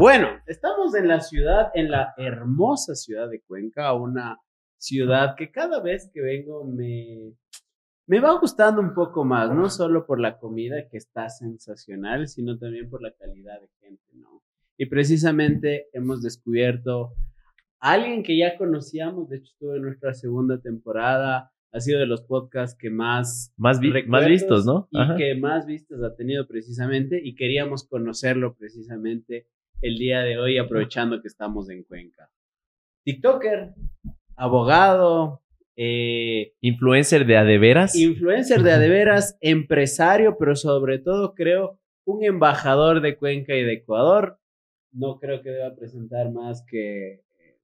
Bueno, estamos en la ciudad, en la hermosa ciudad de Cuenca, una ciudad que cada vez que vengo me, me va gustando un poco más, no solo por la comida que está sensacional, sino también por la calidad de gente, ¿no? Y precisamente hemos descubierto a alguien que ya conocíamos, de hecho estuvo en nuestra segunda temporada, ha sido de los podcasts que más, más, más vistos, ¿no? Y que más vistos ha tenido precisamente y queríamos conocerlo precisamente el día de hoy aprovechando que estamos en Cuenca. TikToker, abogado, eh, influencer de adeveras. Influencer de adeveras, empresario, pero sobre todo creo un embajador de Cuenca y de Ecuador. No creo que deba presentar más que eh,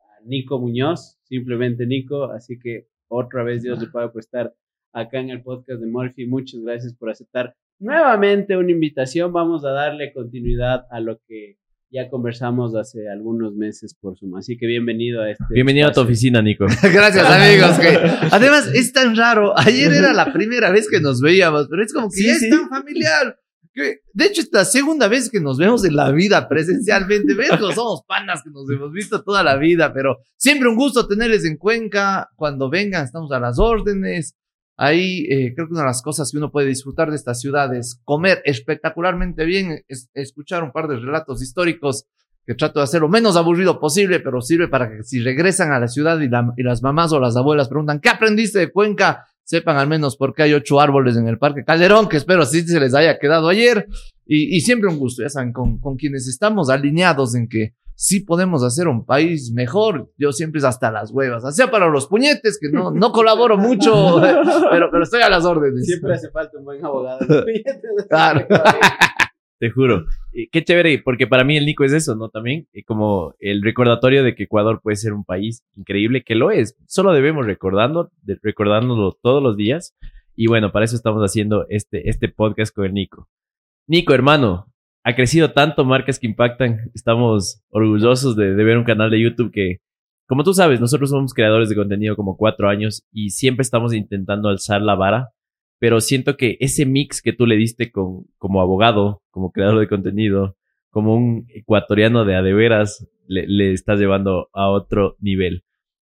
a Nico Muñoz, simplemente Nico, así que otra vez Dios le pague por estar acá en el podcast de Murphy. Muchas gracias por aceptar nuevamente una invitación. Vamos a darle continuidad a lo que ya conversamos hace algunos meses por Zoom. Así que bienvenido a este. Bienvenido a tu oficina, Nico. Gracias, amigos. además, es tan raro. Ayer era la primera vez que nos veíamos, pero es como que es tan familiar. de hecho, es la segunda vez que nos vemos en la vida presencialmente. ¿Ves? somos panas que nos hemos visto toda la vida, pero siempre un gusto tenerles en Cuenca. Cuando vengan, estamos a las órdenes. Ahí eh, creo que una de las cosas que uno puede disfrutar de esta ciudad es comer espectacularmente bien, es, escuchar un par de relatos históricos que trato de hacer lo menos aburrido posible, pero sirve para que si regresan a la ciudad y, y las mamás o las abuelas preguntan, ¿qué aprendiste de Cuenca? sepan al menos por qué hay ocho árboles en el Parque Calderón, que espero sí se les haya quedado ayer. Y, y siempre un gusto, ya saben, con, con, quienes estamos alineados en que sí podemos hacer un país mejor. Yo siempre es hasta las huevas, sea para los puñetes, que no, no colaboro mucho, pero, pero estoy a las órdenes. Siempre hace falta un buen abogado. claro. Te juro. Qué chévere, porque para mí el Nico es eso, ¿no? También como el recordatorio de que Ecuador puede ser un país increíble, que lo es. Solo debemos recordando, recordándolo todos los días. Y bueno, para eso estamos haciendo este, este podcast con el Nico. Nico, hermano, ha crecido tanto marcas que impactan. Estamos orgullosos de, de ver un canal de YouTube que, como tú sabes, nosotros somos creadores de contenido como cuatro años y siempre estamos intentando alzar la vara pero siento que ese mix que tú le diste con, como abogado, como creador de contenido, como un ecuatoriano de adeveras, le, le estás llevando a otro nivel.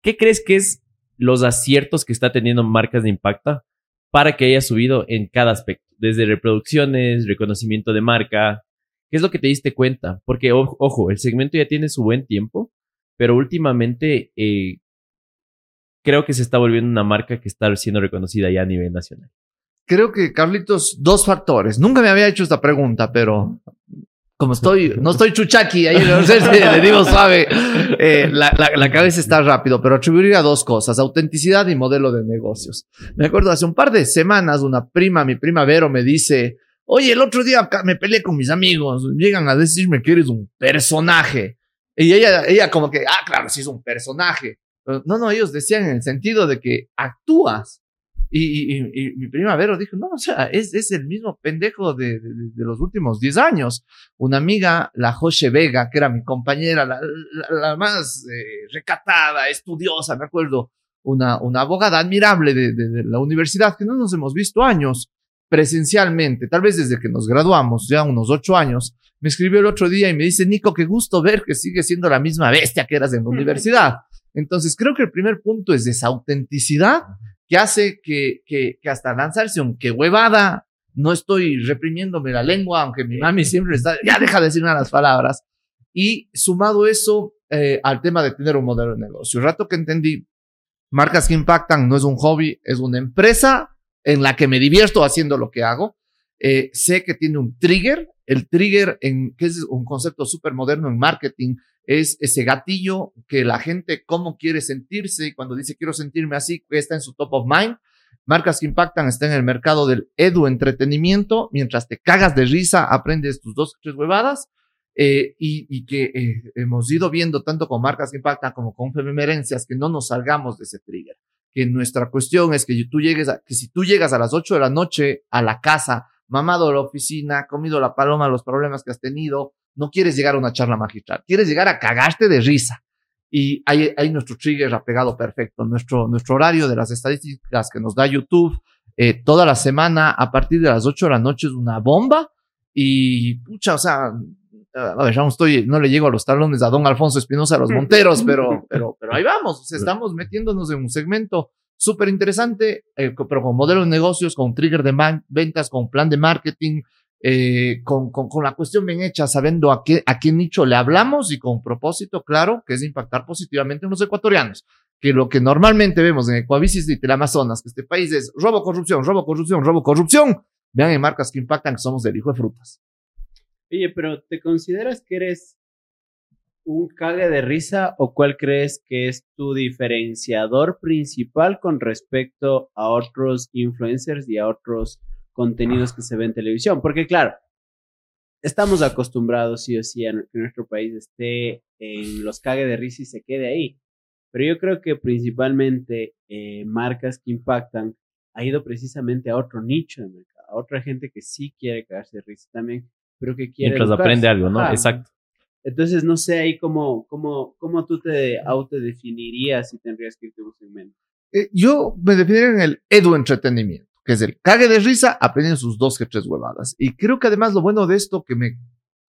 ¿Qué crees que es los aciertos que está teniendo marcas de impacto para que haya subido en cada aspecto? Desde reproducciones, reconocimiento de marca. ¿Qué es lo que te diste cuenta? Porque, ojo, el segmento ya tiene su buen tiempo, pero últimamente eh, creo que se está volviendo una marca que está siendo reconocida ya a nivel nacional creo que, Carlitos, dos factores. Nunca me había hecho esta pregunta, pero como estoy, no estoy chuchaqui, ahí le digo suave, eh, la, la, cabeza está rápido, pero atribuiría dos cosas, autenticidad y modelo de negocios. Me acuerdo hace un par de semanas, una prima, mi prima Vero, me dice, oye, el otro día me peleé con mis amigos, llegan a decirme que eres un personaje. Y ella, ella como que, ah, claro, sí es un personaje. no, no, ellos decían en el sentido de que actúas y, mi prima Vero dijo, no, o sea, es, es el mismo pendejo de, los últimos 10 años. Una amiga, la José Vega, que era mi compañera, la, más eh, recatada, estudiosa, me acuerdo, una, una abogada admirable de, la universidad, que no nos hemos visto años presencialmente, tal vez desde que nos graduamos, ya unos ocho años, me escribió el otro día y me dice, Nico, qué gusto ver que sigue siendo la misma bestia que eras en la universidad. Entonces, creo que el primer punto es esa autenticidad que hace que, que, que hasta lanzarse un que huevada, no estoy reprimiéndome la lengua, aunque mi mami siempre está, ya deja de decir las palabras. Y sumado eso eh, al tema de tener un modelo de negocio. El rato que entendí, marcas que impactan no es un hobby, es una empresa en la que me divierto haciendo lo que hago. Eh, sé que tiene un trigger, el trigger en, que es un concepto súper moderno en marketing, es ese gatillo que la gente cómo quiere sentirse y cuando dice quiero sentirme así, está en su top of mind. Marcas que impactan está en el mercado del edu entretenimiento, mientras te cagas de risa, aprendes tus dos tres huevadas. Eh, y, y, que eh, hemos ido viendo tanto con marcas que impactan como con femerencias que no nos salgamos de ese trigger. Que nuestra cuestión es que tú llegues a, que si tú llegas a las 8 de la noche a la casa, mamado la oficina, comido la paloma, los problemas que has tenido, no quieres llegar a una charla magistral, quieres llegar a cagarte de risa. Y hay, hay nuestro trigger apegado perfecto, nuestro, nuestro horario de las estadísticas que nos da YouTube eh, toda la semana a partir de las 8 de la noche es una bomba. Y pucha, o sea, a ver, aún estoy, no le llego a los talones a don Alfonso Espinosa, a los Monteros, pero, pero, pero ahí vamos, o sea, estamos metiéndonos en un segmento súper interesante, eh, pero con modelos de negocios, con trigger de ventas, con plan de marketing, eh, con, con, con, la cuestión bien hecha, sabiendo a qué, a qué nicho le hablamos y con propósito claro, que es impactar positivamente en los ecuatorianos. Que lo que normalmente vemos en Ecuavisis y el Amazonas, que este país es robo, corrupción, robo, corrupción, robo, corrupción. Vean en marcas que impactan que somos del hijo de frutas. Oye, pero ¿te consideras que eres un cague de risa o cuál crees que es tu diferenciador principal con respecto a otros influencers y a otros contenidos que se ven en televisión? Porque claro, estamos acostumbrados sí o sí a que nuestro país esté en los cague de risa y se quede ahí. Pero yo creo que principalmente eh, marcas que impactan ha ido precisamente a otro nicho de mercado, a otra gente que sí quiere cagarse de risa también, pero que quiere. Mientras aprende algo, ¿no? Exacto. Entonces, no sé ahí cómo, cómo, cómo tú te autodefinirías si tendrías que irte un segmento. Eh, yo me definiría en el edu entretenimiento, que es el cague de risa aprendiendo sus dos que tres huevadas. Y creo que además lo bueno de esto que me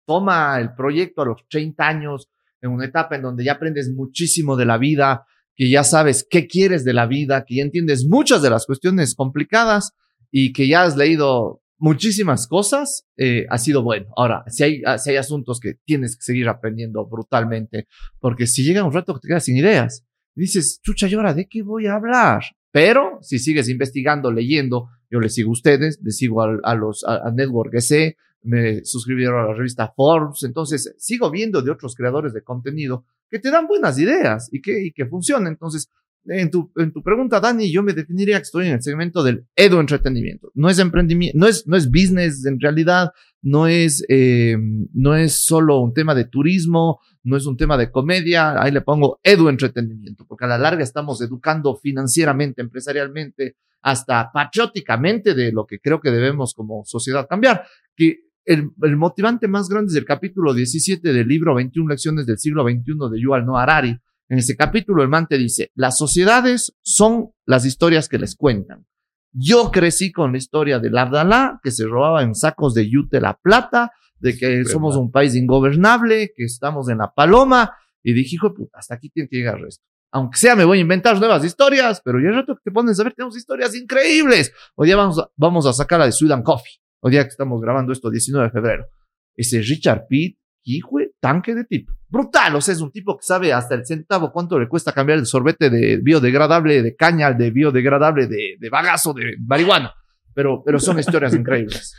toma el proyecto a los 30 años, en una etapa en donde ya aprendes muchísimo de la vida, que ya sabes qué quieres de la vida, que ya entiendes muchas de las cuestiones complicadas y que ya has leído muchísimas cosas, eh, ha sido bueno. Ahora, si hay, ah, si hay asuntos que tienes que seguir aprendiendo brutalmente, porque si llega un rato que te quedas sin ideas, dices, chucha, ¿y ahora de qué voy a hablar? Pero si sigues investigando, leyendo, yo les sigo a ustedes, les sigo a, los, a, Network EC, me suscribieron a la revista Forbes, entonces sigo viendo de otros creadores de contenido que te dan buenas ideas y que, y que funcionan. Entonces, en tu, en tu pregunta, Dani, yo me definiría que estoy en el segmento del edu entretenimiento. No es emprendimiento, no es, no es business en realidad, no es, eh, no es solo un tema de turismo, no es un tema de comedia, ahí le pongo edu entretenimiento, porque a la larga estamos educando financieramente, empresarialmente, hasta patrióticamente de lo que creo que debemos como sociedad cambiar. Que el, el motivante más grande es el capítulo 17 del libro 21 lecciones del siglo XXI de Yuval Noah Harari, en ese capítulo, el man te dice, las sociedades son las historias que les cuentan. Yo crecí con la historia del Abdalá, que se robaba en sacos de yute la plata, de que somos un país ingobernable, que estamos en la paloma, y dije, hijo de puta, hasta aquí tiene que llegar esto. Aunque sea, me voy a inventar nuevas historias, pero ya rato que te pones a ver, tenemos historias increíbles. Hoy día vamos a, vamos a sacar la de Sweden Coffee. Hoy día que estamos grabando esto, 19 de febrero. Ese Richard Pitt, hijo tanque de tipo. Brutal, o sea, es un tipo que sabe hasta el centavo cuánto le cuesta cambiar el sorbete de biodegradable de caña de biodegradable de, de bagazo de marihuana. Pero, pero son historias increíbles.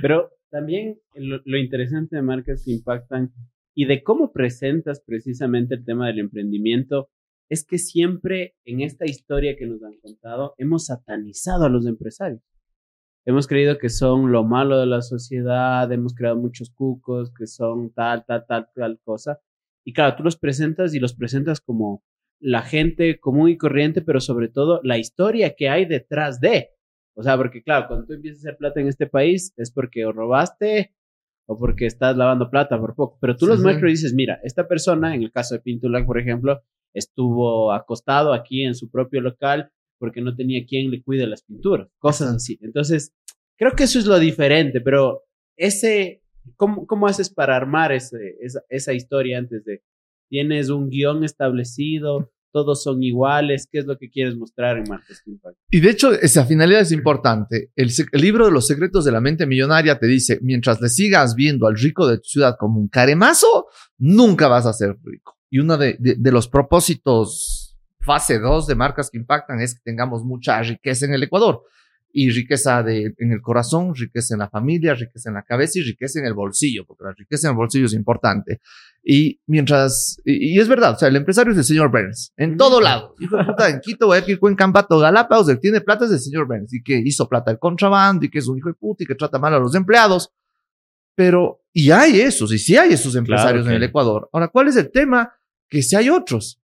Pero también lo, lo, interesante de marcas que impactan y de cómo presentas precisamente el tema del emprendimiento es que siempre en esta historia que nos han contado hemos satanizado a los empresarios. Hemos creído que son lo malo de la sociedad, hemos creado muchos cucos que son tal, tal, tal, tal cosa. Y claro, tú los presentas y los presentas como la gente común y corriente, pero sobre todo la historia que hay detrás de. O sea, porque claro, cuando tú empiezas a hacer plata en este país es porque o robaste o porque estás lavando plata por poco. Pero tú los muestras y dices, mira, esta persona, en el caso de Pintulac, por ejemplo, estuvo acostado aquí en su propio local porque no tenía quien le cuide las pinturas, cosas así. Entonces, creo que eso es lo diferente, pero ese, ¿cómo, cómo haces para armar ese, esa, esa historia antes de, tienes un guion establecido, todos son iguales, ¿qué es lo que quieres mostrar en Marcos Impact? Y de hecho, esa finalidad es importante. El, el, libro de los secretos de la mente millonaria te dice, mientras le sigas viendo al rico de tu ciudad como un caremazo, nunca vas a ser rico. Y uno de, de, de los propósitos fase 2 de marcas que impactan es que tengamos mucha riqueza en el Ecuador. Y riqueza de, en el corazón, riqueza en la familia, riqueza en la cabeza y riqueza en el bolsillo, porque la riqueza en el bolsillo es importante. Y mientras, y, es verdad, o sea, el empresario es el señor Burns, en todo lado. Hijo de puta, en Quito, Guayaquil, Cuenca, Ambato, Galápagos, el tiene plata es el señor Burns, y que hizo plata el contrabando, y que es un hijo de puta, y que trata mal a los empleados. Pero, y hay esos, y sí hay esos empresarios en el Ecuador. Ahora, ¿cuál es el tema? Que si hay otros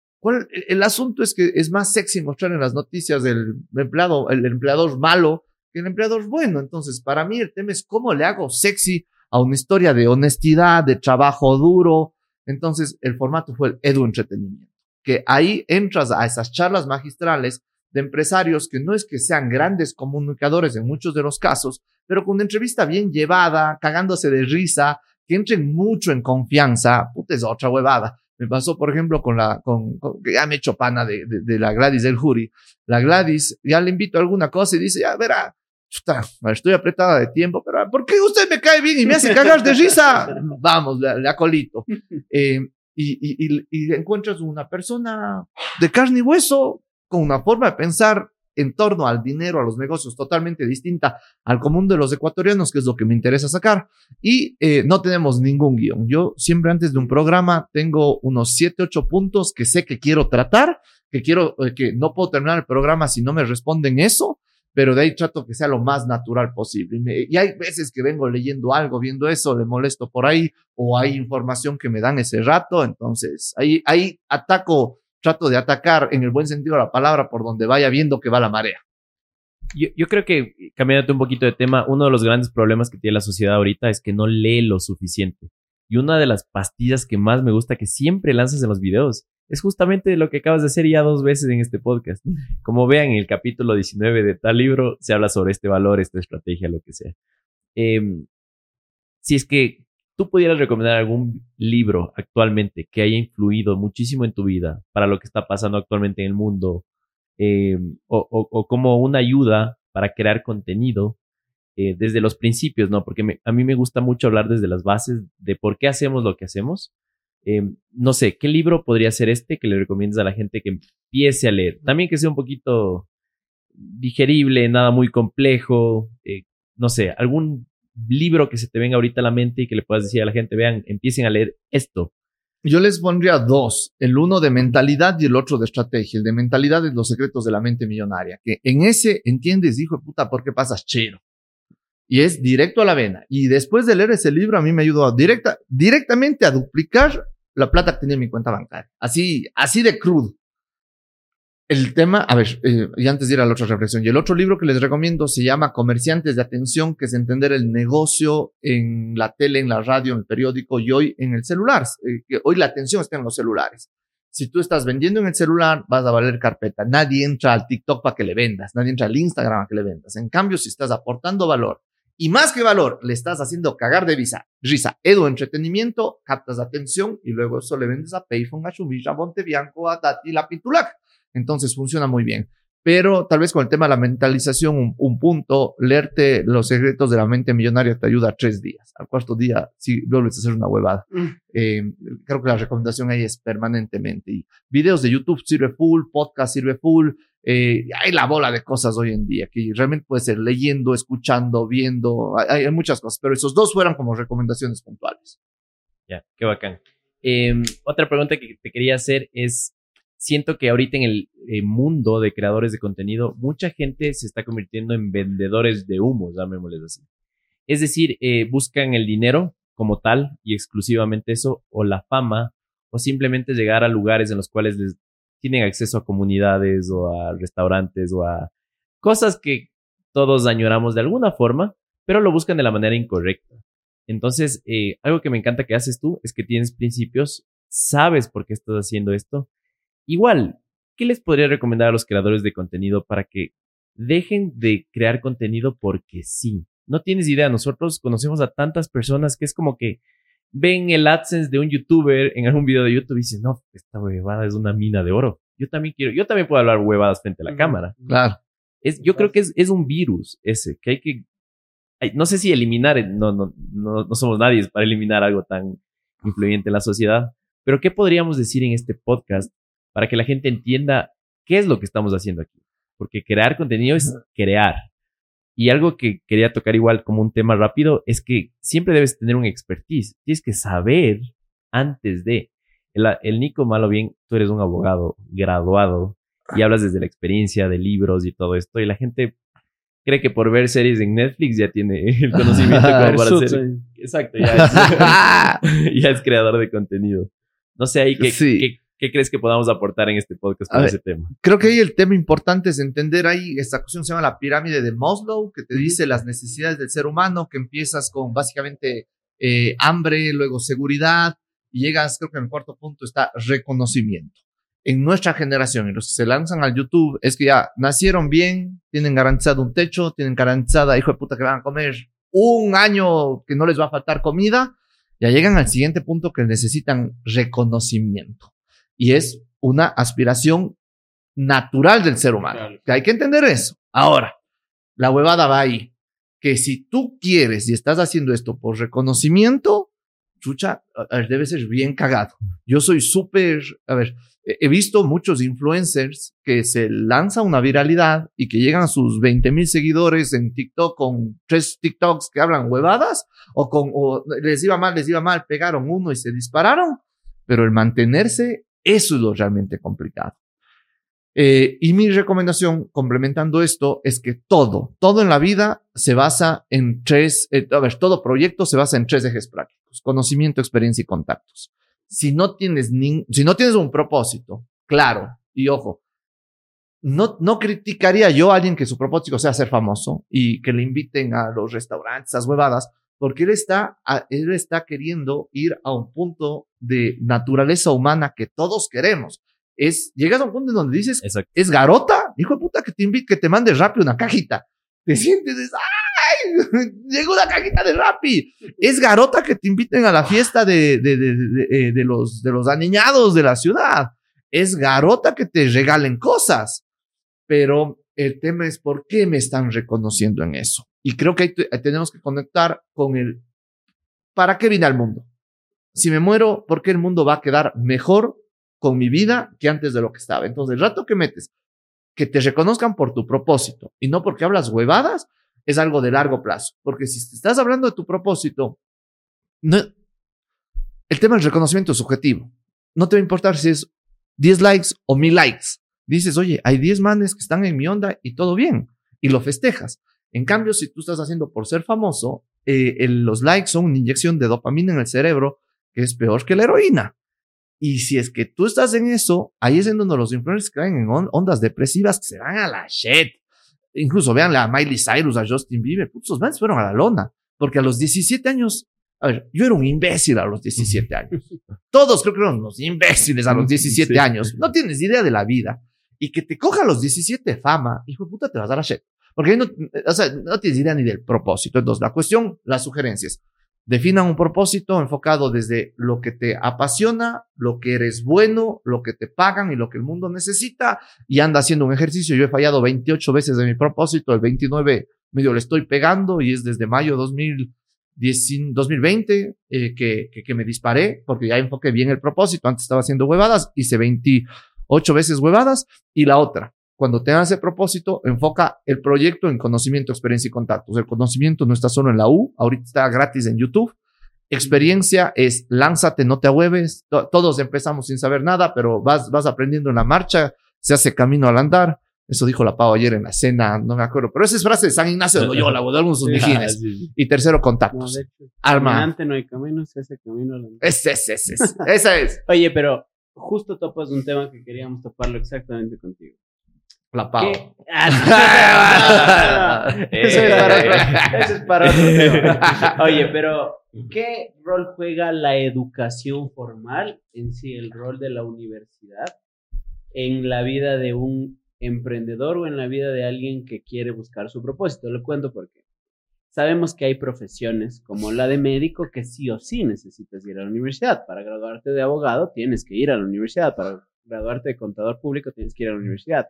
el, asunto es que es más sexy mostrar en las noticias del empleado, el empleador malo que el empleador bueno. Entonces, para mí el tema es cómo le hago sexy a una historia de honestidad, de trabajo duro. Entonces, el formato fue el edu entretenimiento, que ahí entras a esas charlas magistrales de empresarios que no es que sean grandes comunicadores en muchos de los casos, pero con una entrevista bien llevada, cagándose de risa, que entren mucho en confianza, puta, es otra huevada. Me pasó, por ejemplo, con la, con, con- que ya me he hecho pana de, de, de la Gladys del Jury. La Gladys, ya le invito a alguna cosa y dice, ya verá, chuta, estoy apretada de tiempo, pero ¿por qué usted me cae bien y me hace cagar de risa? Vamos, la, la colito. Eh, y, y, y, y encuentras una persona de carne y hueso con una forma de pensar en torno al dinero, a los negocios totalmente distinta al común de los ecuatorianos, que es lo que me interesa sacar. Y eh, no tenemos ningún guion. Yo siempre antes de un programa tengo unos 7, 8 puntos que sé que quiero tratar, que quiero, eh, que no puedo terminar el programa si no me responden eso, pero de ahí trato que sea lo más natural posible. Y, me- y hay veces que vengo leyendo algo, viendo eso, le molesto por ahí, o hay información que me dan ese rato, entonces ahí, ahí ataco, trato de atacar en el buen sentido de la palabra por donde vaya viendo que va la marea. Yo, yo creo que, cambiándote un poquito de tema, uno de los grandes problemas que tiene la sociedad ahorita es que no lee lo suficiente. Y una de las pastillas que más me gusta que siempre lanzas en los videos es justamente lo que acabas de hacer ya dos veces en este podcast. Como vean, en el capítulo 19 de tal libro se habla sobre este valor, esta estrategia, lo que sea. Em, si es que tú pudieras recomendar algún libro actualmente que haya influido muchísimo en tu vida para lo que está pasando actualmente en el mundo, eh, o, o- o como una ayuda para crear contenido eh, desde los principios, ¿no? Porque me- a mí me gusta mucho hablar desde las bases de por qué hacemos lo que hacemos. Eh, no sé, ¿qué libro podría ser este que le recomiendas a la gente que empiece a leer? También que sea un poquito digerible, nada muy complejo, eh, no sé, algún libro que se te venga ahorita a la mente y que le puedas decir a la gente, vean, empiecen a leer esto. Yo les pondría dos, el uno de mentalidad y el otro de estrategia. El de mentalidad es los secretos de la mente millonaria, que en ese entiendes, hijo de puta, por qué pasas chero. Y es directo a la vena. Y después de leer ese libro, a mí me ayudó directa, directamente a duplicar la plata que tenía en mi cuenta bancaria. Así, así de crudo. El tema, a ver, eh, y antes de ir a la otra reflexión, y el otro libro que les recomiendo se llama Comerciantes de Atención, que es entender el negocio en la tele, en la radio, en el periódico y hoy en el celular. Eh, hoy la atención está en los celulares. Si tú estás vendiendo en el celular, vas a valer carpeta. Nadie entra al TikTok para que le vendas, nadie entra al Instagram para que le vendas. En cambio, si estás aportando valor y más que valor, le estás haciendo cagar de visa, risa, edu, entretenimiento, captas atención y luego eso le vendes a Payphone, a Shumisha, a Montebianco, a Tati, la Pitulac. Entonces funciona muy bien. Pero tal vez con el tema de la mentalización, un, un punto, leerte los secretos de la mente millonaria te ayuda tres días. Al cuarto día, sí, vuelves a hacer una huevada. Eh, creo que la recomendación ahí es permanentemente. Y videos de YouTube sirve full, podcast sirve full. Eh, hay la bola de cosas hoy en día que realmente puede ser leyendo, escuchando, viendo. Hay, hay muchas cosas, pero esos dos fueran como recomendaciones puntuales. Ya, qué bacán. Eh, otra pregunta que te quería hacer es, siento que ahorita en el eh, mundo de creadores de contenido, mucha gente se está convirtiendo en vendedores de humo, llamémosles así. Es decir, eh, buscan el dinero como tal y exclusivamente eso, o la fama, o simplemente llegar a lugares en los cuales les tienen acceso a comunidades o a restaurantes o a cosas que todos añoramos de alguna forma, pero lo buscan de la manera incorrecta. Entonces, eh, algo que me encanta que haces tú es que tienes principios, sabes por qué estás haciendo esto. Igual, ¿qué les podría recomendar a los creadores de contenido para que dejen de crear contenido porque sí? No tienes idea, nosotros conocemos a tantas personas que es como que ven el AdSense de un youtuber en algún video de YouTube y dicen, no, esta huevada es una mina de oro. Yo también quiero, yo también puedo hablar huevadas frente a la cámara. Claro. Es, yo creo que es, es un virus ese, que hay que, hay- no sé si eliminar, eh, no, no, no, no somos nadie para eliminar algo tan influyente en la sociedad, pero ¿qué podríamos decir en este podcast para que la gente entienda qué es lo que estamos haciendo aquí? Porque crear contenido es crear. Y algo que quería tocar igual como un tema rápido es que siempre debes tener un expertise. Tienes que saber antes de. El, el Nico, malo bien, tú eres un abogado graduado y hablas desde la experiencia de libros y todo esto. Y la gente cree que por ver series en Netflix ya tiene el conocimiento como para hacer. Exacto, ya es, ya es creador de contenido. No sé ahí Sí. qué, qué crees que podamos aportar en este podcast A con ver, ese tema. Creo que ahí el tema importante es entender ahí, esta cuestión se llama la pirámide de Maslow, que te dice las necesidades del ser humano, que empiezas con básicamente eh, hambre, luego seguridad, y llegas, creo que en el cuarto punto está reconocimiento. En nuestra generación, y los que se lanzan al YouTube, es que ya nacieron bien, tienen garantizado un techo, tienen garantizada, hijo de puta, que van a comer un año que no les va a faltar comida, Ya llegan al siguiente punto que necesitan reconocimiento. Y es una aspiración natural del ser humano. Claro. Que hay que entender eso. Ahora, la huevada va ahí. Que si tú quieres y estás haciendo esto por reconocimiento, chucha, debe ser bien cagado. Yo soy súper, a ver, he he visto muchos influencers que se lanza una viralidad y que llegan a sus 20 mil seguidores en TikTok con tres TikToks que hablan huevadas o con, o les iba mal, les iba mal, pegaron uno y se dispararon, pero el mantenerse, eso es lo realmente complicado. Eh, y mi recomendación, complementando esto, es que todo, todo en la vida se basa en tres, eh, a ver, todo proyecto se basa en tres ejes prácticos, conocimiento, experiencia y contactos. Si no tienes, nin- si no tienes un propósito, claro, y ojo, no, no criticaría yo a alguien que su propósito sea ser famoso y que le inviten a los restaurantes, esas huevadas, porque él está, él está queriendo ir a un punto de naturaleza humana que todos queremos. Es, llegas a un punto en donde dices, Exacto. es garota, hijo de puta, que te invite, que te mande rápido una cajita. Te sientes, ¡ay! Llegó una cajita de Rappi. Es garota que te inviten a la fiesta de, de, de, de, eh, de los, de los aniñados de la ciudad. Es garota que te regalen cosas. Pero el tema es por qué me están reconociendo en eso. Y creo que ahí te- tenemos que conectar con el ¿para qué vine al mundo? Si me muero, ¿por qué el mundo va a quedar mejor con mi vida que antes de lo que estaba? Entonces, el rato que metes que te reconozcan por tu propósito y no porque hablas huevadas, es algo de largo plazo. Porque si estás hablando de tu propósito, el tema del reconocimiento es subjetivo. No te va a importar si es 10 likes o 1000 likes. Dices, oye, hay 10 manes que están en mi onda y todo bien. Y lo festejas. En cambio, si tú estás haciendo por ser famoso, eh, el- los likes son una inyección de dopamina en el cerebro que es peor que la heroína. Y si es que tú estás en eso, ahí es en donde los influencers caen en on- ondas depresivas que se van a la shit. Incluso veanle a Miley Cyrus, a Justin Bieber, putos manes fueron a la lona. Porque a los 17 años, a ver, yo era un imbécil a los 17 años. Todos creo que eran unos imbéciles a los 17 Sí. años. No tienes idea de la vida. Y que te coja a los 17 fama, hijo de puta, te vas a dar a shit. Porque no, o sea, no tienes idea ni del propósito. Entonces, la cuestión, las sugerencias. Definan un propósito enfocado desde lo que te apasiona, lo que eres bueno, lo que te pagan y lo que el mundo necesita y anda haciendo un ejercicio. Yo he fallado 28 veces de mi propósito, el 29 medio le estoy pegando y es desde mayo 2010, 2020 eh, que, que, que me disparé porque ya enfoqué bien el propósito. Antes estaba haciendo huevadas, hice 28 veces huevadas y la otra, cuando tengas ese propósito, enfoca el proyecto en conocimiento, experiencia y contactos. El conocimiento no está solo en la U, ahorita está gratis en YouTube. Experiencia es lánzate, no te ahueves. To- Todos empezamos sin saber nada, pero vas, vas aprendiendo en la marcha, se hace camino al andar. Eso dijo la Pau ayer en la cena, no me acuerdo, pero esa es frase de San Ignacio de Loyola o de algunos de sus Sí. mijines. Ah. Y tercero, No, contactos. hecho, Arma. caminante no hay camino, se hace camino. a la- Ese, ese, ese, ese. Esa es Oye, pero justo topas un tema que queríamos toparlo exactamente contigo. La Pau. ¿Qué? Ah. Eso es para otro, eso es para otro tema. Oye, pero ¿qué rol juega la educación formal en sí, el rol de la universidad en la vida de un emprendedor o en la vida de alguien que quiere buscar su propósito? Lo cuento porque sabemos que hay profesiones como la de médico que sí o sí necesitas ir a la universidad. Para graduarte de abogado tienes que ir a la universidad. Para graduarte de contador público tienes que ir a la universidad.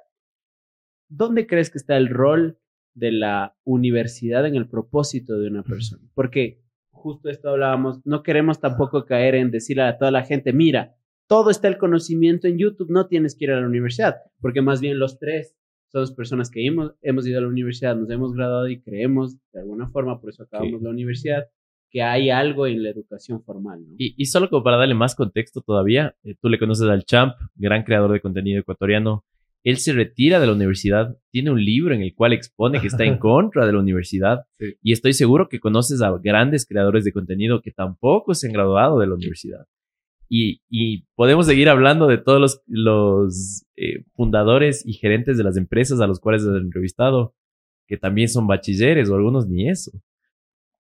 ¿Dónde crees que está el rol de la universidad en el propósito de una persona? Porque justo esto hablábamos, no queremos tampoco caer en decirle a toda la gente, mira, todo está el conocimiento en YouTube, no tienes que ir a la universidad, porque más bien los tres somos personas que hemos, hemos ido a la universidad, nos hemos graduado y creemos de alguna forma, por eso acabamos Sí. la universidad, que hay algo en la educación formal, ¿no? Y, y solo como para darle más contexto todavía, eh, tú le conoces al Champ, gran creador de contenido ecuatoriano. Él se retira de la universidad, tiene un libro en el cual expone que está en contra de la universidad Sí. y estoy seguro que conoces a grandes creadores de contenido que tampoco se han graduado de la universidad. Y, y podemos seguir hablando de todos los, los eh, fundadores y gerentes de las empresas a los cuales has entrevistado, que también son bachilleres o algunos ni eso.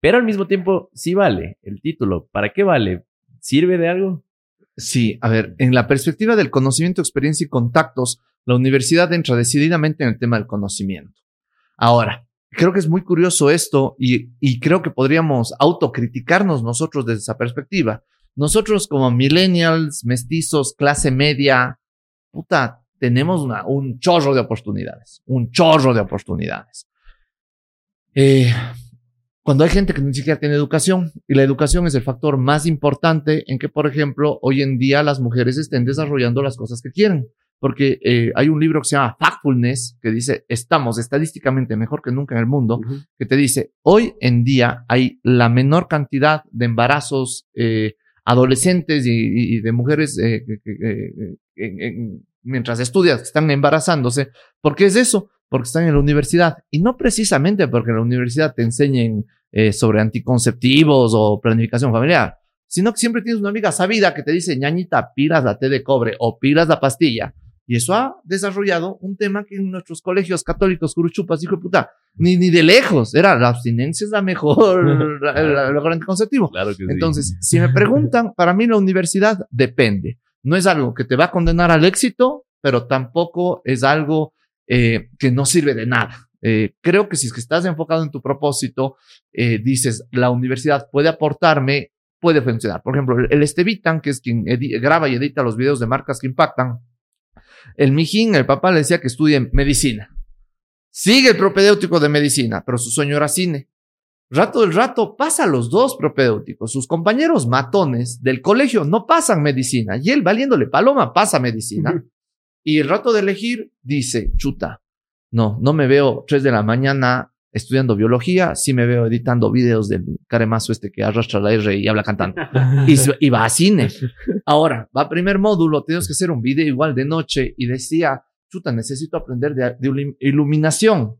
Pero al mismo tiempo, sí vale el título. ¿Para qué vale? ¿Sirve de algo? Sí, a ver, en la perspectiva del conocimiento, experiencia y contactos, la universidad entra decididamente en el tema del conocimiento. Ahora, creo que es muy curioso esto y, y creo que podríamos autocriticarnos nosotros desde esa perspectiva. Nosotros como millennials, mestizos, clase media, puta, tenemos una, un chorro de oportunidades, un chorro de oportunidades. Eh, cuando hay gente que ni siquiera tiene educación, y la educación es el factor más importante en que, por ejemplo, hoy en día las mujeres estén desarrollando las cosas que quieren. Porque eh, hay un libro que se llama Factfulness, que dice, estamos estadísticamente mejor que nunca en el mundo, que te dice, hoy en día hay la menor cantidad de embarazos eh, adolescentes y, de mujeres eh, mientras estudian, están embarazándose. ¿Por qué es eso? Porque están en la universidad. Y no precisamente porque en la universidad te enseñen eh, sobre anticonceptivos o planificación familiar, sino que siempre tienes una amiga sabida que te dice, ñañita, pilas la té de cobre o pilas la pastilla. Y eso ha desarrollado un tema que en nuestros colegios católicos, curuchupas, hijo de puta, ni, ni de lejos, era la abstinencia es la mejor, el mejor anticonceptivo. Claro que Entonces, si me preguntan, para mí la universidad depende. No es algo que te va a condenar al éxito, pero tampoco es algo eh, que no sirve de nada. Eh, creo que si es que estás enfocado en tu propósito, eh, dices, la universidad puede aportarme, puede funcionar. Por ejemplo, el, Estevitan, que es quien graba y edita los videos de marcas que impactan, el Mijín, el papá le decía que estudie medicina. Sigue el propedéutico de medicina, pero su sueño era cine. Rato del rato pasa los dos propedéuticos. Sus compañeros matones del colegio no pasan medicina y él, valiéndole paloma, pasa medicina. Y el rato de elegir dice, chuta, no, no me veo tres de la mañana estudiando biología, sí me veo editando videos del caremazo este que arrastra la R y habla cantando. y, va a cine. Ahora, va a primer módulo, tenemos que hacer un video igual de noche y decía, chuta, necesito aprender de, iluminación.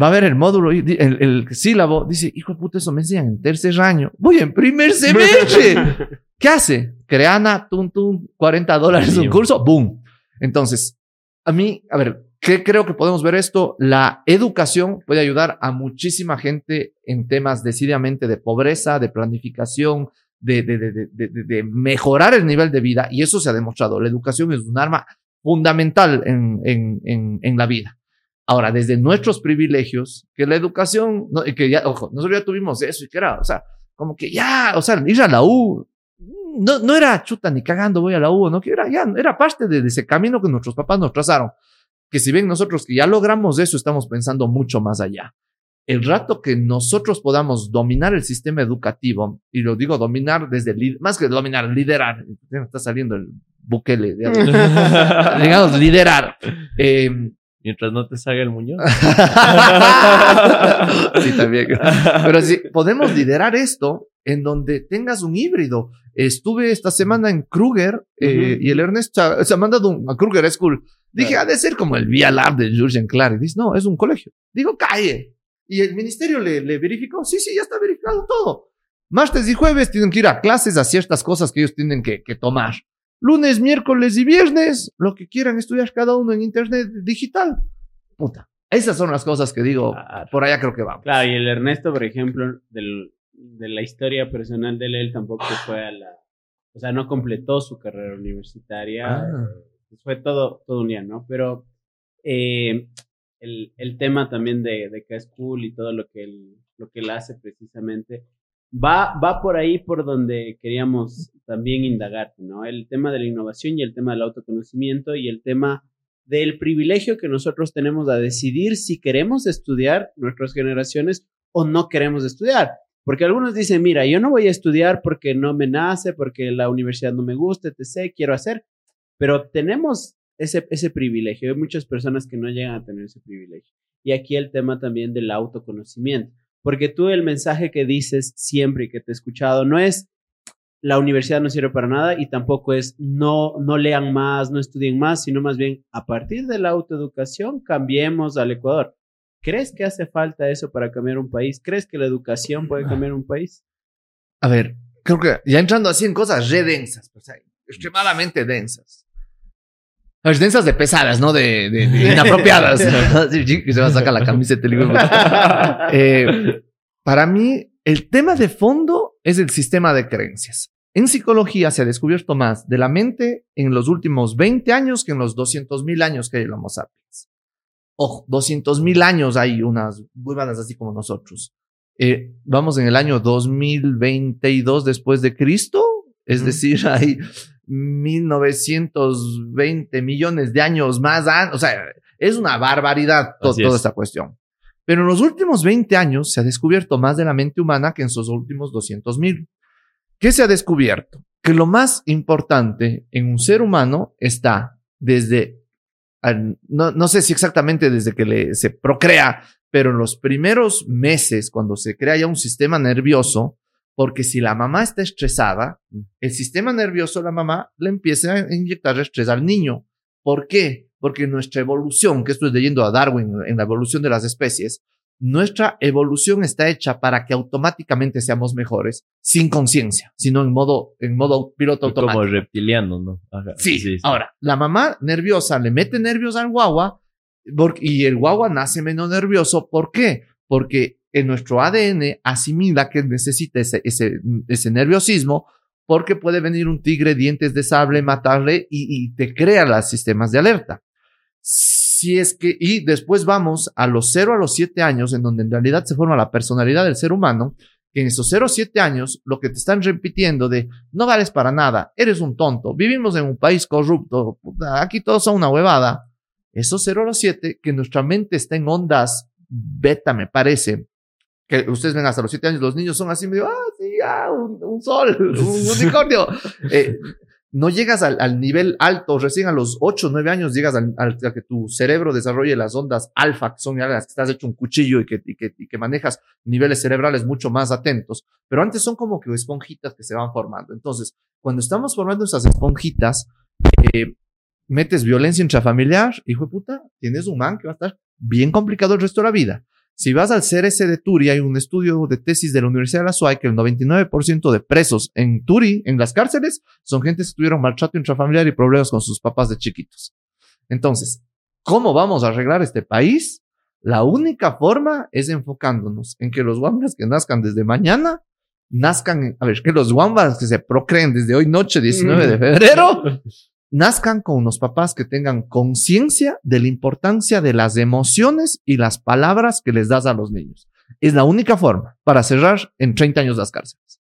Va a ver el módulo, el, el sílabo, dice, hijo de puta, eso me enseñan en tercer año. Voy en primer semestre. ¿Qué hace? Creana, tum, tum, 40 dólares un curso, boom. Entonces, a mí, a ver, ¿qué creo que podemos ver esto? La educación puede ayudar a muchísima gente en temas decididamente de pobreza, de planificación, de, de, de, de, mejorar el nivel de vida, y eso se ha demostrado. La educación es un arma fundamental en, en, en, en la vida. Ahora, desde nuestros privilegios, que la educación, no, que ya, ojo, nosotros ya tuvimos eso y que era, o sea, como que ya, o sea, ir a la U, no, no era chuta ni cagando voy a la U, no, que era, ya, era parte de, ese camino que nuestros papás nos trazaron. Que si bien nosotros que ya logramos eso, estamos pensando mucho más allá. El rato que nosotros podamos dominar el sistema educativo, y lo digo dominar desde, más que dominar, liderar, está saliendo el buquele, digamos, liderar. Eh, Mientras no te salga el muñón. sí, también. Pero si podemos liderar esto en donde tengas un híbrido. Estuve esta semana en Kruger eh, y el Ernesto se ha mandado a Kruger School. Dije, ha de ser como el Via Lab de Jurgen Clark. Dice, no, es un colegio. Digo, calle. Y el ministerio le, le verificó. Sí, sí, ya está verificado todo. Martes y jueves tienen que ir a clases a ciertas cosas que ellos tienen que, que tomar. Lunes, miércoles y viernes, lo que quieran estudiar cada uno en internet digital. Puta. Esas son las cosas que digo, por allá creo que vamos. Claro, y el Ernesto, por ejemplo, del, de la historia personal de él, tampoco fue a la, o sea, no completó su carrera universitaria, ah. eh, fue todo, todo un día, ¿no? Pero eh, el, el, tema también de, de K-School y todo lo que él, lo que él hace precisamente, va, va por ahí por donde queríamos también indagar, ¿no? El tema de la innovación y el tema del autoconocimiento y el tema del privilegio que nosotros tenemos a decidir si queremos estudiar nuestras generaciones o no queremos estudiar. Porque algunos dicen, mira, yo no voy a estudiar porque no me nace, porque la universidad no me gusta, etc., quiero hacer, pero tenemos ese, ese privilegio. Hay muchas personas que no llegan a tener ese privilegio. Y aquí el tema también del autoconocimiento, porque tú el mensaje que dices siempre y que te he escuchado no es la universidad no sirve para nada y tampoco es no, no lean más, no estudien más, sino más bien a partir de la autoeducación cambiemos al Ecuador. ¿Crees que hace falta eso para cambiar un país? ¿Crees que la educación puede cambiar un país? A ver, creo que ya entrando así en cosas re densas, o sea, extremadamente densas. Ver, densas de pesadas, no de, de, inapropiadas. que se va a sacar la camiseta. eh, para mí, el tema de fondo es el sistema de creencias. En psicología se ha descubierto más de la mente en los últimos 20 años que en los 200 mil años que hay el Homo sapiens. Ojo, 200 mil años hay unas huevadas así como nosotros. Eh, vamos en el año 2022 después de Cristo, es decir, hay 1920 millones de años más. O sea, es una barbaridad to- toda es. esta cuestión. Pero en los últimos 20 años se ha descubierto más de la mente humana que en sus últimos 200 mil. ¿Qué se ha descubierto? Que lo más importante en un ser humano está desde, no, no sé si exactamente desde que le, se procrea, pero en los primeros meses, cuando se crea ya un sistema nervioso, porque si la mamá está estresada, el sistema nervioso de la mamá le empieza a inyectar estrés al niño. ¿Por qué? Porque nuestra evolución, que esto es leyendo a Darwin en la evolución de las especies, nuestra evolución está hecha para que automáticamente seamos mejores, sin conciencia, sino en modo, en modo piloto automático. Como reptiliano, ¿no? Ajá, Sí, ahora, la mamá nerviosa le mete nervios al guagua por- y el guagua nace menos nervioso. ¿Por qué? Porque en nuestro ADN asimila que necesita ese, ese, ese nerviosismo porque puede venir un tigre, dientes de sable, matarle y, te crea los sistemas de alerta. Si es que, y después vamos a los 0 a los 7 años, en donde en realidad se forma la personalidad del ser humano, que en esos 0 a 7 años lo que te están repitiendo de no vales para nada, eres un tonto, vivimos en un país corrupto, aquí todos son una huevada. Esos 0 a los 7, que nuestra mente está en ondas beta, me parece, que ustedes ven hasta los 7 años, los niños son así medio, ah, sí, ah, un, un sol, un unicornio. Eh, no llegas al, al nivel alto, recién a los 8 9 años llegas al, al- a que tu cerebro desarrolle las ondas alfa, que son las que estás hecho un cuchillo y que, y que, y que manejas niveles cerebrales mucho más atentos. Pero antes son como que esponjitas que se van formando. Entonces, cuando estamos formando esas esponjitas, eh, metes violencia intrafamiliar, hijo de puta, tienes un man que va a estar bien complicado el resto de la vida. Si vas al CRS de Turi, hay un estudio de tesis de la Universidad de la SUAY que el 99% de presos en Turi, en las cárceles, son gente que tuvieron maltrato intrafamiliar y problemas con sus papás de chiquitos. Entonces, ¿cómo vamos a arreglar este país? La única forma es enfocándonos en que los guambas que nazcan desde mañana, nazcan, a ver, que los guambas que se procreen desde hoy noche, 19 de febrero, nazcan con unos papás que tengan conciencia de la importancia de las emociones y las palabras que les das a los niños. Es la única forma para cerrar en 30 años las cárceles.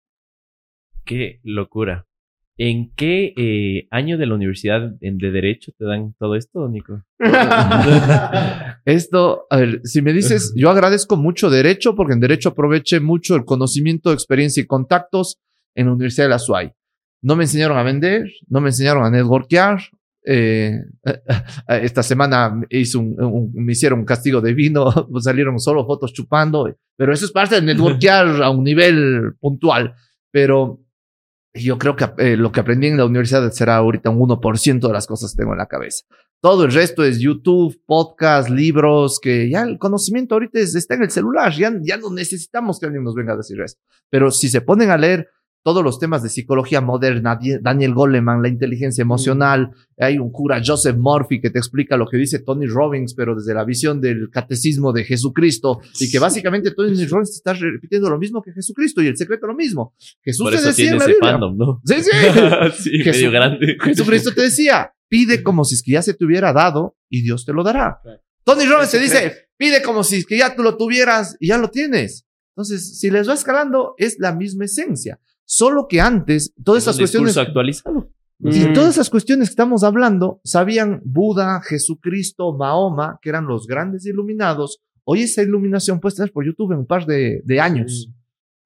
Qué locura. ¿En qué eh, año de la universidad en- de Derecho te dan todo esto, Nico? Esto, a ver, si me dices, yo agradezco mucho Derecho porque en Derecho aproveché mucho el conocimiento, experiencia y contactos en la Universidad de la SUAY. No me enseñaron a vender, no me enseñaron a networkear. eh, esta semana hizo un- un- me hicieron un castigo de vino, pues salieron solo fotos chupando, pero eso es parte del networkear a un nivel puntual. Pero yo creo que eh, lo que aprendí en la universidad será ahorita un 1% de las cosas que tengo en la cabeza. Todo el resto es YouTube, podcast, libros, que ya el conocimiento ahorita es- está en el celular, ya, ya no necesitamos que alguien nos venga a decir eso. Pero si se ponen a leer todos los temas de psicología moderna, Daniel Goleman, la inteligencia emocional, hay un cura, Joseph Murphy, que te explica lo que dice Tony Robbins, pero desde la visión del catecismo de Jesucristo, y que básicamente Tony Robbins está repitiendo lo mismo que Jesucristo y el secreto lo mismo. Jesús Por te decía tiene en la ese Biblia. fandom, ¿no? Sí, sí. sí, Jesús- medio grande. Jesucristo te decía, pide como si es que ya se te hubiera dado y Dios te lo dará. Tony Robbins te dice, pide como si es que ya tú lo tuvieras y ya lo tienes. Entonces, si les va escalando, es la misma esencia. Solo que antes, todas Es esas cuestiones, actualizado. y Mm. todas esas cuestiones que estamos hablando, sabían Buda, Jesucristo, Mahoma, que eran los grandes iluminados. Hoy esa iluminación puede estar por YouTube en un par de, de años.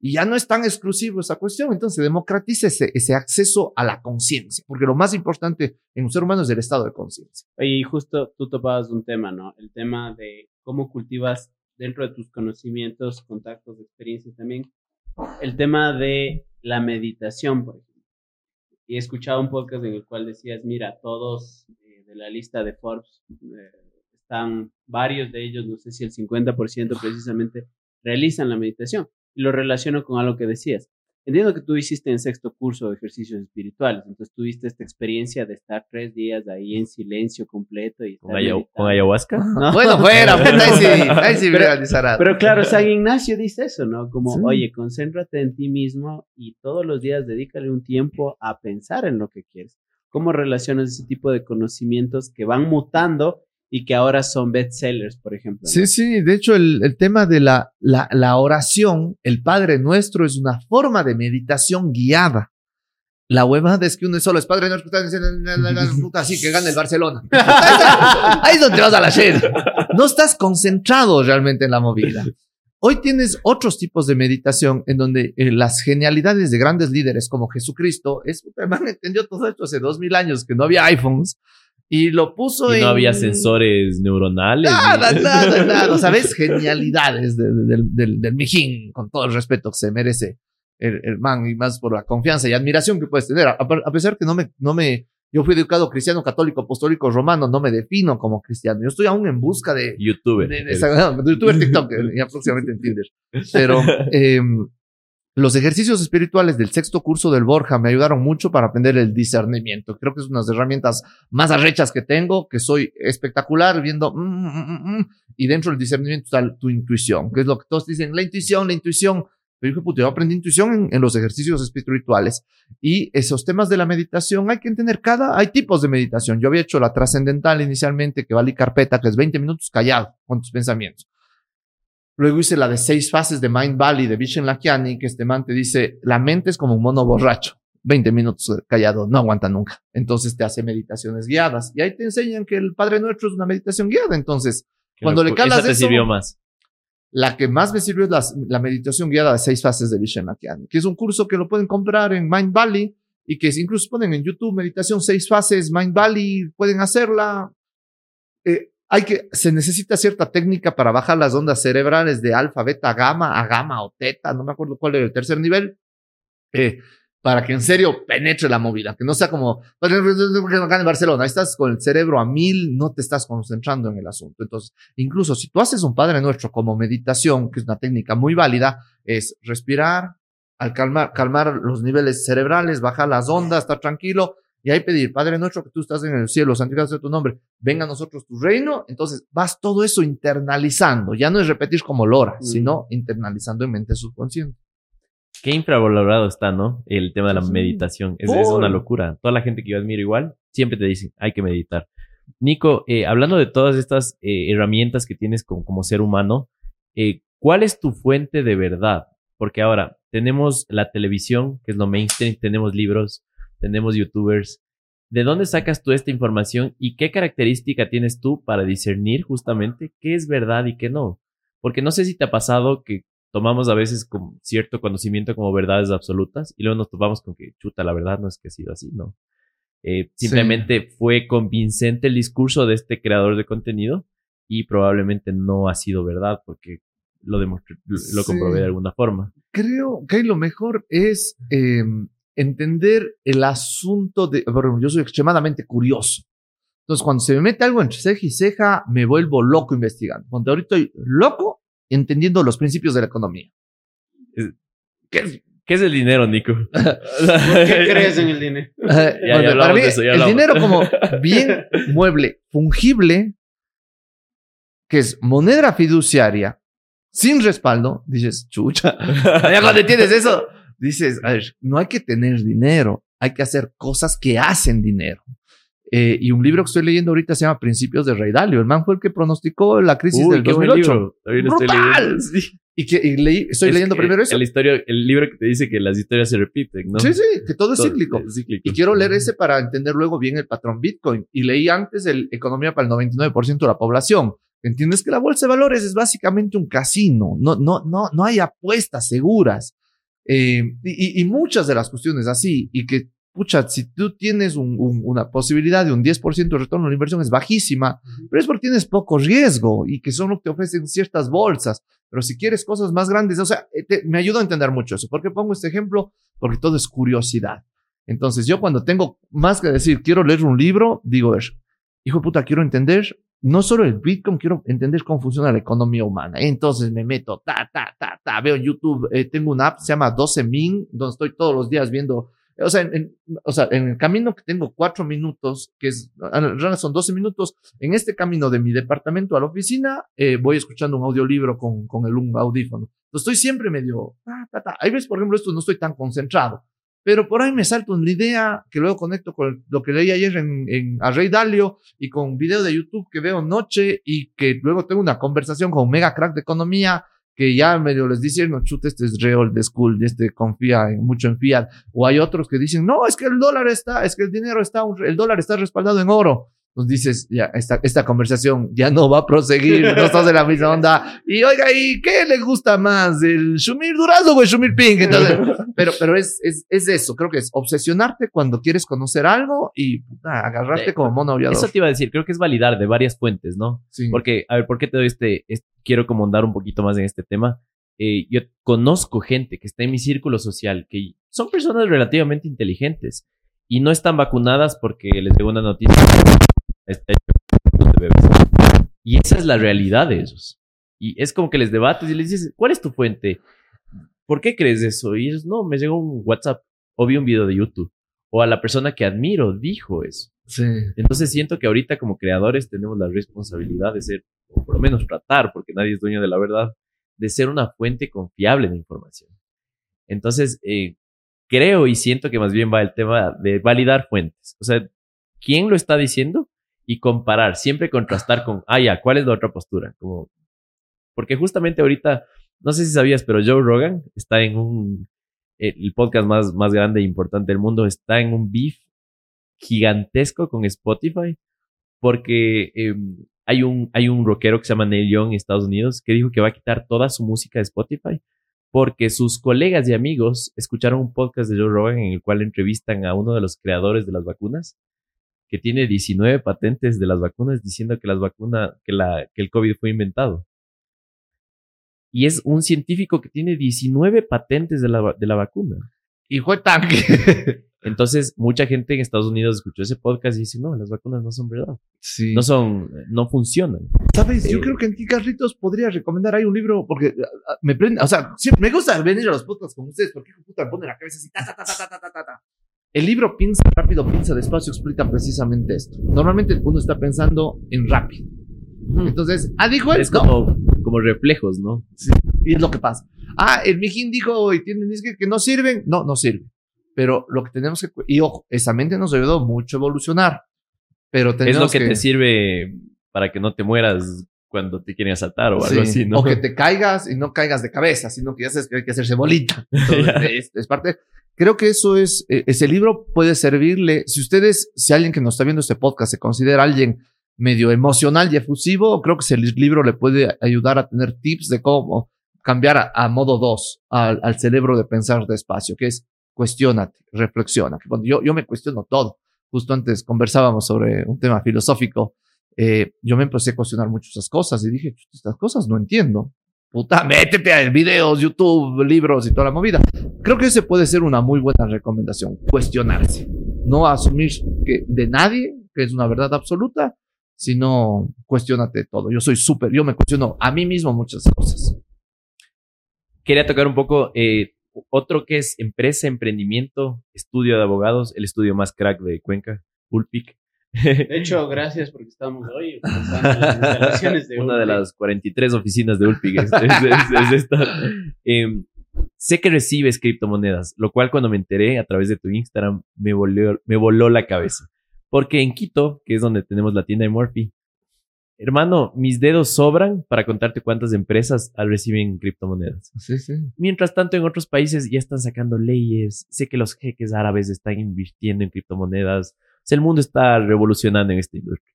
Y ya no es tan exclusivo esa cuestión. Entonces, democratiza ese, ese acceso a la conciencia, porque lo más importante en un ser humano es el estado de conciencia. Y justo tú topabas un tema, ¿no? El tema de cómo cultivas dentro de tus conocimientos, contactos, experiencias también, el tema de la meditación, por ejemplo. Y he escuchado un podcast en el cual decías, mira, todos eh, de la lista de Forbes eh, están, varios de ellos, no sé si el 50% precisamente, realizan la meditación. Y lo relaciono con algo que decías. Entiendo que tú hiciste en sexto curso de ejercicios espirituales, entonces tuviste esta experiencia de estar tres días ahí en silencio completo y ¿Con, ayahuasca? ¿no? Bueno, fuera, pues ahí sí, ahí sí Pero- realizará. Pero claro, San Ignacio dice eso, ¿no? Como, Sí. oye, concéntrate en ti mismo y todos los días dedícale un tiempo a pensar en lo que quieres. ¿Cómo relacionas ese tipo de conocimientos que van mutando y que ahora son bestsellers, por ejemplo. Sí, sí, de hecho el, el tema de la, la, la, oración, el Padre Nuestro, es una forma de meditación guiada. La huevada es que uno es solo es Padre Nuestro, así que gana el Barcelona. Ahí es donde vas a la shed. No estás concentrado realmente en la movida. Hoy tienes otros tipos de meditación en donde eh, las genialidades de grandes líderes como Jesucristo, es, man entendió todo esto hace dos mil años que no había iPhones, y lo puso y en... no había sensores neuronales. Nada, nada, nada. ¿Sabes? Genialidades de, de, del, del, del mijín, con todo el respeto que se merece el, el, man, y más por la confianza y admiración que puedes tener. A, a, pesar que no me, no me, yo fui educado cristiano, católico, apostólico, romano, no me defino como cristiano. Yo estoy aún en busca de... YouTuber. De, de, de, YouTuber, TikTok, y próximamente en Tinder. Pero... Eh, los ejercicios espirituales del sexto curso del Borja me ayudaron mucho para aprender el discernimiento. Creo que es una de las herramientas más arrechas que tengo, que soy espectacular viendo, mm, mm, mm, y dentro del discernimiento está tu intuición, que es lo que todos dicen, la intuición, la intuición. Pero dije, puto, yo aprendí intuición en, los ejercicios espirituales y esos temas de la meditación hay que entender cada, hay tipos de meditación. Yo había hecho la trascendental inicialmente, que vale carpeta, que es 20 minutos callado con tus pensamientos. Luego hice la de seis fases de Mind Valley de Vishen Lakiani, que este man te dice, la mente es como un mono borracho. 20 minutos callado, no aguanta nunca. Entonces te hace meditaciones guiadas. Y ahí te enseñan que el Padre Nuestro es una meditación guiada. Entonces, cuando le calas ¿Esa te eso, sirvió más? La que más me sirvió es la, la meditación guiada de seis fases de Vishen Lakiani, que es un curso que lo pueden comprar en Mind Valley y que incluso ponen en YouTube meditación seis fases, Mind Valley, pueden hacerla. Eh, hay que, se necesita cierta técnica para bajar las ondas cerebrales de alfa, beta, gamma, a gamma o teta, no me acuerdo cuál era el tercer nivel, eh, para que en serio penetre la movida, que no sea como, en Barcelona, estás con el cerebro a mil, no te estás concentrando en el asunto. Entonces, incluso si tú haces un Padre Nuestro como meditación, que es una técnica muy válida, es respirar, al calmar, calmar los niveles cerebrales, bajar las ondas, estar tranquilo, y ahí pedir, Padre nuestro que tú estás en el cielo, santificado sea tu nombre, venga a nosotros tu reino. Entonces vas todo eso internalizando. Ya no es repetir como lora, mm. sino internalizando en mente subconsciente. Qué infravalorado está, ¿no? El tema de la sí. meditación. Es, es, una locura. Toda la gente que yo admiro igual, siempre te dice, hay que meditar. Nico, eh, hablando de todas estas eh, herramientas que tienes como, como ser humano, eh, ¿cuál es tu fuente de verdad? Porque ahora tenemos la televisión, que es lo mainstream, tenemos libros, tenemos youtubers. ¿De dónde sacas tú esta información y qué característica tienes tú para discernir justamente qué es verdad y qué no? Porque no sé si te ha pasado que tomamos a veces con cierto conocimiento como verdades absolutas y luego nos topamos con que, chuta, la verdad no es que ha sido así, ¿no? Eh, simplemente sí. fue convincente el discurso de este creador de contenido y probablemente no ha sido verdad porque lo, demostré, lo comprobé sí. de alguna forma. Creo que lo mejor es eh, entender el asunto de, bueno, yo soy extremadamente curioso. Entonces, cuando se me mete algo entre ceja y ceja, me vuelvo loco investigando. Cuando ahorita estoy loco entendiendo los principios de la economía. ¿Qué, ¿Qué es el dinero, Nico? qué crees en el dinero? Uh, ya, bueno, ya para mí, eso, el dinero como bien mueble, fungible, que es moneda fiduciaria, sin respaldo, dices, chucha. ya cuando entiendes eso, dices, a ver, no hay que tener dinero, hay que hacer cosas que hacen dinero. Eh, y un libro que estoy leyendo ahorita se llama Principios de Rey Dalio. El man fue el que pronosticó la crisis Uy, del 2008. ¡Brutal! Sí. Y que y leí, estoy es leyendo primero eso. El, historia, el libro que te dice que las historias se repiten, ¿no? Sí, sí, que todo es, todo cíclico. es cíclico. Y quiero leer ese para entender luego bien el patrón Bitcoin. Y leí antes el Economía para el 99% de la población. ¿Entiendes que la bolsa de valores es básicamente un casino? No, no, no, no hay apuestas seguras. Eh, y, y, muchas de las cuestiones así, y que, pucha, si tú tienes un, un, una posibilidad de un 10% de retorno a la inversión es bajísima, pero es porque tienes poco riesgo y que son lo que te ofrecen ciertas bolsas. Pero si quieres cosas más grandes, o sea, te, me ayuda a entender mucho eso. ¿Por qué pongo este ejemplo? Porque todo es curiosidad. Entonces, yo cuando tengo más que decir, quiero leer un libro, digo, hijo de puta, quiero entender no solo el Bitcoin, quiero entender cómo funciona la economía humana. Entonces me meto, ta, ta, ta, ta, veo YouTube, eh, tengo una app, se llama 12 Min, donde estoy todos los días viendo, o sea, en, en, o sea, en el camino que tengo cuatro minutos, que es, realidad son 12 minutos, en este camino de mi departamento a la oficina, eh, voy escuchando un audiolibro con, con el un audífono. Entonces estoy siempre medio, ta, ta, ta. Hay veces, por ejemplo, esto no estoy tan concentrado. Pero por ahí me salto una idea que luego conecto con lo que leí ayer en, en a Rey Dalio y con un video de YouTube que veo noche y que luego tengo una conversación con un mega crack de economía que ya medio les dicen, no, chute, este es real de school, este confía en, mucho en fiat. O hay otros que dicen, no, es que el dólar está, es que el dinero está, el dólar está respaldado en oro. Entonces dices, ya, esta, esta conversación ya no va a proseguir, no estás de la misma onda. Y oiga, ¿y qué le gusta más? ¿El Shumir Durazno o el Shumir Pink? Entonces, pero, pero es, es, es eso, creo que es obsesionarte cuando quieres conocer algo y agarrarte como mono aullador. Eso te iba a decir, creo que es validar de varias fuentes, ¿no? Sí. Porque, a ver, ¿por qué te doy este, este- quiero como andar un poquito más en este tema? Eh, yo conozco gente que está en mi círculo social, que son personas relativamente inteligentes y no están vacunadas porque les llegó una noticia está hecho de bebés. Y esa es la realidad de ellos. Y es como que les debates y les dices, ¿cuál es tu fuente? ¿Por qué crees eso? Y ellos, no, me llegó un WhatsApp o vi un video de YouTube. O a la persona que admiro dijo eso. Sí. Entonces siento que ahorita como creadores tenemos la responsabilidad de ser, o por lo menos tratar, porque nadie es dueño de la verdad, de ser una fuente confiable de información. Entonces, eh, creo y siento que más bien va el tema de validar fuentes. O sea, ¿quién lo está diciendo? Y comparar, siempre contrastar con, ah, ya, ¿cuál es la otra postura? Como, porque justamente ahorita, no sé si sabías, pero Joe Rogan está en un, el podcast más, más grande e importante del mundo, está en un beef gigantesco con Spotify porque eh, hay, un, hay un rockero que se llama Neil Young en Estados Unidos que dijo que va a quitar toda su música de Spotify porque sus colegas y amigos escucharon un podcast de Joe Rogan en el cual entrevistan a uno de los creadores de las vacunas que tiene 19 patentes de las vacunas diciendo que las vacunas que la que el COVID fue inventado. Y es un científico que tiene 19 patentes de la, de la vacuna. Y fue tanque. Entonces, mucha gente en Estados Unidos escuchó ese podcast y dice, no, las vacunas no son verdad. sí. No son, no funcionan. ¿Sabes? Yo Eh, creo que en ti, Carlitos, podría recomendar ahí un libro porque ah, ah, me prende, o sea, siempre me gusta venir a los podcasts con ustedes porque hijo de puta me pone la cabeza así, ta, ta, ta, ta, ta, ta, ta. El libro Piensa rápido, piensa despacio explica precisamente esto. Normalmente uno está pensando en rápido. Entonces, ah, dijo él, Es como, como reflejos, ¿no? Y es lo que pasa. Ah, el Mijín dijo y tienen que no sirven. No, no sirven. Pero lo que tenemos que. Y ojo, esa mente nos ayudó mucho a evolucionar. Pero Es tenemos lo que, te sirve para que no te mueras cuando te quieren asaltar o algo Sí, así, ¿no? O que te caigas y no caigas de cabeza, sino que ya sabes que hay que hacerse bolita. Entonces, es, es parte. Creo que eso es, eh, ese libro puede servirle. Si ustedes, si alguien que nos está viendo este podcast se considera alguien medio emocional y efusivo, creo que ese li- libro le puede ayudar a tener tips de cómo cambiar a, a modo 2 al, al cerebro de pensar despacio, que es cuestionate, reflexiona. Cuando yo, yo me cuestiono todo. Justo antes conversábamos sobre un tema filosófico eh, yo me empecé a cuestionar mucho esas cosas y dije, "Chuta, estas cosas no entiendo. Puta, métete a videos, YouTube, libros y toda la movida. Creo que ese puede ser una muy buena recomendación, cuestionarse. No asumir que de nadie, que es una verdad absoluta, sino cuestionate todo. Yo soy súper, yo me cuestiono a mí mismo muchas cosas. Quería tocar un poco eh, otro que es empresa, emprendimiento, estudio de abogados, el estudio más crack de Cuenca, Ulpic. De hecho, gracias porque estamos hoy las instalaciones de Una de las 43 oficinas de Ulpic es, es- es- es esta. Em, sé que recibes criptomonedas, lo cual cuando me enteré a través de tu Instagram me voló, me voló la cabeza. Porque en Quito, que es donde tenemos la tienda de Morphy, hermano, mis dedos sobran para contarte cuántas empresas reciben criptomonedas. Sí, sí. Mientras tanto, en otros países ya están sacando leyes. Sé que los jeques árabes están invirtiendo en criptomonedas. Sea, el mundo está revolucionando en esta industria.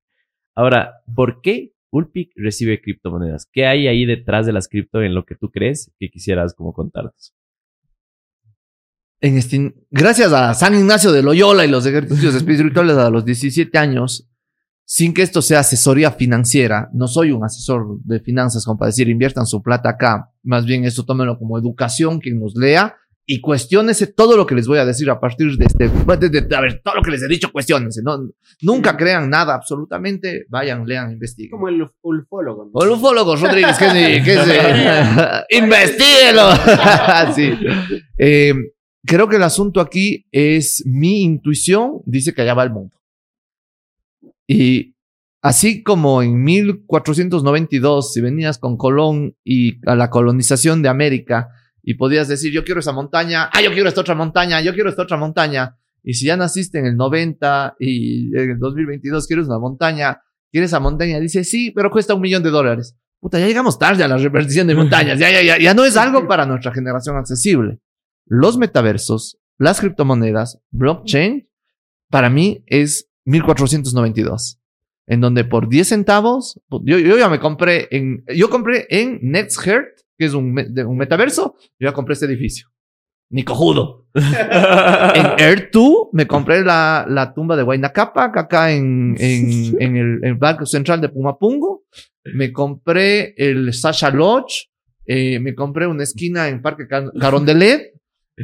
Ahora, ¿por qué Ulpic recibe criptomonedas? ¿Qué hay ahí detrás de las cripto en lo que tú crees que quisieras como contarnos? En este, gracias a San Ignacio de Loyola y los ejercicios espirituales a los 17 años, sin que esto sea asesoría financiera, no soy un asesor de finanzas como para decir inviertan su plata acá, más bien esto tómenlo como educación, quien nos lea y cuestionese todo lo que les voy a decir a partir de este, de- de- a ver, todo lo que les he dicho, cuestionense, no, nunca crean nada absolutamente, vayan, lean, investiguen. Como el ulfólogo. ¿no? El ufólogo, Rodríguez, que que es, investíguelo. sí. Eh, creo que el asunto aquí es mi intuición, dice que allá va el mundo. Y así como en 1492, si venías con Colón y a la colonización de América y podías decir, yo quiero esa montaña, ah, yo quiero esta otra montaña, yo quiero esta otra montaña. Y si ya naciste en el 90 y en el 2022 quieres una montaña, quieres esa montaña, dice, sí, pero cuesta un millón de dólares. Puta, ya llegamos tarde a la repartición de montañas, ya, ya, ya, ya no es algo para nuestra generación accesible. Los metaversos, las criptomonedas, blockchain, para mí es 1492 en donde por 10 centavos, yo, yo ya me compré en, yo compré en NextHeart, que es un, un metaverso, yo ya compré este edificio. Ni cojudo. en Air 2 me compré la, la tumba de Huayna Capac acá en, en, en el, el, Banco Central de Pumapungo. Me compré el Sasha Lodge. Eh, me compré una esquina en Parque Carondelet.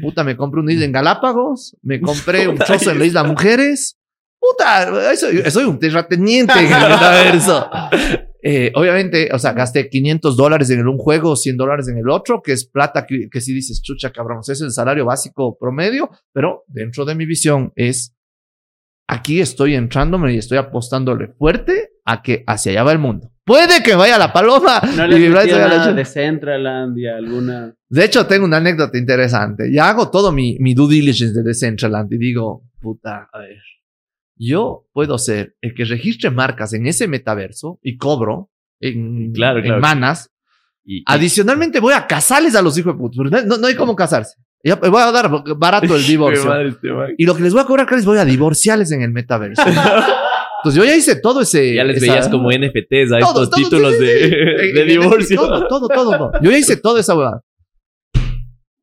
Puta, me compré un isla en Galápagos. Me compré un trozo en la Isla Mujeres. Puta, soy, soy un terrateniente en el metaverso. Eh, obviamente, o sea, gasté 500 dólares en un juego, 100 dólares en el otro, que es plata que, que si dices, chucha, cabrón, es el salario básico promedio, pero dentro de mi visión es, aquí estoy entrándome y estoy apostándole fuerte a que hacia allá va el mundo. Puede que vaya la paloma. No le nada de Decentraland y alguna... De hecho, tengo una anécdota interesante. Ya hago todo mi, mi due diligence de Decentraland y digo, puta, a ver yo puedo ser el que registre marcas en ese metaverso y cobro en, claro, en manas. Y, Adicionalmente voy a casarles a los hijos de puta. No, no hay cómo casarse. Ya voy a dar barato el divorcio. y lo que les voy a cobrar, les voy a divorciarles en el metaverso. Entonces yo ya hice todo ese. Ya les veías como NFTs a estos títulos de, de, divorcio. Todo, todo, todo, Yo ya hice toda esa huevada.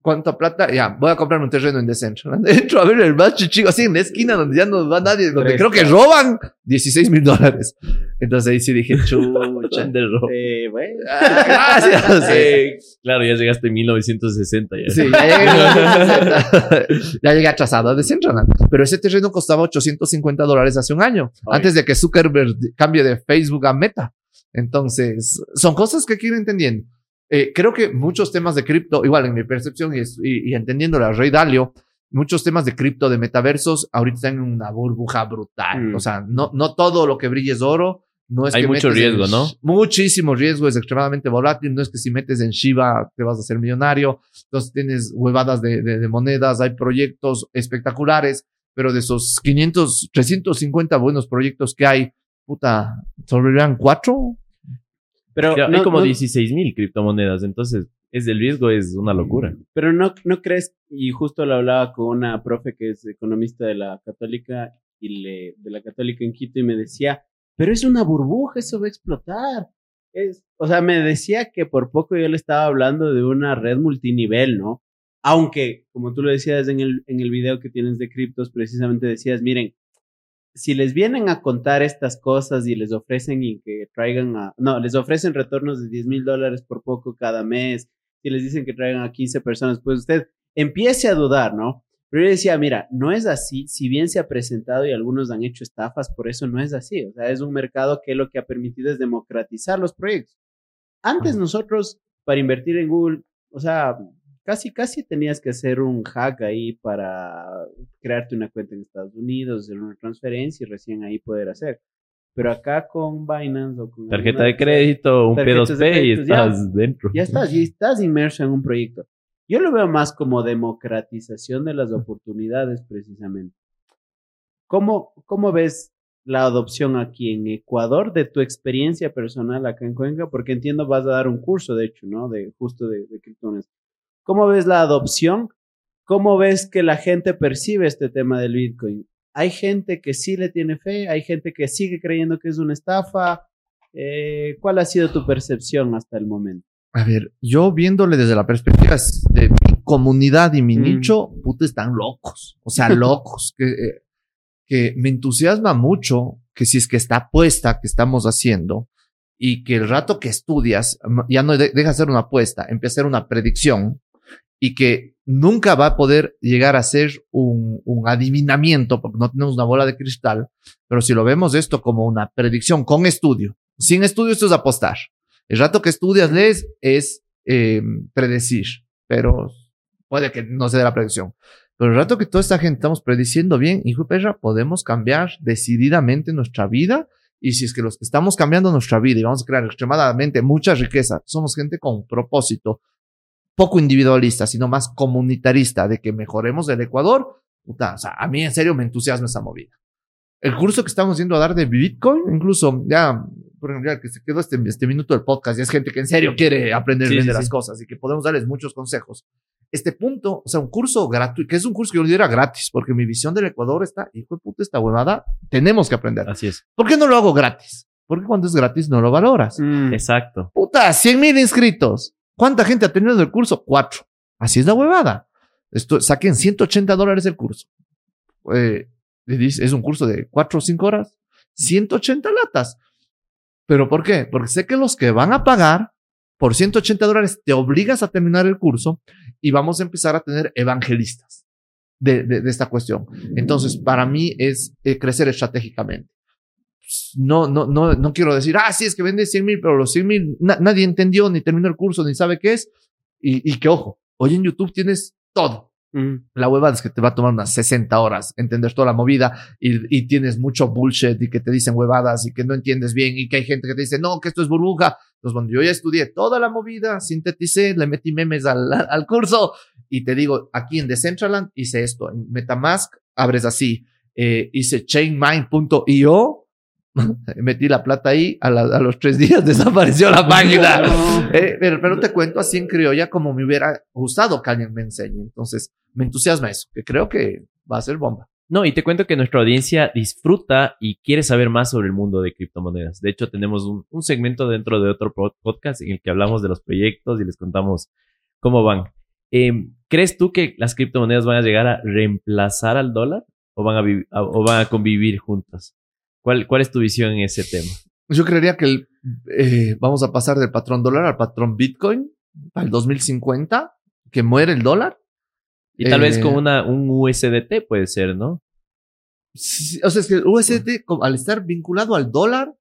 ¿Cuánta plata? Ya, voy a comprar un terreno en Decentraland. Entro a ver el más chico, así en la esquina donde ya no va nadie, donde creo que roban 16 mil dólares. Entonces ahí sí dije, chucha. de robo. Sí, bueno. Ah, gracias. Claro, ya llegaste en 1960. Ya. Sí, ya llegué, ya llegué atrasado a Decentraland. Pero ese terreno costaba 850 dólares hace un año, antes de que Zuckerberg cambie de Facebook a Meta. Entonces, son cosas que quiero entendiendo. Eh, creo que muchos temas de cripto, igual en mi percepción y, y, entendiendo la Rey Dalio, muchos temas de cripto, de metaversos, ahorita están en una burbuja brutal. Mm. O sea, no, no todo lo que brilla es oro. No es Hay mucho riesgo, ¿no? Muchísimo riesgo, es extremadamente volátil. No es que si metes en Shiba te vas a hacer millonario. Entonces tienes huevadas de, de, de monedas, hay proyectos espectaculares, pero de esos 500, 350 buenos proyectos que hay, puta, sobrevivirán cuatro, pero hay como 16 mil criptomonedas, entonces es el riesgo es una locura. Pero no, no crees, y justo lo hablaba con una profe que es economista de la católica y le, de la católica en Quito y me decía, pero es una burbuja, eso va a explotar. Es, o sea, me decía que por poco yo le estaba hablando de una red multinivel, ¿no? Aunque, como tú lo decías en el, en el video que tienes de criptos, precisamente decías, miren, si les vienen a contar estas cosas y les ofrecen y que traigan a, no, les ofrecen retornos de 10 mil dólares por poco cada mes, si les dicen que traigan a 15 personas, pues usted empiece a dudar, ¿no? Pero yo decía, mira, no es así, si bien se ha presentado y algunos han hecho estafas, por eso no es así, o sea, es un mercado que lo que ha permitido es democratizar los proyectos. Antes nosotros, para invertir en Google, o sea, casi, casi tenías que hacer un hack ahí para crearte una cuenta en Estados Unidos, hacer una transferencia y recién ahí poder hacer. Pero acá con Binance o con... Tarjeta de crédito, un P2P y estás dentro. Ya estás, y estás inmerso en un proyecto. Yo lo veo más como democratización de las oportunidades precisamente. ¿Cómo, cómo ves la adopción aquí en Ecuador de tu experiencia personal acá en Cuenca? Porque entiendo vas a dar un curso, de hecho, ¿no? De justo de, de criptomonedas. ¿Cómo ves la adopción? ¿Cómo ves que la gente percibe este tema del Bitcoin? Hay gente que sí le tiene fe, hay gente que sigue creyendo que es una estafa. Eh, ¿Cuál ha sido tu percepción hasta el momento? A ver, yo viéndole desde la perspectiva de mi comunidad y mi mm. nicho, puta, están locos. O sea, locos. que, eh, que me entusiasma mucho que si es que está apuesta que estamos haciendo y que el rato que estudias, ya no deja ser una apuesta, empieza a ser una predicción y que nunca va a poder llegar a ser un, un, adivinamiento porque no tenemos una bola de cristal, pero si lo vemos esto como una predicción con estudio, sin estudio esto es apostar. El rato que estudias, lees, es eh, predecir, pero puede que no se dé la predicción. Pero el rato que toda esta gente estamos prediciendo bien, hijo perra, podemos cambiar decididamente nuestra vida. Y si es que los que estamos cambiando nuestra vida y vamos a crear extremadamente mucha riqueza, somos gente con propósito, poco individualista, sino más comunitarista de que mejoremos el Ecuador, puta, o sea, a mí en serio me entusiasma esa movida. El curso que estamos yendo a dar de Bitcoin, incluso ya, por ejemplo, ya que se quedó este, este minuto del podcast, y es gente que en serio quiere aprender Sí, bien sí, de sí. las cosas y que podemos darles muchos consejos. Este punto, o sea, un curso gratuito, que es un curso que yo diría gratis, porque mi visión del Ecuador está, hijo de puta, esta huevada, tenemos que aprender. Así es. ¿Por qué no lo hago gratis? Porque cuando es gratis no lo valoras. Mm. Exacto. Puta, 100 mil inscritos. ¿Cuánta gente ha tenido el curso? Cuatro. Así es la huevada. Esto, saquen 180 dólares el curso. Eh, es un curso de cuatro o cinco horas. 180 latas. ¿Pero por qué? Porque sé que los que van a pagar por 180 dólares te obligas a terminar el curso y vamos a empezar a tener evangelistas de, de- de esta cuestión. Entonces, para mí es eh, crecer estratégicamente. No, no, no, no quiero decir, ah, sí, es que vende 100 mil, pero los 100 mil nadie entendió, ni terminó el curso, ni sabe qué es. Y, y que ojo, hoy en YouTube tienes todo. Mm. La huevada es que te va a tomar unas 60 horas entender toda la movida y, y tienes mucho bullshit y que te dicen huevadas y que no entiendes bien y que hay gente que te dice, no, que esto es burbuja. Entonces, cuando yo ya estudié toda la movida, sinteticé, le metí memes al, al, al curso y te digo, aquí en Decentraland hice esto, en Metamask abres así, eh, hice chainmind.io, metí la plata ahí, a, la- a los tres días desapareció la página. Eh, pero, pero te cuento así en criolla como me hubiera gustado que alguien me enseñe. Entonces, me entusiasma eso, que creo que va a ser bomba. No, y te cuento que nuestra audiencia disfruta y quiere saber más sobre el mundo de criptomonedas. De hecho, tenemos un, un segmento dentro de otro pod- podcast en el que hablamos de los proyectos y les contamos cómo van. Eh, ¿Crees tú que las criptomonedas van a llegar a reemplazar al dólar o van a- o van a convivir juntas? ¿Cuál, ¿Cuál es tu visión en ese tema? Yo creería que el, eh, vamos a pasar del patrón dólar al patrón Bitcoin para el 2050, que muere el dólar. Y tal Eh, vez con una, un USDT puede ser, ¿no? Sí, O sea, es que el USDT, al estar vinculado al dólar,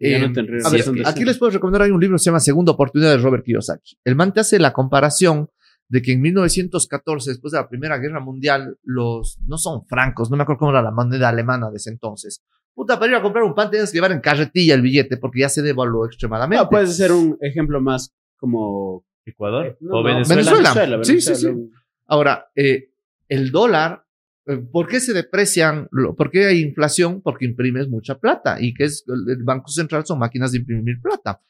Ya eh, no tendría a ver, aquí les puedo recomendar, hay un libro que se llama Segunda Oportunidad de Robert Kiyosaki. El man te hace la comparación de que en 1914, después de la Primera Guerra Mundial, los, no son francos, no me acuerdo cómo era la moneda alemana de ese entonces. Puta, para ir a comprar un pan tenías que llevar en carretilla el billete porque ya se devaluó extremadamente. No, puede ser un ejemplo más como Ecuador Eh, no, o no, Venezuela. Venezuela. Sí, sí, sí. un- Ahora, eh, el dólar, eh, ¿por qué se deprecian? lo- ¿Por qué hay inflación? Porque imprimes mucha plata y que es el el Banco Central son máquinas de imprimir plata.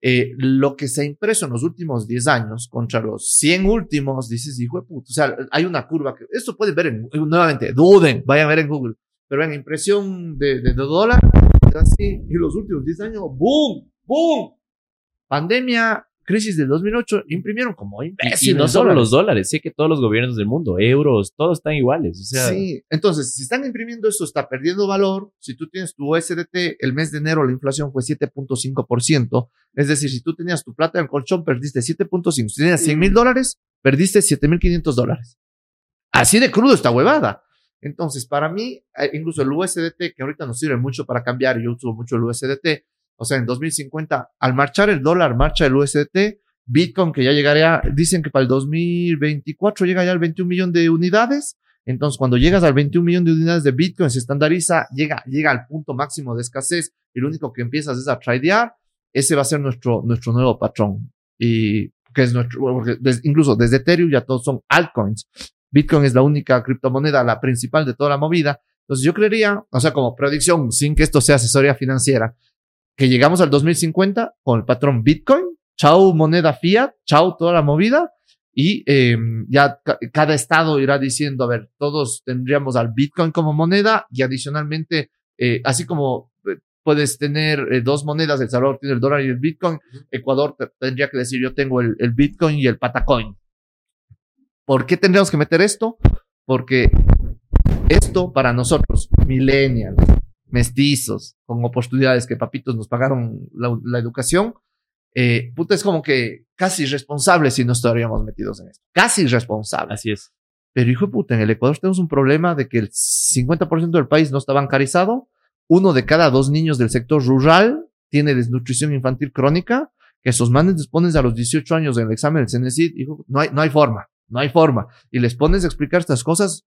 Eh, lo que se ha impreso en los últimos 10 años contra los 100 últimos, dices, hijo de puta, o sea, hay una curva que, esto pueden ver en, nuevamente, duden, vayan a ver en Google, pero en impresión de, de, de dólar, así, y los últimos 10 años, boom, boom, pandemia, crisis del 2008, imprimieron como imbéciles. y no solo los dólares, sé que todos los gobiernos del mundo, euros, todos están iguales. O sea, sí, entonces, si están imprimiendo eso, está perdiendo valor. Si tú tienes tu USDT, el mes de enero la inflación fue 7.5%. Es decir, si tú tenías tu plata en el colchón, perdiste 7.5. Si tenías 100 mil dólares, perdiste 7.500 dólares. Así de crudo esta huevada. Entonces, para mí, eh, incluso el USDT, que ahorita nos sirve mucho para cambiar, yo uso mucho el USDT, o sea, en 2050, al marchar el dólar, marcha el USDT, Bitcoin, que ya llegaría, dicen que para el 2024 llega ya al 21 millón de unidades. Entonces, cuando llegas al 21 millón de unidades de Bitcoin, se estandariza, llega, llega al punto máximo de escasez y lo único que empiezas es a tradear. Ese va a ser nuestro, nuestro nuevo patrón. Y que es nuestro, porque incluso desde Ethereum ya todos son altcoins. Bitcoin es la única criptomoneda, la principal de toda la movida. Entonces, yo creería, o sea, como predicción, sin que esto sea asesoría financiera, que llegamos al 2050 con el patrón Bitcoin, chau moneda fiat, chau toda la movida, y eh, ya ca- cada estado irá diciendo, a ver, todos tendríamos al Bitcoin como moneda y adicionalmente, eh, así como eh, puedes tener eh, dos monedas, El Salvador tiene el dólar y el Bitcoin, Ecuador te- tendría que decir, yo tengo el, el Bitcoin y el Patacoin. ¿Por qué tendríamos que meter esto? Porque esto para nosotros, millennials, mestizos, con oportunidades que papitos nos pagaron la, la educación, eh, puta, es como que casi irresponsable si no estaríamos metidos en esto. Casi irresponsable. así es. Pero hijo de puta, en el Ecuador tenemos un problema de que el 50% del país no está bancarizado. Uno de cada dos niños del sector rural tiene desnutrición infantil crónica. Que esos manes les pones a los 18 años en el examen del CNCID, hijo, no hay, no hay forma, no hay forma. Y les pones a explicar estas cosas,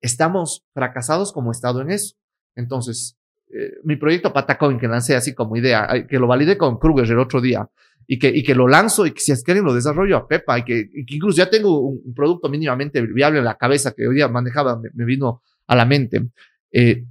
estamos fracasados como Estado en eso. Entonces, eh, mi proyecto Patacoin que lancé así como idea, que lo validé con Kruger el otro día y que, y que lo lanzo y que si es que lo desarrollo a Pepa y que, y incluso ya tengo un, producto mínimamente viable en la cabeza que hoy día manejaba, me, vino a la mente. Eh,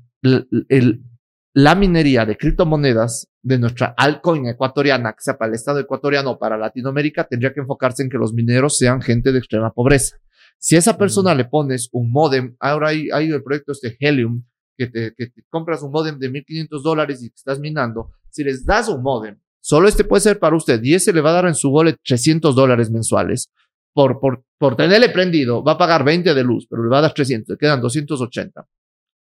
la minería de criptomonedas de nuestra altcoin ecuatoriana, que sea para el Estado ecuatoriano o para Latinoamérica, tendría que enfocarse en que los mineros sean gente de extrema pobreza. Si a esa persona mm. le pones un modem, ahora hay, hay el proyecto este Helium, que te, que te compras un modem de 1500 dólares y te estás minando. Si les das un modem, solo este puede ser para usted y ese le va a dar en su wallet 300 dólares mensuales. Por, por, por tenerle prendido, va a pagar 20 de luz, pero le va a dar 300, le quedan 280.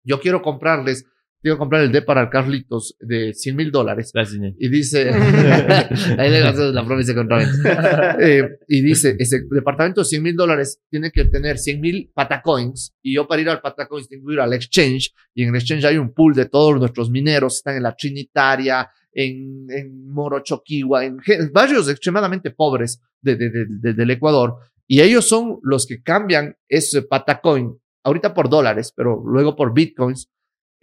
Yo quiero comprarles quiero comprar el D para Carlitos de 100 mil dólares. Gracias, y dice, ahí le haces la promesa contra eh, y dice, ese departamento de 100 mil dólares tiene que tener 100 mil patacoins. Y yo para ir al patacoins tengo que ir al exchange. Y en el exchange hay un pool de todos nuestros mineros, están en la Trinitaria, en, en Morochoquiwa, en, en barrios extremadamente pobres de, de, de, del Ecuador. Y ellos son los que cambian ese patacoin ahorita por dólares, pero luego por bitcoins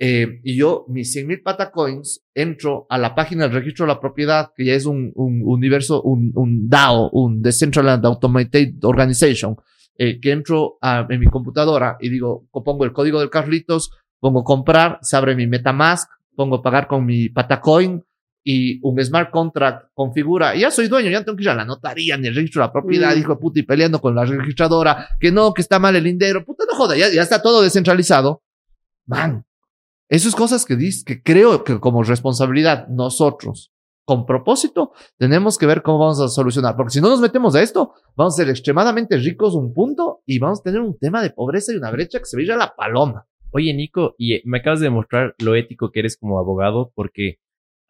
eh, y yo, mis 100 mil patacoins, entro a la página del registro de la propiedad, que ya es un, un universo, un, un DAO, un Decentralized Automated Organization, eh, que entro a, en mi computadora y digo, pongo el código del Carlitos, pongo comprar, se abre mi Metamask, pongo pagar con mi patacoin y un smart contract configura, y ya soy dueño, ya no tengo que ir a la notaría ni el registro de la propiedad, mm. hijo de puta, y peleando con la registradora, que no, que está mal el lindero, puta, no joda, ya, ya está todo descentralizado. Man, esas cosas que, dice, que creo que como responsabilidad nosotros, con propósito, tenemos que ver cómo vamos a solucionar. Porque si no nos metemos a esto, vamos a ser extremadamente ricos un punto y vamos a tener un tema de pobreza y una brecha que se vaya a la paloma. Oye, Nico, y eh, me acabas de demostrar lo ético que eres como abogado porque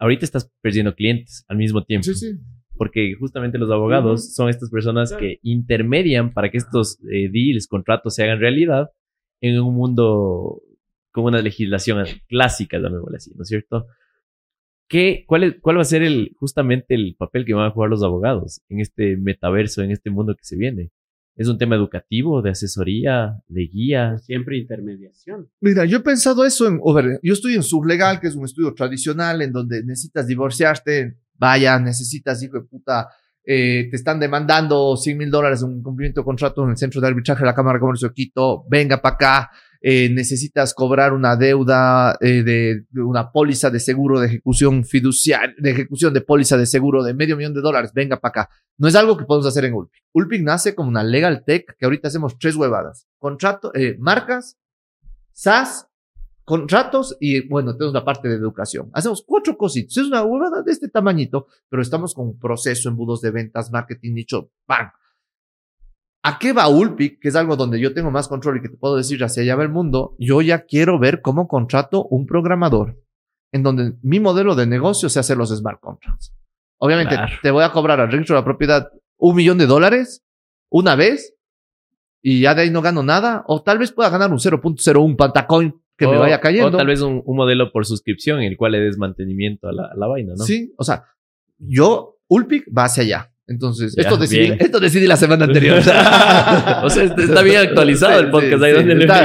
ahorita estás perdiendo clientes al mismo tiempo. Sí, sí. Porque justamente los abogados uh -huh. son estas personas claro. que intermedian para que estos eh, deals, contratos se hagan realidad en un mundo con una legislación clásica, llamémosle así, ¿no es cierto? ¿Qué, cuál, es, ¿Cuál va a ser el, justamente el papel que van a jugar los abogados en este metaverso, en este mundo que se viene? ¿Es un tema educativo, de asesoría, de guía? Siempre intermediación. Mira, yo he pensado eso en, ver, yo estoy en sublegal, que es un estudio tradicional en donde necesitas divorciarte, vaya, necesitas, hijo de puta, eh, te están demandando 100 mil dólares un cumplimiento de contrato en el centro de arbitraje de la Cámara de Comercio de Quito, venga para acá, eh, necesitas cobrar una deuda eh, de, de, una póliza de seguro de ejecución fiduciaria, de ejecución de póliza de seguro de medio millón de dólares, venga para acá. No es algo que podemos hacer en Ulpic. Ulpic nace como una legal tech que ahorita hacemos tres huevadas. Contrato, eh, marcas, SaaS, contratos y bueno, tenemos la parte de educación. Hacemos cuatro cositas. Es una huevada de este tamañito, pero estamos con un proceso, embudos de ventas, marketing, nicho, ¡pam! ¿A qué va Ulpic? Que es algo donde yo tengo más control y que te puedo decir hacia allá va el mundo. Yo ya quiero ver cómo contrato un programador en donde mi modelo de negocio se hace los smart contracts. Obviamente claro. te voy a cobrar al registro de la propiedad un millón de dólares una vez y ya de ahí no gano nada. O tal vez pueda ganar un 0.01 patacoin que o, me vaya cayendo. O tal vez un, un, modelo por suscripción en el cual le des mantenimiento a la, a la vaina, ¿no? Sí, o sea, yo, Ulpic va hacia allá. Entonces, ya, esto, decidí, esto decidí la semana anterior. o sea, está bien actualizado el podcast. ahí sí, donde está,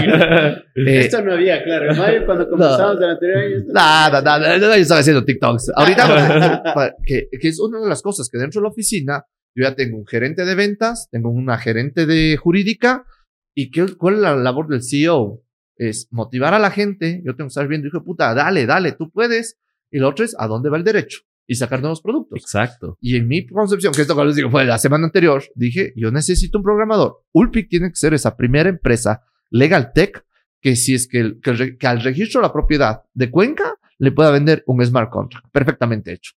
eh, esto no había, claro. Mayo, cuando comenzamos no, el anterior. Nada, nada, yo estaba haciendo TikToks. Ahorita, que, que es una de las cosas que dentro de la oficina, yo ya tengo un gerente de ventas, tengo una gerente de jurídica. ¿Y qué, cuál es la labor del CEO? Es motivar a la gente. Yo tengo que estar viendo, hijo de puta, dale, dale, tú puedes. Y lo otro es, ¿a dónde va el derecho? Y sacar nuevos productos. Exacto. Y en mi concepción, que esto que les digo fue la semana anterior, dije, yo necesito un programador. Ulpic tiene que ser esa primera empresa legal tech que si es que, el, que, el, que al registro de la propiedad de Cuenca le pueda vender un smart contract perfectamente hecho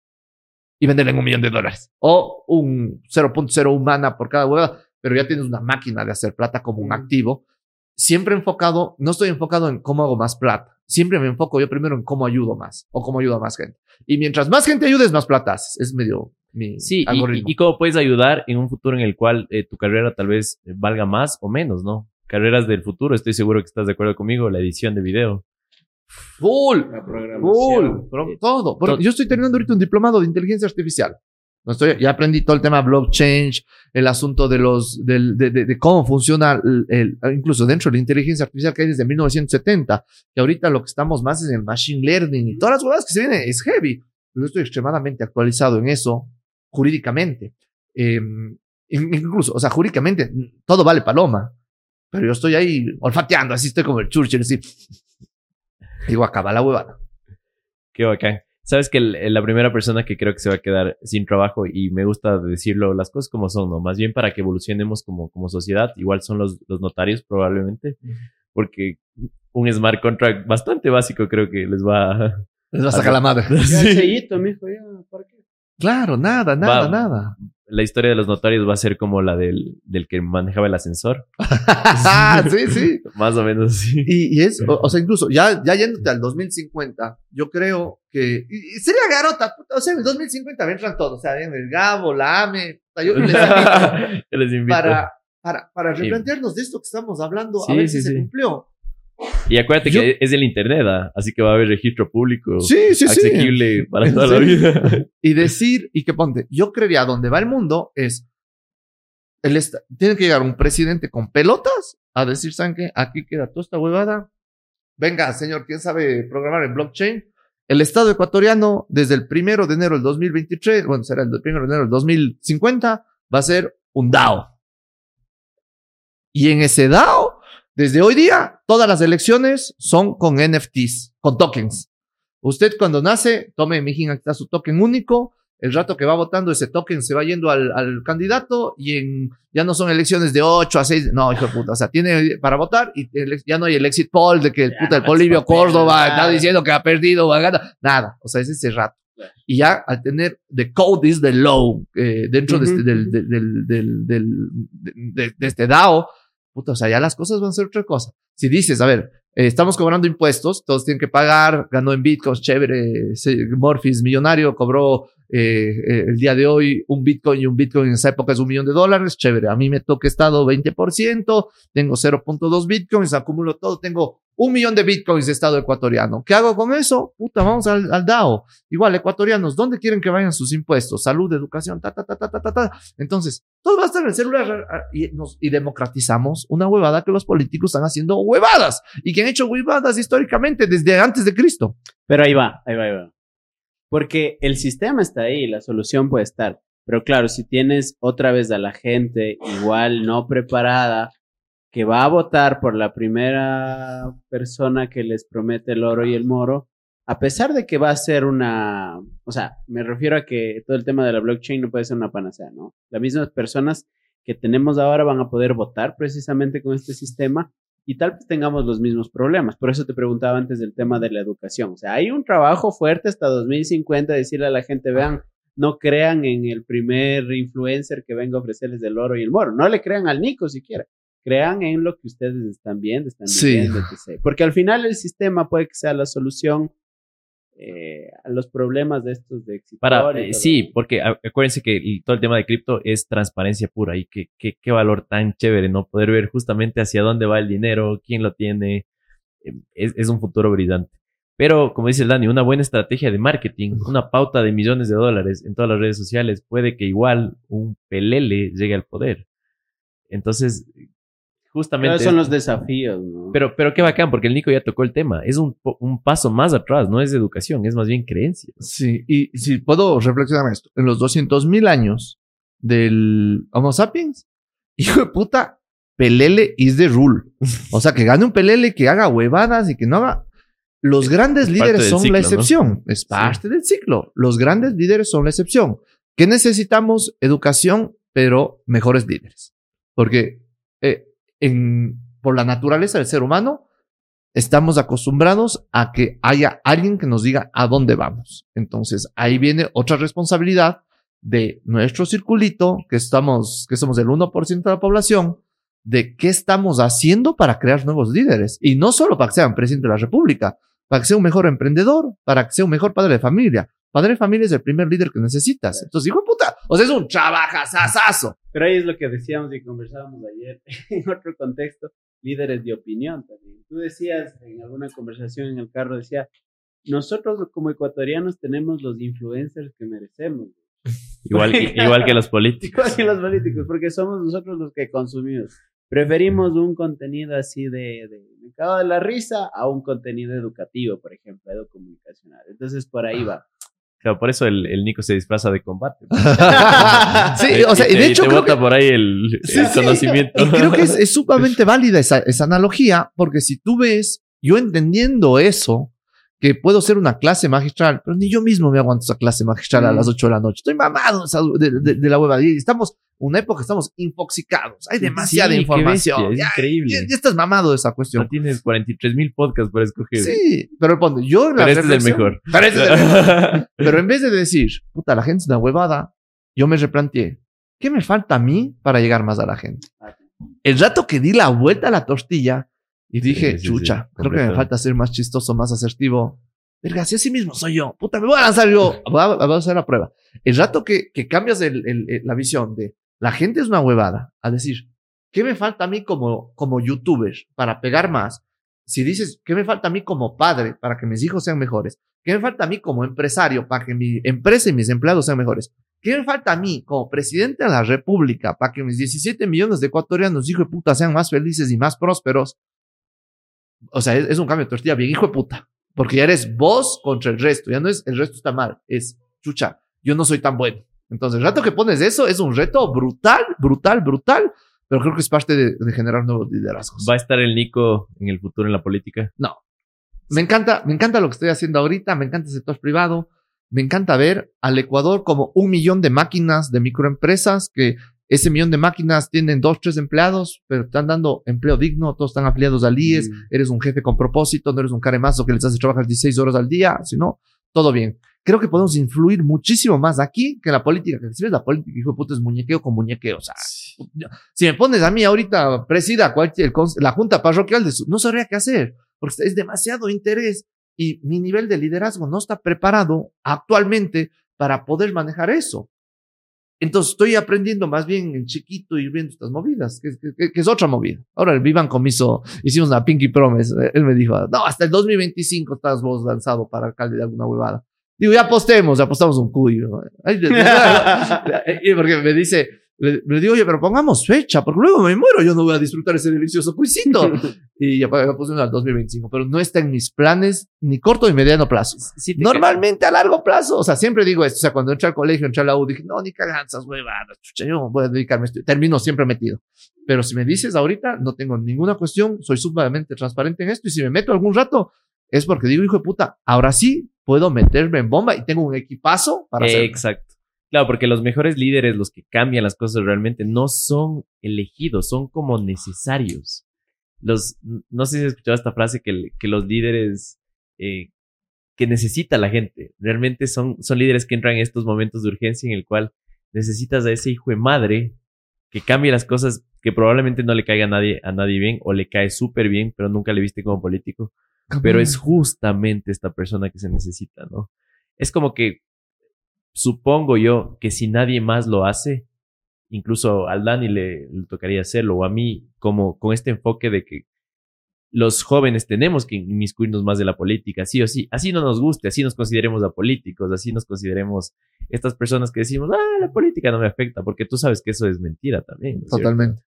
y venderle en un millón de dólares o un 0.0 humana por cada hueva, pero ya tienes una máquina de hacer plata como un activo. Siempre enfocado, no estoy enfocado en cómo hago más plata. Siempre me enfoco yo primero en cómo ayudo más o cómo ayudo a más gente. Y mientras más gente ayudes, más plata haces. Es medio mi sí, algoritmo. Y, y, cómo puedes ayudar en un futuro en el cual eh, tu carrera tal vez valga más o menos, ¿no? Carreras del futuro, estoy seguro que estás de acuerdo conmigo, la edición de video. Full, full, todo. Porque yo estoy terminando ahorita un diplomado de inteligencia artificial. No estoy, ya aprendí todo el tema blockchain, el asunto de los, del, de, de, de, cómo funciona, el, el, incluso dentro de la inteligencia artificial que hay desde 1970, que ahorita lo que estamos más es en el machine learning y todas las cosas que se vienen es heavy. Pero estoy extremadamente actualizado en eso jurídicamente. Eh, incluso, o sea, jurídicamente todo vale paloma, pero yo estoy ahí olfateando, así estoy como el Churchill, así. Digo, acaba la huevada. Qué bacán. Sabes que la primera persona que creo que se va a quedar sin trabajo, y me gusta decirlo las cosas como son, ¿no? Más bien para que evolucionemos como, como sociedad, igual son los, los notarios probablemente, porque un smart contract bastante básico creo que les va Les va a sacar la madre. Sí. Sellito, mijo, ya, ¿para qué? Claro, nada, nada, Va. nada. La historia de los notarios va a ser como la del, del que manejaba el ascensor. sí, sí. Más o menos así. Y, y es, o, o sea, incluso ya, ya yéndote al 2050, yo creo que y, y sería garota, puta, o sea, en el 2050 entran todos, o sea, en el Gabo, la AME, o sea, yo les invito Yo les invito. para, para, para Sí. replantearnos de esto que estamos hablando, a Sí, ver sí, si se sí. cumplió. Y acuérdate Yo- que es del internet, ¿ah? así que va a haber registro público Sí, sí, sí. asequible para ¿En toda la vida. Y decir, y que ponte, yo creería donde va el mundo es, el tiene que llegar un presidente con pelotas a decir, ¿saben qué? Aquí queda toda esta huevada. Venga, señor, ¿quién sabe programar en blockchain? El Estado ecuatoriano, desde el primero de enero del 2023, bueno, será el primero de enero del 2050, va a ser un DAO. Y en ese DAO, desde hoy día, todas las elecciones son con NFTs, con tokens. Usted cuando nace, tome, mijín, aquí está su token único. El rato que va votando, ese token se va yendo al, al candidato y en, ya no son elecciones de 8 a 6. No, hijo de puta. O sea, tiene para votar y el- ya no hay el exit poll de que el puta, el Polivio Córdoba está diciendo que ha perdido, va a ganar. Nada. O sea, es ese rato. Y ya al tener the code is the law eh, dentro de, Ujú, este, del, ujú. del, del, del, del- de, de- de este DAO, puta, o sea, ya las cosas van a ser otra cosa. Si dices, a ver, eh, estamos cobrando impuestos, todos tienen que pagar, ganó en bitcoins, chévere, se- Morpheus millonario, cobró eh, eh, el día de hoy un bitcoin y un bitcoin en esa época es un millón de dólares, chévere, a mí me toca estado 20%, tengo 0.2 bitcoins, acumulo todo, tengo un millón de bitcoins de estado ecuatoriano. ¿Qué hago con eso? Puta, vamos al, al DAO. Igual, ecuatorianos, ¿dónde quieren que vayan sus impuestos? Salud, educación, ta, ta, ta, ta, ta, ta, ta. Entonces, todo va a estar en el celular y, y democratizamos una huevada que los políticos están haciendo huevadas y que han hecho huevadas históricamente desde antes de Cristo. Pero ahí va, ahí va, ahí va. Porque el sistema está ahí, la solución puede estar. Pero claro, si tienes otra vez a la gente igual no preparada, que va a votar por la primera persona que les promete el oro y el moro, a pesar de que va a ser una, o sea, me refiero a que todo el tema de la blockchain no puede ser una panacea, ¿no? Las mismas personas que tenemos ahora van a poder votar precisamente con este sistema y tal vez tengamos los mismos problemas. Por eso te preguntaba antes del tema de la educación. O sea, hay un trabajo fuerte hasta 2050, decirle a la gente, vean, no crean en el primer influencer que venga a ofrecerles el oro y el moro. No le crean al Nico siquiera. Crean en lo que ustedes están viendo, están Sí. viviendo, etc. Porque al final el sistema puede que sea la solución eh, a los problemas de estos de éxito. Para, eh, sí, porque acuérdense que el- todo el tema de cripto es transparencia pura y que, que- qué valor tan chévere, ¿no? Poder ver justamente hacia dónde va el dinero, quién lo tiene, eh, es, es un futuro brillante. Pero, como dice el Dani, una buena estrategia de marketing, una pauta de millones de dólares en todas las redes sociales, puede que igual un pelele llegue al poder. Entonces, justamente... son los desafíos, ¿no? Pero, pero qué bacán, porque el Nico ya tocó el tema. Es un, un paso más atrás, no es educación, es más bien creencia. Sí, y si puedo reflexionar en esto, en los 200 mil años del Homo sapiens, hijo de puta, Pelele is the rule. O sea, que gane un Pelele, que haga huevadas y que no haga... Los grandes Es líderes son ciclo, la ¿no? excepción. Es parte del ciclo. Los grandes líderes son la excepción. ¿Qué necesitamos? Educación, pero mejores líderes. Porque eh, por la naturaleza del ser humano, estamos acostumbrados a que haya alguien que nos diga a dónde vamos. Entonces, ahí viene otra responsabilidad de nuestro circulito, que estamos, que somos el 1% de la población, de qué estamos haciendo para crear nuevos líderes. Y no solo para que sean presidente de la República, para que sea un mejor emprendedor, para que sea un mejor padre de familia. Padre de familia es el primer líder que necesitas. Entonces, hijo de puta, o sea, es un trabajazazazo. Pero ahí es lo que decíamos y conversábamos ayer en otro contexto, líderes de opinión también. Tú decías en alguna conversación en el carro, decía, nosotros como ecuatorianos tenemos los influencers que merecemos. Igual, igual que los políticos. Igual que los políticos, porque somos nosotros los que consumimos. Preferimos un contenido así de, de me cago de la risa a un contenido educativo, por ejemplo, educomunicacional. Entonces, por ahí va. Claro, por eso el, el Nico se disfraza de combate. sí, o sea, y te, de hecho te creo bota que, por ahí el, Sí, el sí. conocimiento. y creo que es, es sumamente válida esa, esa analogía, porque si tú ves, yo entendiendo eso, que puedo ser una clase magistral, pero ni yo mismo me aguanto esa clase magistral a Mm. las 8 de la noche. Estoy mamado de, la hueva. Y estamos, una época estamos infoxicados. Hay demasiada Sí, información. bestia, es ya, increíble. ya- ya estás mamado de esa No cuestión. tienes 43 mil podcasts para escoger. Sí, pero ponte, yo en la Pero este es el mejor. Pero este es el mejor. Pero en vez de decir, puta, la gente es una huevada, yo me replanteé, ¿qué me falta a mí para llegar más a la gente? El rato que di la vuelta a la tortilla y dije, Sí, chucha, creo que me falta ser más chistoso, más asertivo. Verga, si así mismo soy yo, puta, me voy a lanzar yo, voy a, voy a hacer la prueba. El rato que, que cambias el- el- el- la visión de la gente es una huevada, a decir, ¿qué me falta a mí como, como youtuber para pegar más? Si dices, ¿qué me falta a mí como padre para que mis hijos sean mejores? ¿Qué me falta a mí como empresario para que mi empresa y mis empleados sean mejores? ¿Qué me falta a mí como presidente de la República para que mis 17 millones de ecuatorianos, hijo de puta, sean más felices y más prósperos? O sea, es, es un cambio de tortilla bien, hijo de puta. Porque ya eres vos contra el resto. Ya no es el resto está mal. Es chucha. Yo no soy tan bueno. Entonces, el rato que pones eso es un reto brutal, brutal, brutal. Pero creo que es parte de, de generar nuevos liderazgos. ¿Va a estar el Nico en el futuro en la política? Me encanta, me encanta lo que estoy haciendo ahorita, me encanta el sector privado, me encanta ver al Ecuador como un millón de máquinas de microempresas que ese millón de máquinas tienen dos, tres empleados, pero están dando empleo digno, todos están afiliados al IES, Mm. eres un jefe con propósito, no eres un caremazo que les hace trabajar 16 horas al día, sino todo bien. Creo que podemos influir muchísimo más aquí que en la política, que si ves la política, hijo de puta, es muñequeo con muñequeo, o sea, si me pones a mí ahorita, presida cualquier, la junta parroquial, de su- no sabría qué hacer, porque es demasiado interés y mi nivel de liderazgo no está preparado actualmente para poder manejar eso. Entonces estoy aprendiendo más bien en chiquito y viendo estas movidas, que, que- que es otra movida. Ahora el Vivan Comiso, hicimos una Pinky Promise. eh, Él me dijo, no, hasta el 2025 estás vos lanzado para alcalde de alguna huevada. Digo, ya apostemos, apostamos un cuyo. Porque me dice, le, le digo, oye, pero pongamos fecha, porque luego me muero, yo no voy a disfrutar ese delicioso cuisito. y ya, ya pusimos al 2025, pero no está en mis planes ni corto ni mediano plazo. Sí, Normalmente a largo plazo, o sea, siempre digo esto, o sea, cuando entré al colegio, entré a la U, dije, no, ni caganzas, huevadas, chucha, yo voy a dedicarme a esto. Termino siempre metido. Pero si me dices ahorita, no tengo ninguna cuestión, soy sumamente transparente en esto, y si me meto algún rato, es porque digo, hijo de puta, ahora sí puedo meterme en bomba y tengo un equipazo para hacerlo. Exacto. Claro, porque los mejores líderes, los que cambian las cosas realmente, no son elegidos, son como necesarios. Los, no sé si has escuchado esta frase que, que los líderes eh, que necesita la gente, realmente son, son líderes que entran en estos momentos de urgencia en el cual necesitas a ese hijo de madre que cambie las cosas que probablemente no le caiga a nadie, a nadie bien o le cae súper bien, pero nunca le viste como político pero es justamente esta persona que se necesita, ¿no? Es como que supongo yo que si nadie más lo hace, incluso al Dani le, tocaría hacerlo, o a mí, como con este enfoque de que los jóvenes tenemos que inmiscuirnos más de la política, sí o sí, así no nos guste, así nos consideremos apolíticos, así nos consideremos estas personas que decimos, ah, la política no me afecta, porque tú sabes que eso es mentira también. Totalmente.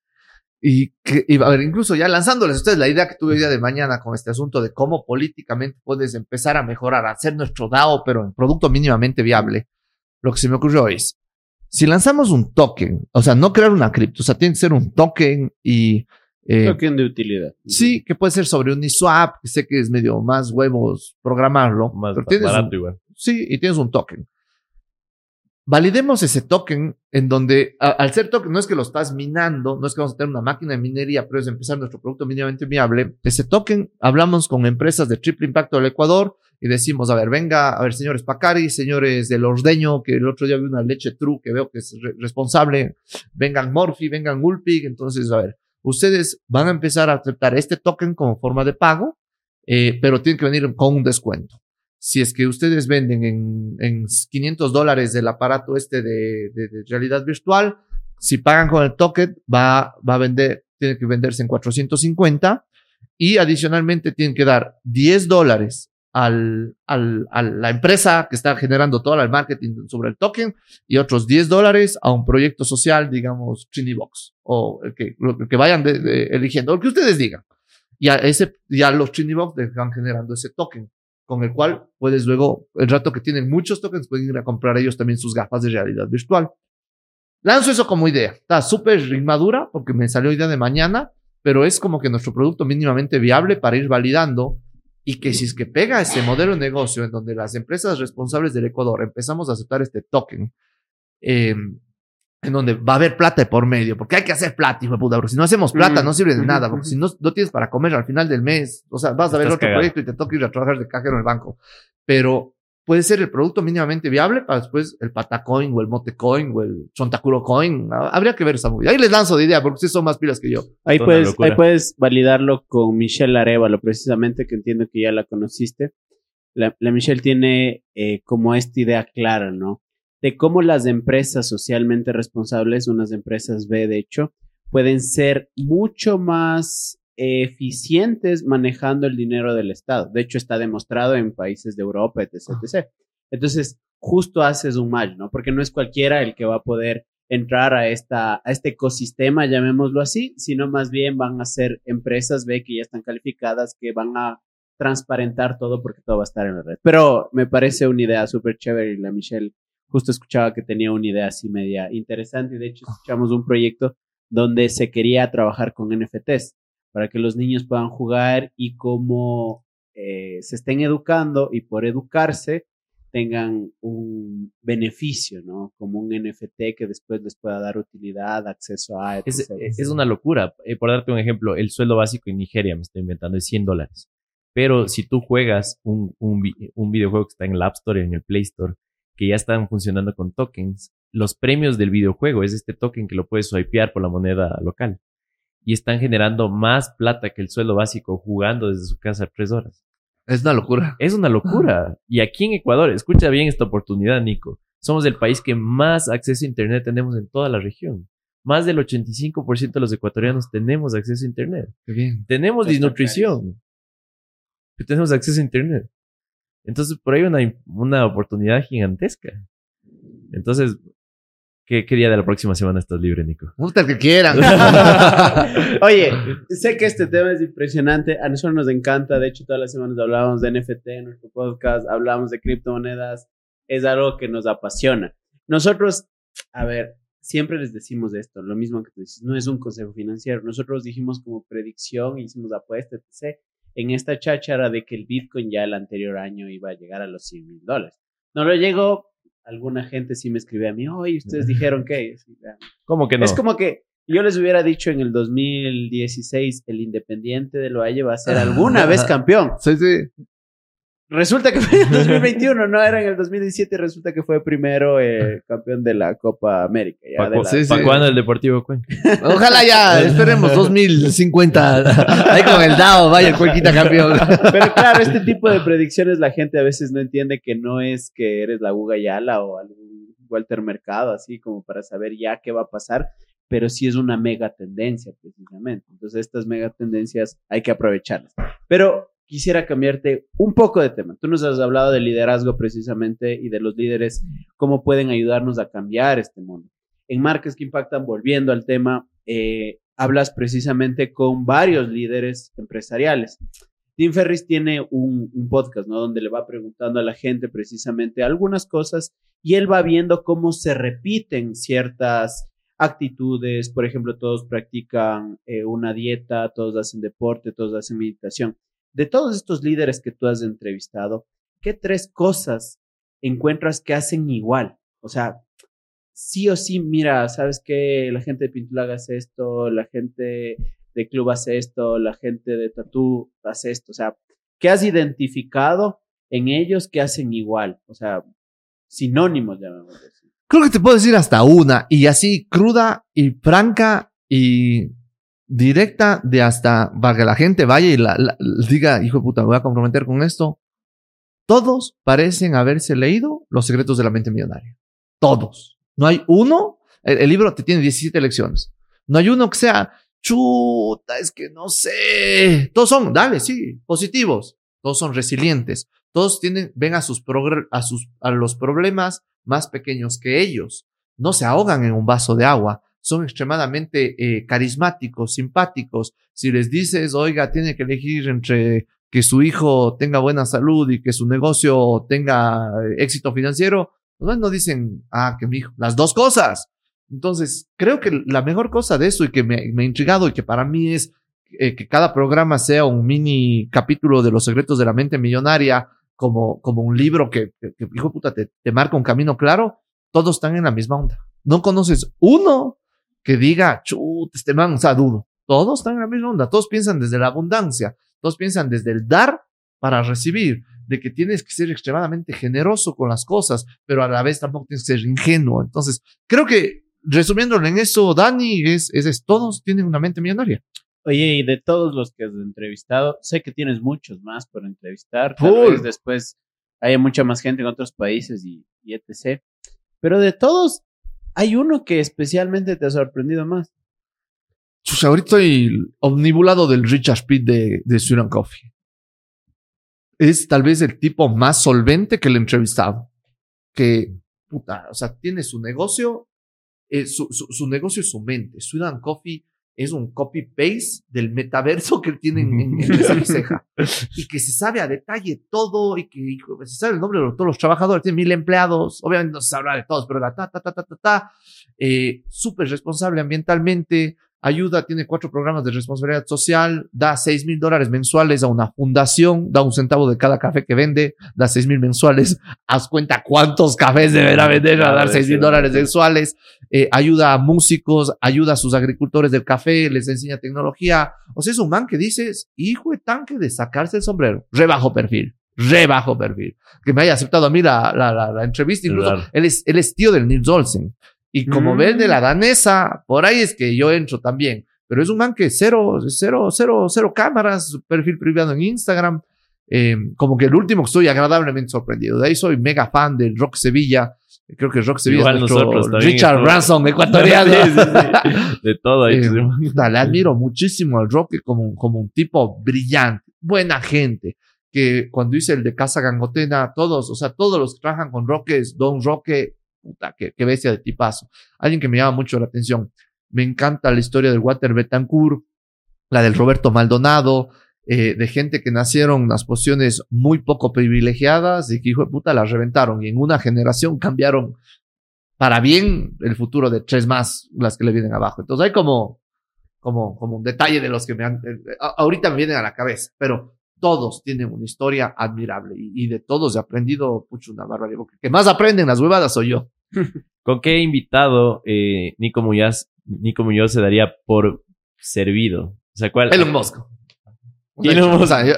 Y, que, a ver, incluso ya lanzándoles a ustedes la idea que tuve el día de mañana con este asunto de cómo políticamente puedes empezar a mejorar, a hacer nuestro DAO, pero en producto mínimamente viable, lo que se me ocurrió es, si lanzamos un token, o sea, no crear una cripto, o sea, tiene que ser un token y... eh, Token de utilidad. Sí, que puede ser sobre Uniswap, que sé que es medio más huevos programarlo. Más pero tienes barato un- igual. Sí, y tienes un token. Validemos ese token en donde, al ser token, no es que lo estás minando, no es que vamos a tener una máquina de minería, pero es empezar nuestro producto mínimamente viable. Ese token, hablamos con empresas de triple impacto del Ecuador y decimos, a ver, venga, a ver, señores Pacari, señores del Ordeño, que el otro día vi una leche true que veo que es re- responsable, vengan Morphy, vengan Gulpig, entonces, a ver, ustedes van a empezar a aceptar este token como forma de pago, eh, pero tienen que venir con un descuento si es que ustedes venden en, en 500 dólares el aparato este de, de- de realidad virtual, si pagan con el token, va, va a vender, tiene que venderse en 450 y adicionalmente tienen que dar 10 dólares al, al, a la empresa que está generando todo el marketing sobre el token y otros 10 dólares a un proyecto social, digamos, Box o el que, el que vayan de, de, eligiendo, lo que ustedes digan. Y a, ese, ya los Box van generando ese token con el cual puedes luego, el rato que tienen muchos tokens, pueden ir a comprar ellos también sus gafas de realidad virtual. Lanzo eso como idea. Está súper inmadura porque me salió idea de mañana, pero es como que nuestro producto mínimamente viable para ir validando y que si es que pega ese modelo de negocio en donde las empresas responsables del Ecuador empezamos a aceptar este token, eh, en donde va a haber plata de por medio, porque hay que hacer plata, hijo de puta, porque si no hacemos plata no sirve de nada, porque si no, no tienes para comer al final del mes, o sea, vas a ver otro cagado. proyecto y te toca ir a trabajar de cajero en el banco. Pero puede ser el producto mínimamente viable para después el Patacoin o el Motecoin o el Chontacuro Coin. Habría que ver esa movida. Ahí les lanzo de idea, porque ustedes son más pilas que yo. Ahí puedes, ahí puedes validarlo con Michelle Arevalo, precisamente, que entiendo que ya la conociste. La, la Michelle tiene eh, como esta idea clara, ¿no? De cómo las empresas socialmente responsables, unas empresas B de hecho, pueden ser mucho más eficientes manejando el dinero del Estado. De hecho, está demostrado en países de Europa, etc. etc. Entonces, justo haces un match, ¿no? Porque no es cualquiera el que va a poder entrar a, esta, a este ecosistema, llamémoslo así, sino más bien van a ser empresas B que ya están calificadas, que van a transparentar todo porque todo va a estar en la red. Pero me parece una idea súper chévere y la Michelle justo escuchaba que tenía una idea así media interesante y de hecho escuchamos un proyecto donde se quería trabajar con NFTs para que los niños puedan jugar y como eh, se estén educando y por educarse tengan un beneficio, ¿no? Como un NFT que después les pueda dar utilidad, acceso a... Es, es, una locura. Eh, por darte un ejemplo, el sueldo básico en Nigeria, me estoy inventando, es 100 dólares. Pero si tú juegas un, un, un videojuego que está en el App Store, en el Play Store, que ya están funcionando con tokens, los premios del videojuego es este token que lo puedes swipear por la moneda local. Y están generando más plata que el sueldo básico jugando desde su casa tres horas. Es una locura. Es una locura. Y aquí en Ecuador, escucha bien esta oportunidad, Nico. Somos el país que más acceso a Internet tenemos en toda la región. Más del 85% de los ecuatorianos tenemos acceso a Internet. Qué bien. Tenemos desnutrición. Tenemos acceso a Internet. Entonces, por ahí una, una oportunidad gigantesca. Entonces, ¿qué, ¿qué, día de la próxima semana estás libre, Nico? Gusta que quieran. Oye, sé que este tema es impresionante. A nosotros nos encanta. De hecho, todas las semanas hablábamos de NFT en nuestro podcast, hablamos de criptomonedas. Es algo que nos apasiona. Nosotros, a ver, siempre les decimos esto, lo mismo que tú dices, no es un consejo financiero. Nosotros dijimos como predicción, hicimos apuesta, etc en esta cháchara de que el Bitcoin ya el anterior año iba a llegar a los 100 mil dólares. No lo llegó, alguna gente sí me escribió a mí, oye, ustedes dijeron que... ¿Cómo que no? Es como que yo les hubiera dicho en el 2016, el Independiente de Loalle va a ser alguna vez campeón. Sí, sí. Resulta que fue en el 2021, no era en el 2017, resulta que fue primero eh, campeón de la Copa América. ¿Para cu sí, sí. cuándo el Deportivo Cuenca? Ojalá ya, esperemos 2050. Ahí con el DAO, vaya el Cuenquita campeón. Pero claro, este tipo de predicciones la gente a veces no entiende que no es que eres la Guga Yala o algún Walter Mercado, así como para saber ya qué va a pasar, pero sí es una mega tendencia precisamente. Entonces estas mega tendencias hay que aprovecharlas. Pero quisiera cambiarte un poco de tema. Tú nos has hablado de liderazgo precisamente y de los líderes, cómo pueden ayudarnos a cambiar este mundo. En Marcas que Impactan, volviendo al tema, eh, hablas precisamente con varios líderes empresariales. Tim Ferris tiene un, un, podcast, ¿no? Donde le va preguntando a la gente precisamente algunas cosas y él va viendo cómo se repiten ciertas actitudes. Por ejemplo, todos practican eh, una dieta, todos hacen deporte, todos hacen meditación de todos estos líderes que tú has entrevistado, ¿qué tres cosas encuentras que hacen igual? O sea, sí o sí, mira, sabes que la gente de Pintulaga hace esto, la gente de club hace esto, la gente de Tatú hace esto. O sea, ¿qué has identificado en ellos que hacen igual? O sea, sinónimos, llamamos así. Creo que te puedo decir hasta una, y así cruda y franca y directa de hasta para que la gente vaya y la, diga, hijo de puta, me voy a comprometer con esto. Todos parecen haberse leído Los secretos de la mente millonaria. Todos. No hay uno. El, libro te tiene 17 lecciones. No hay uno que sea, chuta, es que no sé. Todos son, dale, sí, positivos. todos son resilientes, todos tienen, ven a sus, a sus, a los problemas más pequeños que ellos, no se ahogan en un vaso de agua, son extremadamente eh, carismáticos, simpáticos. Si les dices, oiga, tiene que elegir entre que su hijo tenga buena salud y que su negocio tenga eh, éxito financiero, pues no dicen, ah, que mi hijo, las dos cosas. Entonces, creo que la mejor cosa de eso y que me, ha intrigado y que para mí es eh, que cada programa sea un mini capítulo de los secretos de la mente millonaria, como, como un libro que, que, hijo puta, te, te marca un camino claro, todos están en la misma onda. No conoces uno que diga, chut, este man, o sea, dudo. Todos están en la misma onda. Todos piensan desde la abundancia. Todos piensan desde el dar para recibir. De que tienes que ser extremadamente generoso con las cosas, pero a la vez tampoco tienes que ser ingenuo. Entonces, creo que resumiéndolo en eso, Dani, es, es, todos tienen una mente millonaria. Oye, y de todos los que has entrevistado, sé que tienes muchos más por entrevistar. Tal vez después hay mucha más gente en otros países y, y etc. Pero de todos, hay uno que especialmente te ha sorprendido más. Pues ahorita estoy omnibulado del Richard Pitt de, de Coffee. Es tal vez el tipo más solvente que le he entrevistado. Que, puta, o sea, tiene su negocio, eh, su, su, negocio es su mente. Sudan Coffee es un copy-paste del metaverso que tienen en, en, ceja. y que se sabe a detalle todo y que se sabe el nombre de todos los trabajadores, tiene mil empleados, obviamente no se sabrá de todos, pero la ta, ta, ta, ta, ta, ta, eh, súper responsable ambientalmente, ayuda, tiene cuatro programas de responsabilidad social, da seis mil dólares mensuales a una fundación, da un centavo de cada café que vende, da seis mil mensuales, haz cuenta cuántos cafés deberá vender a dar seis mil dólares mensuales, eh, ayuda a músicos, ayuda a sus agricultores del café, les enseña tecnología, o sea, es un man que dices, hijo de tanque de sacarse el sombrero, rebajo perfil. Re bajo perfil. Que me haya aceptado a mí la, la, la, entrevista. Incluso él, es, él es tío del Nils Olsen. Y como mm. ven de la danesa, por ahí es que yo entro también. Pero es un man que cero, cero, cero, cero cámaras, perfil privado en Instagram. Eh, como que el último que estoy agradablemente sorprendido. De ahí soy mega fan del Rock Sevilla. Creo que Rock Sevilla es nuestro Richard Branson ecuatoriano. De todo ahí. Eh, le admiro muchísimo al Rock como, como un tipo brillante, buena gente. Que cuando hice el de Casa Gangotena, todos, o sea, todos los que trabajan con Roque, Don Roque, puta, qué, bestia de tipazo. Alguien que me llama mucho la atención. Me encanta la historia del Walter Betancourt, la del Roberto Maldonado, eh, de gente que nacieron unas posiciones muy poco privilegiadas y que, hijo de puta, las reventaron y en una generación cambiaron para bien el futuro de tres más, las que le vienen abajo. Entonces hay como, como, como un detalle de los que me han, eh, ahorita me vienen a la cabeza, pero todos tienen una historia admirable y, de todos he aprendido mucho una barbaridad. Que más aprenden las huevadas soy yo. ¿Con qué invitado eh, Nico Muñoz, Nico Muñoz se daría por servido? O sea, ¿cuál? Elon Musk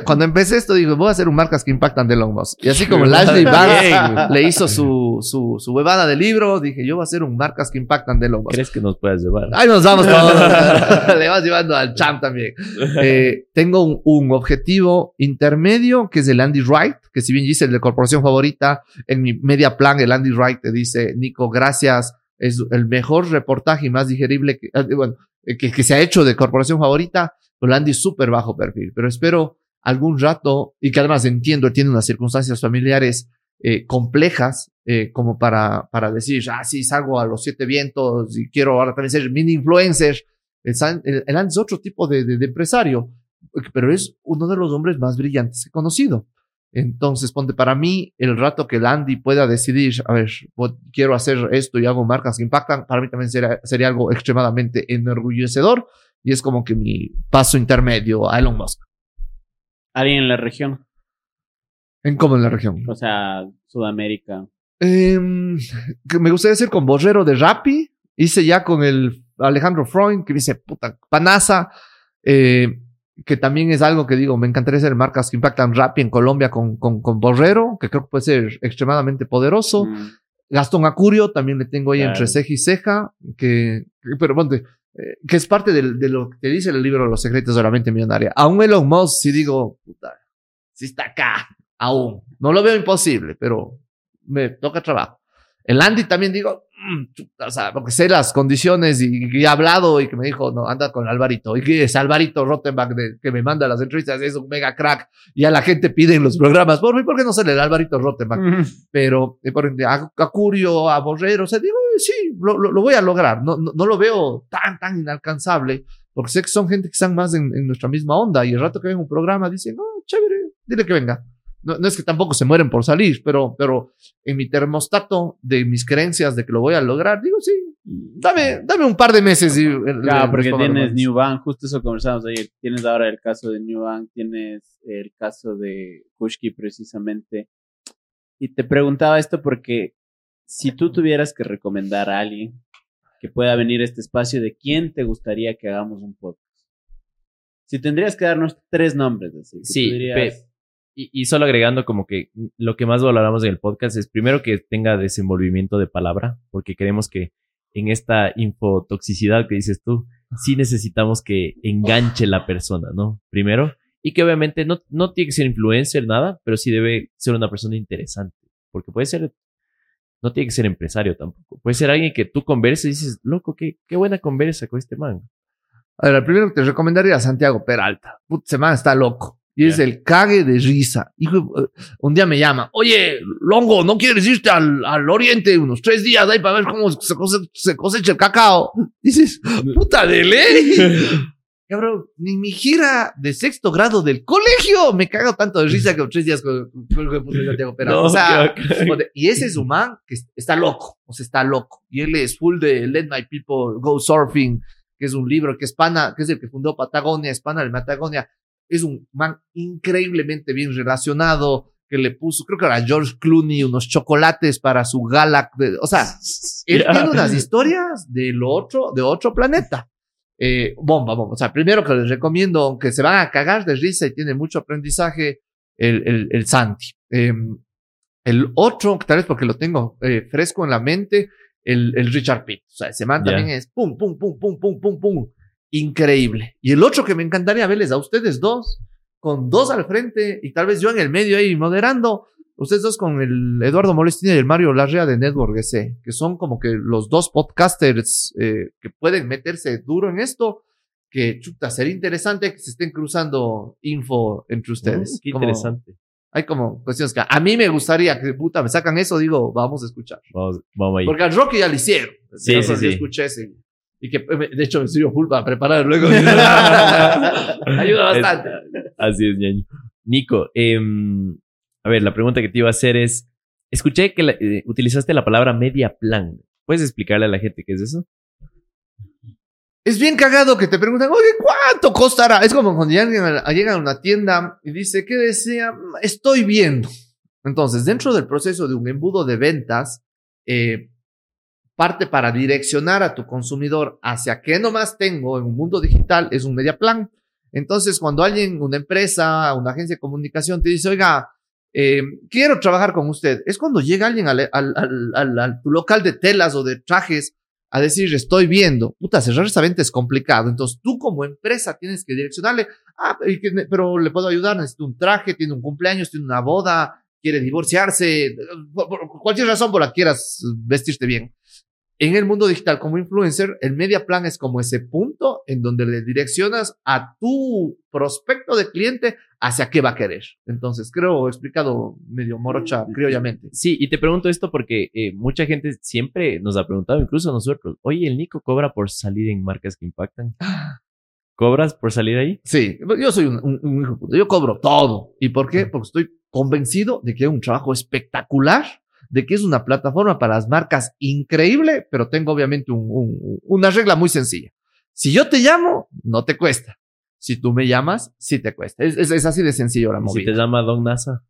cuando empecé esto, digo, voy a hacer un marcas que impactan de Elon Musk. Y así como Lashley Barnes le hizo su, su, su huevada de libro, dije, yo voy a hacer un marcas que impactan de Elon Musk. ¿Crees que nos puedas llevar? Ahí nos vamos todos. le vas llevando al champ también. Eh, tengo un, un, objetivo intermedio, que es el Andy Wright, que si bien dice el de corporación favorita, en mi media plan, el Andy Wright te dice, Nico, gracias. Es el mejor reportaje y más digerible que, eh, bueno, que, que se ha hecho de corporación favorita Andy es súper bajo perfil, pero espero algún rato, y que además entiendo, tiene unas circunstancias familiares eh, complejas, eh, como para, para decir, ah, sí, salgo a los siete vientos y quiero ahora también ser mini influencer. El, el, Andy es otro tipo de, de, empresario, pero es uno de los hombres más brillantes que he conocido. Entonces, ponte, para mí, el rato que el Andy pueda decidir, a ver, quiero hacer esto y hago marcas que impactan, para mí también sería, sería algo extremadamente enorgullecedor y es como que mi paso intermedio a Elon Musk. ¿Alguien en la región? ¿En cómo en la región? O sea, Sudamérica. Em, me gustaría hacer con Borrero de Rappi. Hice ya con el Alejandro Freund, que dice, puta, panaza. Eh, que también es algo que digo, me encantaría hacer marcas que impactan Rappi en Colombia con, con, con Borrero, que creo que puede ser extremadamente poderoso. Mm. Gastón Acurio también le tengo ahí entre ceja y ceja, que, pero ponte, eh, que es parte de, lo que dice el libro Los secretos de la mente millonaria. Aún Elon Musk, si digo, puta, si está acá, aún. No lo veo imposible, pero me toca trabajo. El Andy también digo, mm, chuta, o sea, porque sé las condiciones y, y he hablado y que me dijo, no, anda con Alvarito. Y que es Alvarito Rottenbach de- que me manda las entrevistas, es un mega crack. Y a la gente pide en los programas, por mí, ¿por qué no sale el Alvarito Rottenbach? Pero eh, por a, a Curio, a Borrero, o sea, digo, sí, lo, lo- lo voy a lograr. No, no, no lo veo tan, tan inalcanzable, porque sé que son gente que están más en, en nuestra misma onda. Y el rato que ven un programa dicen, no, chévere, dile que venga. No, no es que tampoco se mueren por salir, pero, pero en mi termostato de mis creencias de que lo voy a lograr, digo, sí, dame, dame un par de meses. Y, Claro, porque tienes New New Bank, justo eso conversamos ayer. Tienes ahora el caso de New Bank, tienes el caso de Kushki precisamente. Y te preguntaba esto porque si tú tuvieras que recomendar a alguien que pueda venir a este espacio, ¿de quién te gustaría que hagamos un podcast? Si tendrías que darnos tres nombres, así. Sí, tú dirías- Y, y solo agregando como que lo que más valoramos en el podcast es primero que tenga desenvolvimiento de palabra, porque queremos que en esta infotoxicidad que dices tú, sí necesitamos que enganche la persona, ¿no? Primero, y que obviamente no, no tiene que ser influencer, nada, pero sí debe ser una persona interesante, porque puede ser, no tiene que ser empresario tampoco, puede ser alguien que tú converses y dices, loco, qué, qué buena conversa con este man. A ver, el primero que te recomendaría a Santiago Peralta. Put, se man está loco. Y es el cague de risa. Hijo, eh, un día me llama, oye, Longo, ¿no quieres irte al, al oriente unos tres días ahí para ver cómo se cosecha, se cosecha el cacao? Dices, puta de ley. Cabrón, ni mi gira de sexto grado del colegio me cago tanto de risa que tres días con, lo Santiago. No, o sea, Y ese es un man que es- está loco, o sea, está loco. Y él es full de Let My People Go Surfing, que es un libro que es pana, que es el que fundó Patagonia, es pana de Patagonia. Es un man increíblemente bien relacionado, que le puso, creo que era George Clooney, unos chocolates para su gala. de- o sea, él tiene unas historias del otro, de otro planeta. Eh, bomba, bomba. O sea, primero que les recomiendo, aunque se van a cagar de risa y tiene mucho aprendizaje, el, el, el Santi. Eh, el otro, tal vez porque lo tengo eh, fresco en la mente, el, el Richard Pitt. O sea, ese man Ya. también es pum, pum, pum, pum, pum, pum, pum. Increíble. Y el otro que me encantaría verles a ustedes dos, con dos al frente y tal vez yo en el medio ahí moderando, ustedes dos con el Eduardo Molestina y el Mario Larrea de Network ese, que son como que los dos podcasters eh, que pueden meterse duro en esto, que chuta, sería interesante que se estén cruzando info entre ustedes. Oh, Qué Como- interesante. hay como cuestiones que a mí me gustaría que puta me sacan eso, digo, vamos a escuchar. Vamos, vamos ahí. Porque al Rocky ya lo hicieron. Sí, Yo sí, sí. escuché ese. Y que eh, de hecho me sirvió full para preparar luego. Ayuda bastante. Así es, ñaño. Nico, em, a ver, la pregunta que te iba a hacer es, escuché que eh, utilizaste la palabra media plan. ¿Puedes explicarle a la gente qué es eso? Es bien cagado que te preguntan, oye, ¿cuánto costará? Es como cuando llegan a, llegan a una tienda y dice, ¿qué desea? Estoy viendo. Entonces, dentro del proceso de un embudo de ventas, eh, parte para direccionar a tu consumidor hacia qué nomás tengo en un mundo digital es un media plan. Entonces, cuando alguien, una empresa, una agencia de comunicación te dice, oiga, eh, quiero trabajar con usted, es cuando llega alguien al, al, al, al, local de telas o de trajes a decir, estoy viendo, puta, cerrar esa venta es complicado. Entonces, tú como empresa tienes que direccionarle, ah, pero le puedo ayudar, necesito un traje, tiene un cumpleaños, tiene una boda, quiere divorciarse, por, por cualquier razón por la que quieras vestirte bien. En el mundo digital como influencer, el media plan es como ese punto en donde le direccionas a tu prospecto de cliente hacia qué va a querer. Entonces, creo explicado medio morocha, criollamente. Sí, y te pregunto esto porque eh, mucha gente siempre nos ha preguntado, incluso nosotros, oye, ¿el Nico cobra por salir en marcas que impactan? ¿Cobras por salir ahí? Sí, yo soy un, un- un hijo de puta. Yo cobro todo. ¿Y por qué? Porque estoy convencido de que hay un trabajo espectacular, de que es una plataforma para las marcas increíble, pero tengo obviamente un- un- una regla muy sencilla. Si yo te llamo, no te cuesta. Si tú me llamas, sí te cuesta. Es, es- es así de sencillo la ¿Y si movida. te llama Don NASA?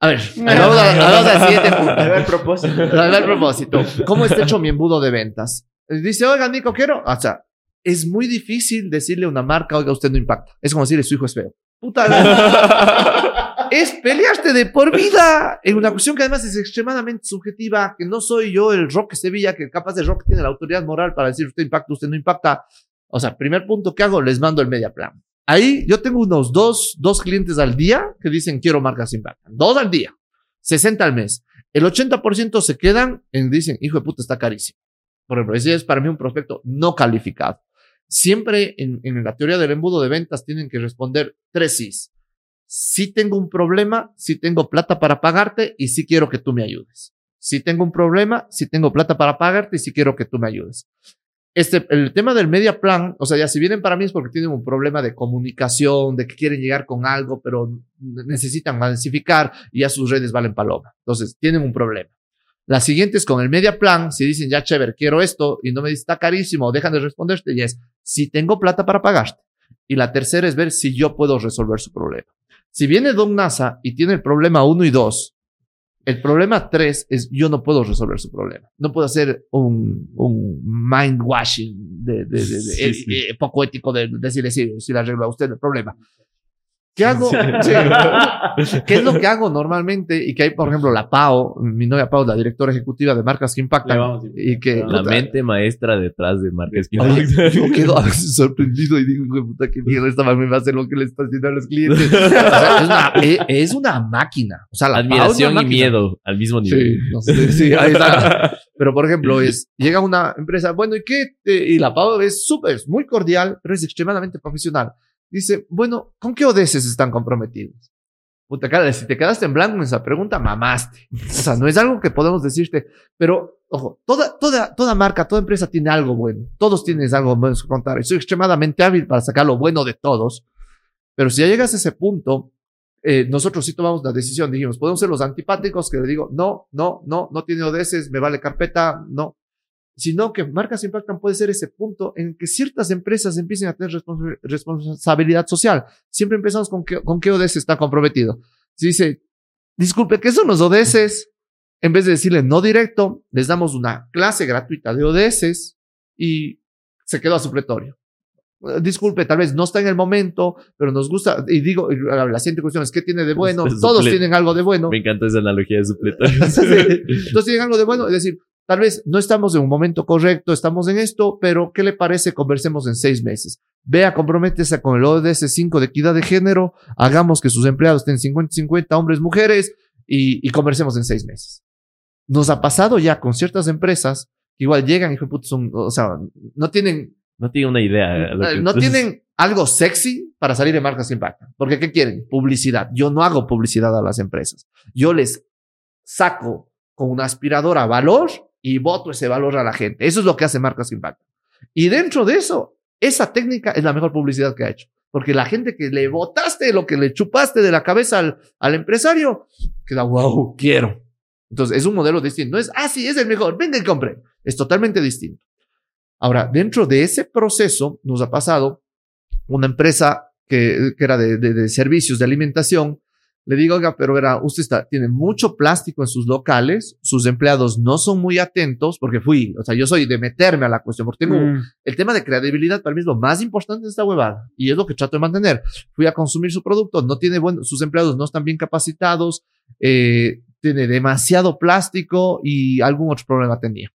A ver, vamos a- vamos al siguiente punto. A ver, propósito. A ver, propósito. ¿Cómo está hecho mi embudo de ventas? Dice, oiga, Nico, quiero. O sea, es muy difícil decirle a una marca, oiga, usted no impacta. Es como decirle, su hijo es feo. Puta. es pelearte de por vida en una cuestión que además es extremadamente subjetiva, que no soy yo el Rock Sevilla, que capaz de Rock tiene la autoridad moral para decir, usted impacta, usted no impacta. O sea, primer punto que hago, les mando el media plan. Ahí yo tengo unos dos, dos clientes al día que dicen, quiero marcas impactan. Dos al día. 60 al mes. El 80% se quedan en dicen, hijo de puta, está carísimo. Por ejemplo, ese es para mí un prospecto no calificado. Siempre en, en la teoría del embudo de ventas tienen que responder tres sís. Si tengo un problema, si tengo plata para pagarte y si quiero que tú me ayudes. Si tengo un problema, si tengo plata para pagarte y si quiero que tú me ayudes. Este, el tema del media plan, o sea, ya si vienen para mí es porque tienen un problema de comunicación, de que quieren llegar con algo, pero necesitan masificar y ya sus redes valen paloma. Entonces, tienen un problema. La siguiente es con el media plan, si dicen, ya chévere, quiero esto, y no me dicen, está carísimo, dejan de responderte, y es, si tengo plata para pagarte. Y la tercera es ver si yo puedo resolver su problema. Si viene Don NASA y tiene el problema uno y dos, el problema tres es yo no puedo resolver su problema. No puedo hacer un, un mind washing de, de, de, de Sí, sí. eh, eh, poco ético de decirle sí, si le arregla a usted el problema. ¿Qué hago? Sí. ¿Qué es lo que hago normalmente? Y que hay, por ejemplo, la PAO, mi novia PAO, la directora ejecutiva de marcas que impactan. vamos. Y que La puta, mente maestra detrás de marcas que Oye, yo quedo a veces sorprendido y digo, "Hijo de puta, qué mierda, esta me va a hacer lo que le está haciendo a los clientes. O sea, es, una, es, es una máquina. O sea, la PAO es una Admiración y miedo al mismo Sí, nivel. no sé, sí, ahí está. Pero, por ejemplo, es, llega una empresa, bueno, ¿y qué? Eh, y la PAO es súper, es muy cordial, pero es extremadamente profesional. Dice, bueno, ¿con qué ODS están comprometidos? Puta cara, si te quedaste en blanco en esa pregunta, mamaste. O sea, no es algo que podemos decirte, pero, ojo, toda, toda, toda marca, toda empresa tiene algo bueno. Todos tienen algo bueno que contar. Y soy extremadamente hábil para sacar lo bueno de todos. Pero si ya llegas a ese punto, eh, nosotros sí tomamos la decisión. Dijimos, podemos ser los antipáticos que le digo, no, no, no, no tiene ODS, me vale carpeta, no. Sino que Marcas Impactan puede ser ese punto en que ciertas empresas empiecen a tener respons- responsabilidad social. Siempre empezamos con, qué- con qué ODS está comprometido. Si dice, disculpe, ¿qué son los ODS? En vez de decirle no directo, les damos una clase gratuita de ODS y se quedó a supletorio. Disculpe, tal vez no está en el momento, pero nos gusta. Y digo, la, siguiente cuestión es: ¿qué tiene de bueno? Todos tienen algo de bueno. Me encanta esa analogía de supletorio. Entonces tienen algo de bueno. Es decir, tal vez no estamos en un momento correcto, estamos en esto, pero ¿qué le parece? Conversemos en seis meses. Vea, comprométese con el ODS 5 de equidad de género, hagamos que sus empleados estén 50-50 hombres, mujeres, y, y conversemos en seis meses. Nos ha pasado ya con ciertas empresas que igual llegan y, son- o sea, no tienen No tiene una idea. no tú- tienen algo sexy para salir de marcas que impactan. Porque ¿qué quieren? Publicidad. Yo no hago publicidad a las empresas. Yo les saco con una aspiradora valor y boto ese valor a la gente. Eso es lo que hace marcas que impactan. Y dentro de eso, esa técnica es la mejor publicidad que ha hecho. Porque la gente que le botaste, lo que le chupaste de la cabeza al, al empresario, queda, wow, quiero. Entonces, es un modelo distinto. No es, ah, sí, es el mejor, venga y compre. Es totalmente distinto. Ahora, dentro de ese proceso, nos ha pasado una empresa que, que era de, de- de servicios de alimentación. Le digo, oiga, pero era, usted está, tiene mucho plástico en sus locales, sus empleados no son muy atentos, porque fui, o sea, yo soy de meterme a la cuestión, porque tengo Mm. el tema de credibilidad para mí es lo más importante de esta huevada y es lo que trato de mantener. Fui a consumir su producto, no tiene buen, sus empleados no están bien capacitados, eh, tiene demasiado plástico y algún otro problema tenía.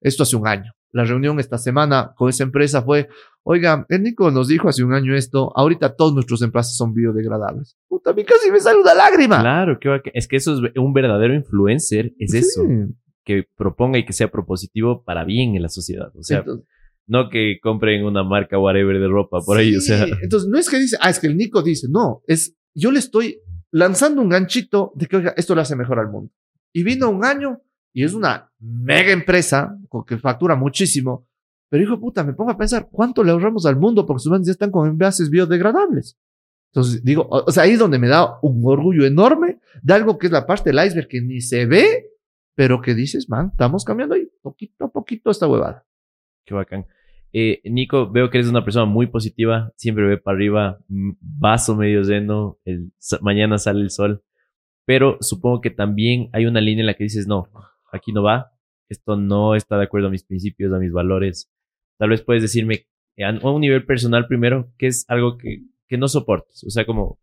Esto hace un año. La reunión esta semana con esa empresa fue, oiga, el Nico nos dijo hace un año esto, ahorita todos nuestros envases son biodegradables. Puta, a mí casi me sale una lágrima. Claro, bacán. es que eso es un verdadero influencer, es eso, Sí. que proponga y que sea propositivo para bien en la sociedad. O sea, Entonces, no que compren una marca whatever de ropa por ahí, o Sí, sea, Entonces, no es que dice, ah, es que el Nico dice, no, es, yo le estoy lanzando un ganchito de que, oiga, esto le hace mejor al mundo. Y vino un año y es una mega empresa que factura muchísimo. Pero hijo de puta, me pongo a pensar, ¿cuánto le ahorramos al mundo? Porque sus ya están con envases biodegradables. Entonces, digo, o sea, ahí es donde me da un orgullo enorme de algo que es la parte del iceberg que ni se ve, pero que dices, man, estamos cambiando ahí poquito a poquito esta huevada. qué bacán. Eh, Nico, veo que eres una persona muy positiva, siempre ve para arriba, vaso medio lleno, el, mañana sale el sol, pero supongo que también hay una línea en la que dices, no, aquí no va, esto no está de acuerdo a mis principios, a mis valores. Tal vez puedes decirme eh, a un nivel personal primero, que es algo que, que no soportes, o sea, como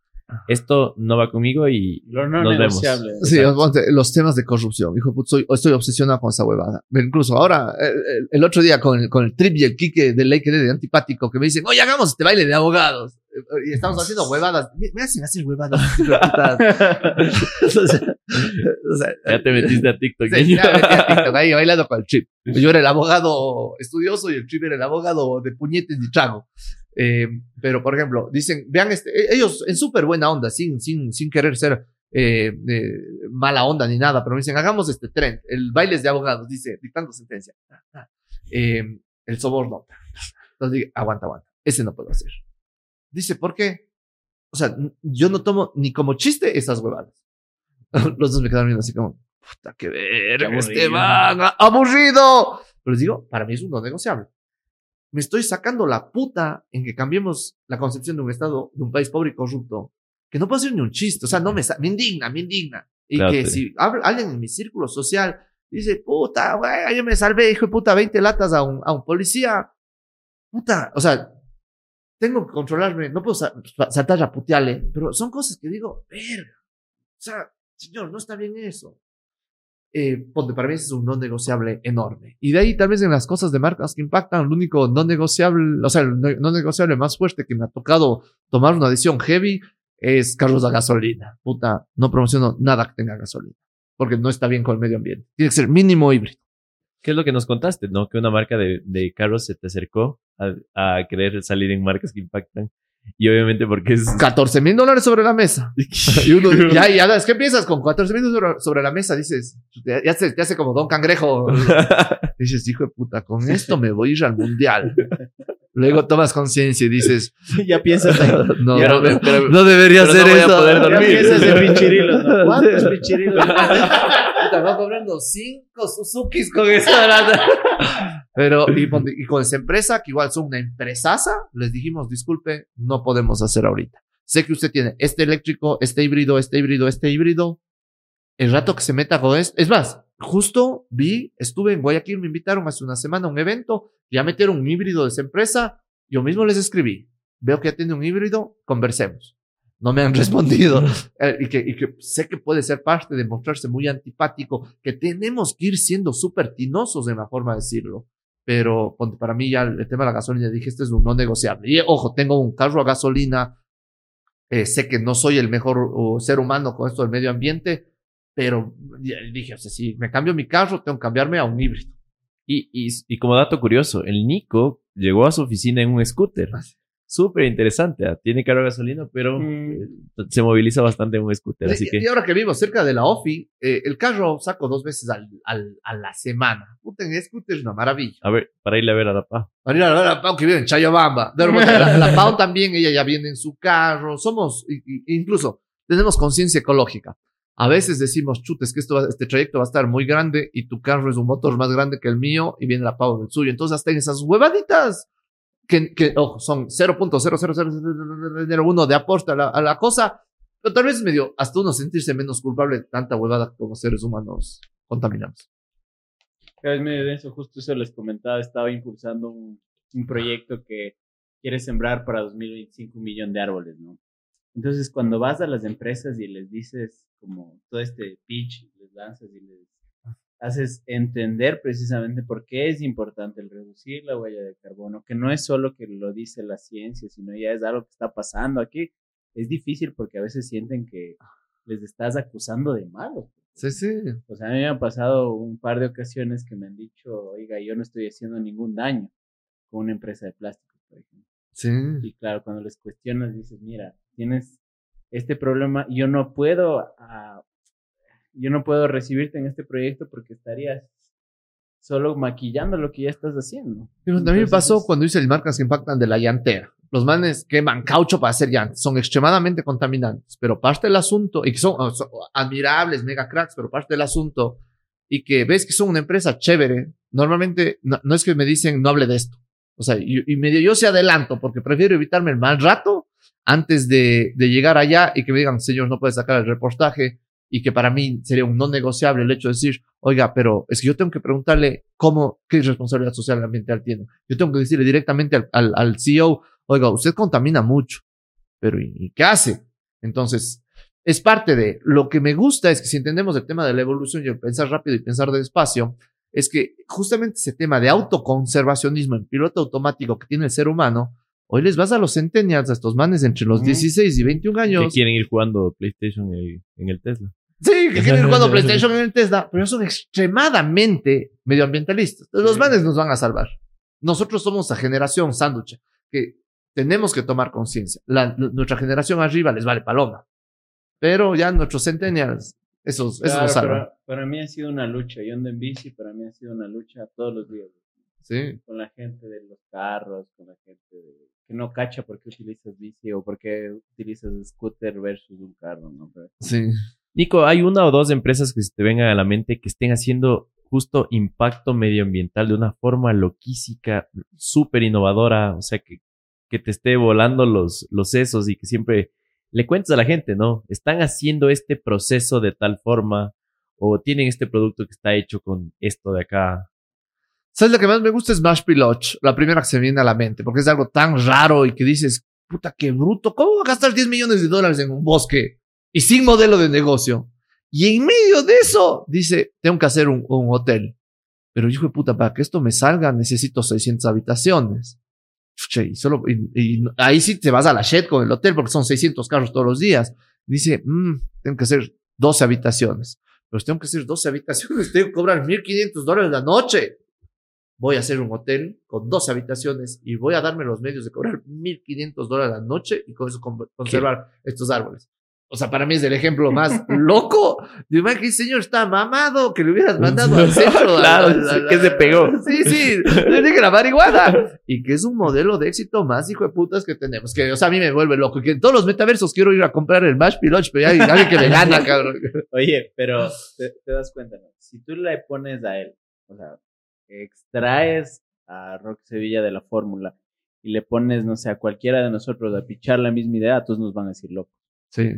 esto no va conmigo y Lo no Nos vemos. Sí, ponte, los temas de corrupción. Hijo, de puta, soy, estoy obsesionado con esa huevada. Incluso ahora, el, otro día con el, con el trip y el Kike de ley que de antipático que me dicen, oye, hagamos este baile de abogados. Y estamos haciendo huevadas. Me hacen hacer huevadas. o sea, o sea, ya te metiste a TikTok. Sí, ya me metí a TikTok ahí bailando con el chip. Yo era el abogado estudioso y el chip era el abogado de puñetes y trago. Eh, pero, por ejemplo, dicen, vean, este, e-, ellos en súper buena onda, sin, sin, sin querer ser eh, mala onda ni nada, pero me dicen, hagamos este tren, el baile es de abogados, dice, dictando sentencia. Eh, el soborno. Entonces dije, aguanta, aguanta, ese no puedo hacer. Dice, ¿por qué? O sea, yo no tomo ni como chiste esas huevadas. Los dos me quedaron viendo así como, puta, que ver, este man, aburrido. Pero les digo, para mí es un no negociable. Me estoy sacando la puta en que cambiemos la concepción de un Estado, de un país pobre y corrupto, que no puedo hacer ni un chiste. O sea, no me, me indigna, me indigna. Y que si alguien en mi círculo social dice, puta, güey, yo me salvé, hijo de puta, 20 latas a un, a un policía. Puta, o sea, tengo que controlarme, no puedo saltar a putearle, pero son cosas que digo, verga. O sea, señor, no está bien eso. Eh, para mí es un no negociable enorme. Y de ahí tal vez en las cosas de marcas que impactan, lo único no negociable, o sea, el no negociable más fuerte que me ha tocado tomar una decisión heavy es carros a gasolina. Puta, no promociono nada que tenga gasolina, porque no está bien con el medio ambiente. Tiene que ser mínimo híbrido. ¿Qué es lo que nos contaste, no? Que una marca de, de carros se te acercó a, a querer salir en marcas que impactan. Y obviamente porque es... 14 mil dólares sobre la mesa. y uno, ya, ya, es que piensas con 14 mil dólares sobre la mesa, dices, ya, se, te hace como Don Cangrejo. dices, hijo de puta, con esto me voy a ir al mundial. Luego tomas conciencia y dices, ya piensas, no, no, no, debería ser eso. Poder dormir. Ya piensas en pinchirilos, ¿no? ¿Cuántos pinchirilos? Va cobrando cinco Suzukis con eso. Pero, y, y, con esa empresa, que igual son una empresaza, les dijimos, disculpe, no podemos hacer ahorita. Sé que usted tiene este eléctrico, este híbrido, este híbrido, este híbrido. El rato que se meta con esto, es más, justo vi, estuve en Guayaquil, me invitaron hace una semana a un evento, ya metieron un híbrido de esa empresa, yo mismo les escribí, veo que ya tiene un híbrido, conversemos no me han respondido eh, y, que, y, que, sé que puede ser parte de mostrarse muy antipático, que tenemos que ir siendo súper tinosos en la forma de decirlo. Pero para mí ya el tema de la gasolina, dije, este es un no negociable. Y ojo, tengo un carro a gasolina, eh, sé que no soy el mejor ser humano con esto del medio ambiente, pero dije, o sea, si me cambio mi carro, tengo que cambiarme a un híbrido. Y, y, y como dato curioso, el Nico llegó a su oficina en un scooter. Ah, súper interesante. ¿ah? Tiene carro gasolina, pero mm. eh, se moviliza bastante en un scooter. Así y, que... y ahora que vivo cerca de la OFI, eh, el carro saco dos veces al, al, a la semana. Puta, en scooter es una maravilla. A ver, para ir a ver a la Pau. Para ir a ver a la Pau que vive en Chayabamba. la, la Pau también, ella ya viene en su carro. Somos, incluso, tenemos conciencia ecológica. A veces decimos, chutes, que esto este trayecto va a estar muy grande y tu carro es un motor más grande que el mío y viene la Pau del suyo. Entonces, hasta en esas huevaditas que, que ojo, son 0.00001 de aporte a la, a la cosa, pero tal vez medio hasta uno sentirse menos culpable de tanta huevada como seres humanos contaminamos. Cada vez medio de eso, justo eso les comentaba, estaba impulsando un, un proyecto que quiere sembrar para 2025 un millón de árboles, ¿no? Entonces, cuando vas a las empresas y les dices como todo este pitch, les lanzas y les haces entender precisamente por qué es importante el reducir la huella de carbono, que no es solo que lo dice la ciencia, sino ya es algo que está pasando aquí. Es difícil porque a veces sienten que les estás acusando de malo. Sí, sí. O sea, a mí me han pasado un par de ocasiones que me han dicho, oiga, yo no estoy haciendo ningún daño con una empresa de plástico, por ejemplo. Sí. Y claro, cuando les cuestionas, dices, mira, tienes este problema, yo no puedo ah, yo no puedo recibirte en este proyecto porque estarías solo maquillando lo que ya estás haciendo. Pero también me pasó cuando hice el marcas que impactan de la llantera. Los manes queman caucho para hacer llantas, son extremadamente contaminantes, pero parte del asunto, y que son, admirables, mega cracks, pero parte del asunto, y que ves que son una empresa chévere, normalmente no, es que me dicen no hable de esto. O sea, y, y medio yo se adelanto porque prefiero evitarme el mal rato antes de, de llegar allá y que me digan, señor, no puede sacar el reportaje, y que para mí sería un no negociable el hecho de decir, oiga, pero es que yo tengo que preguntarle cómo, qué responsabilidad social ambiental tiene. Yo tengo que decirle directamente al, al, al CEO, oiga, usted contamina mucho, pero ¿y, qué hace? Entonces, es parte de lo que me gusta es que si entendemos el tema de la evolución y el pensar rápido y pensar despacio, es que justamente ese tema de autoconservacionismo en piloto automático que tiene el ser humano, Hoy les vas a los centennials, a estos manes entre los Ujú. 16 y 21 Que años. quieren ir jugando PlayStation en el Tesla. Sí, que quieren ir jugando PlayStation en el Tesla, pero son extremadamente medioambientalistas. Los manes nos van a salvar. Nosotros somos la generación sándwich que tenemos que tomar conciencia. Nuestra generación arriba les vale paloma. Pero ya nuestros centennials, esos, esos Claro, nos salvan. pero para mí ha sido una lucha. Yo ando en bici, para mí ha sido una lucha todos los días. Sí. Con la gente de los carros, con la gente de- que no cacha por qué utilizas bici o por qué utilizas scooter versus un carro, ¿no? Pero- Sí. Nico, ¿hay una o dos empresas que se te vengan a la mente que estén haciendo justo impacto medioambiental de una forma loquística, súper innovadora? O sea, que, que te esté volando los, los sesos y que siempre le cuentes a la gente, ¿no? Están haciendo este proceso de tal forma o tienen este producto que está hecho con esto de acá. ¿Sabes lo que más me gusta? Es Smash Piloch, la primera que se me viene a la mente, porque es algo tan raro y que dices, puta, qué bruto, ¿cómo va a gastar 10 millones de dólares en un bosque y sin modelo de negocio? Y en medio de eso, dice, tengo que hacer un, un hotel. Pero hijo de puta, para que esto me salga, necesito 600 habitaciones. Chucha, y solo, y, y ahí sí te vas a la shed con el hotel porque son 600 carros todos los días. Dice, "Mm, tengo que hacer 12 habitaciones. Pero tengo que hacer 12 habitaciones, tengo que cobrar 1.500 dólares la noche voy a hacer un hotel con dos habitaciones y voy a darme los medios de cobrar 1.500 dólares la noche y con eso con- conservar estos árboles. O sea, para mí es el ejemplo más loco de man que señor, está mamado, que le hubieras mandado al centro. Claro, al- al- que se pegó. Sí, sí, le dije la marihuana. Y que es un modelo de éxito más hijo de putas que tenemos. Que, o sea, a mí me vuelve loco. Y que en todos los metaversos quiero ir a comprar el Mash Piloch, pero ya hay alguien que me gana, cabrón. Oye, pero te, te das cuenta, ¿no? Si tú le pones a él, o sea, extraes a Rock Sevilla de la fórmula y le pones, no sé, a cualquiera de nosotros a pichar la misma idea, todos nos van a decir loco. Sí.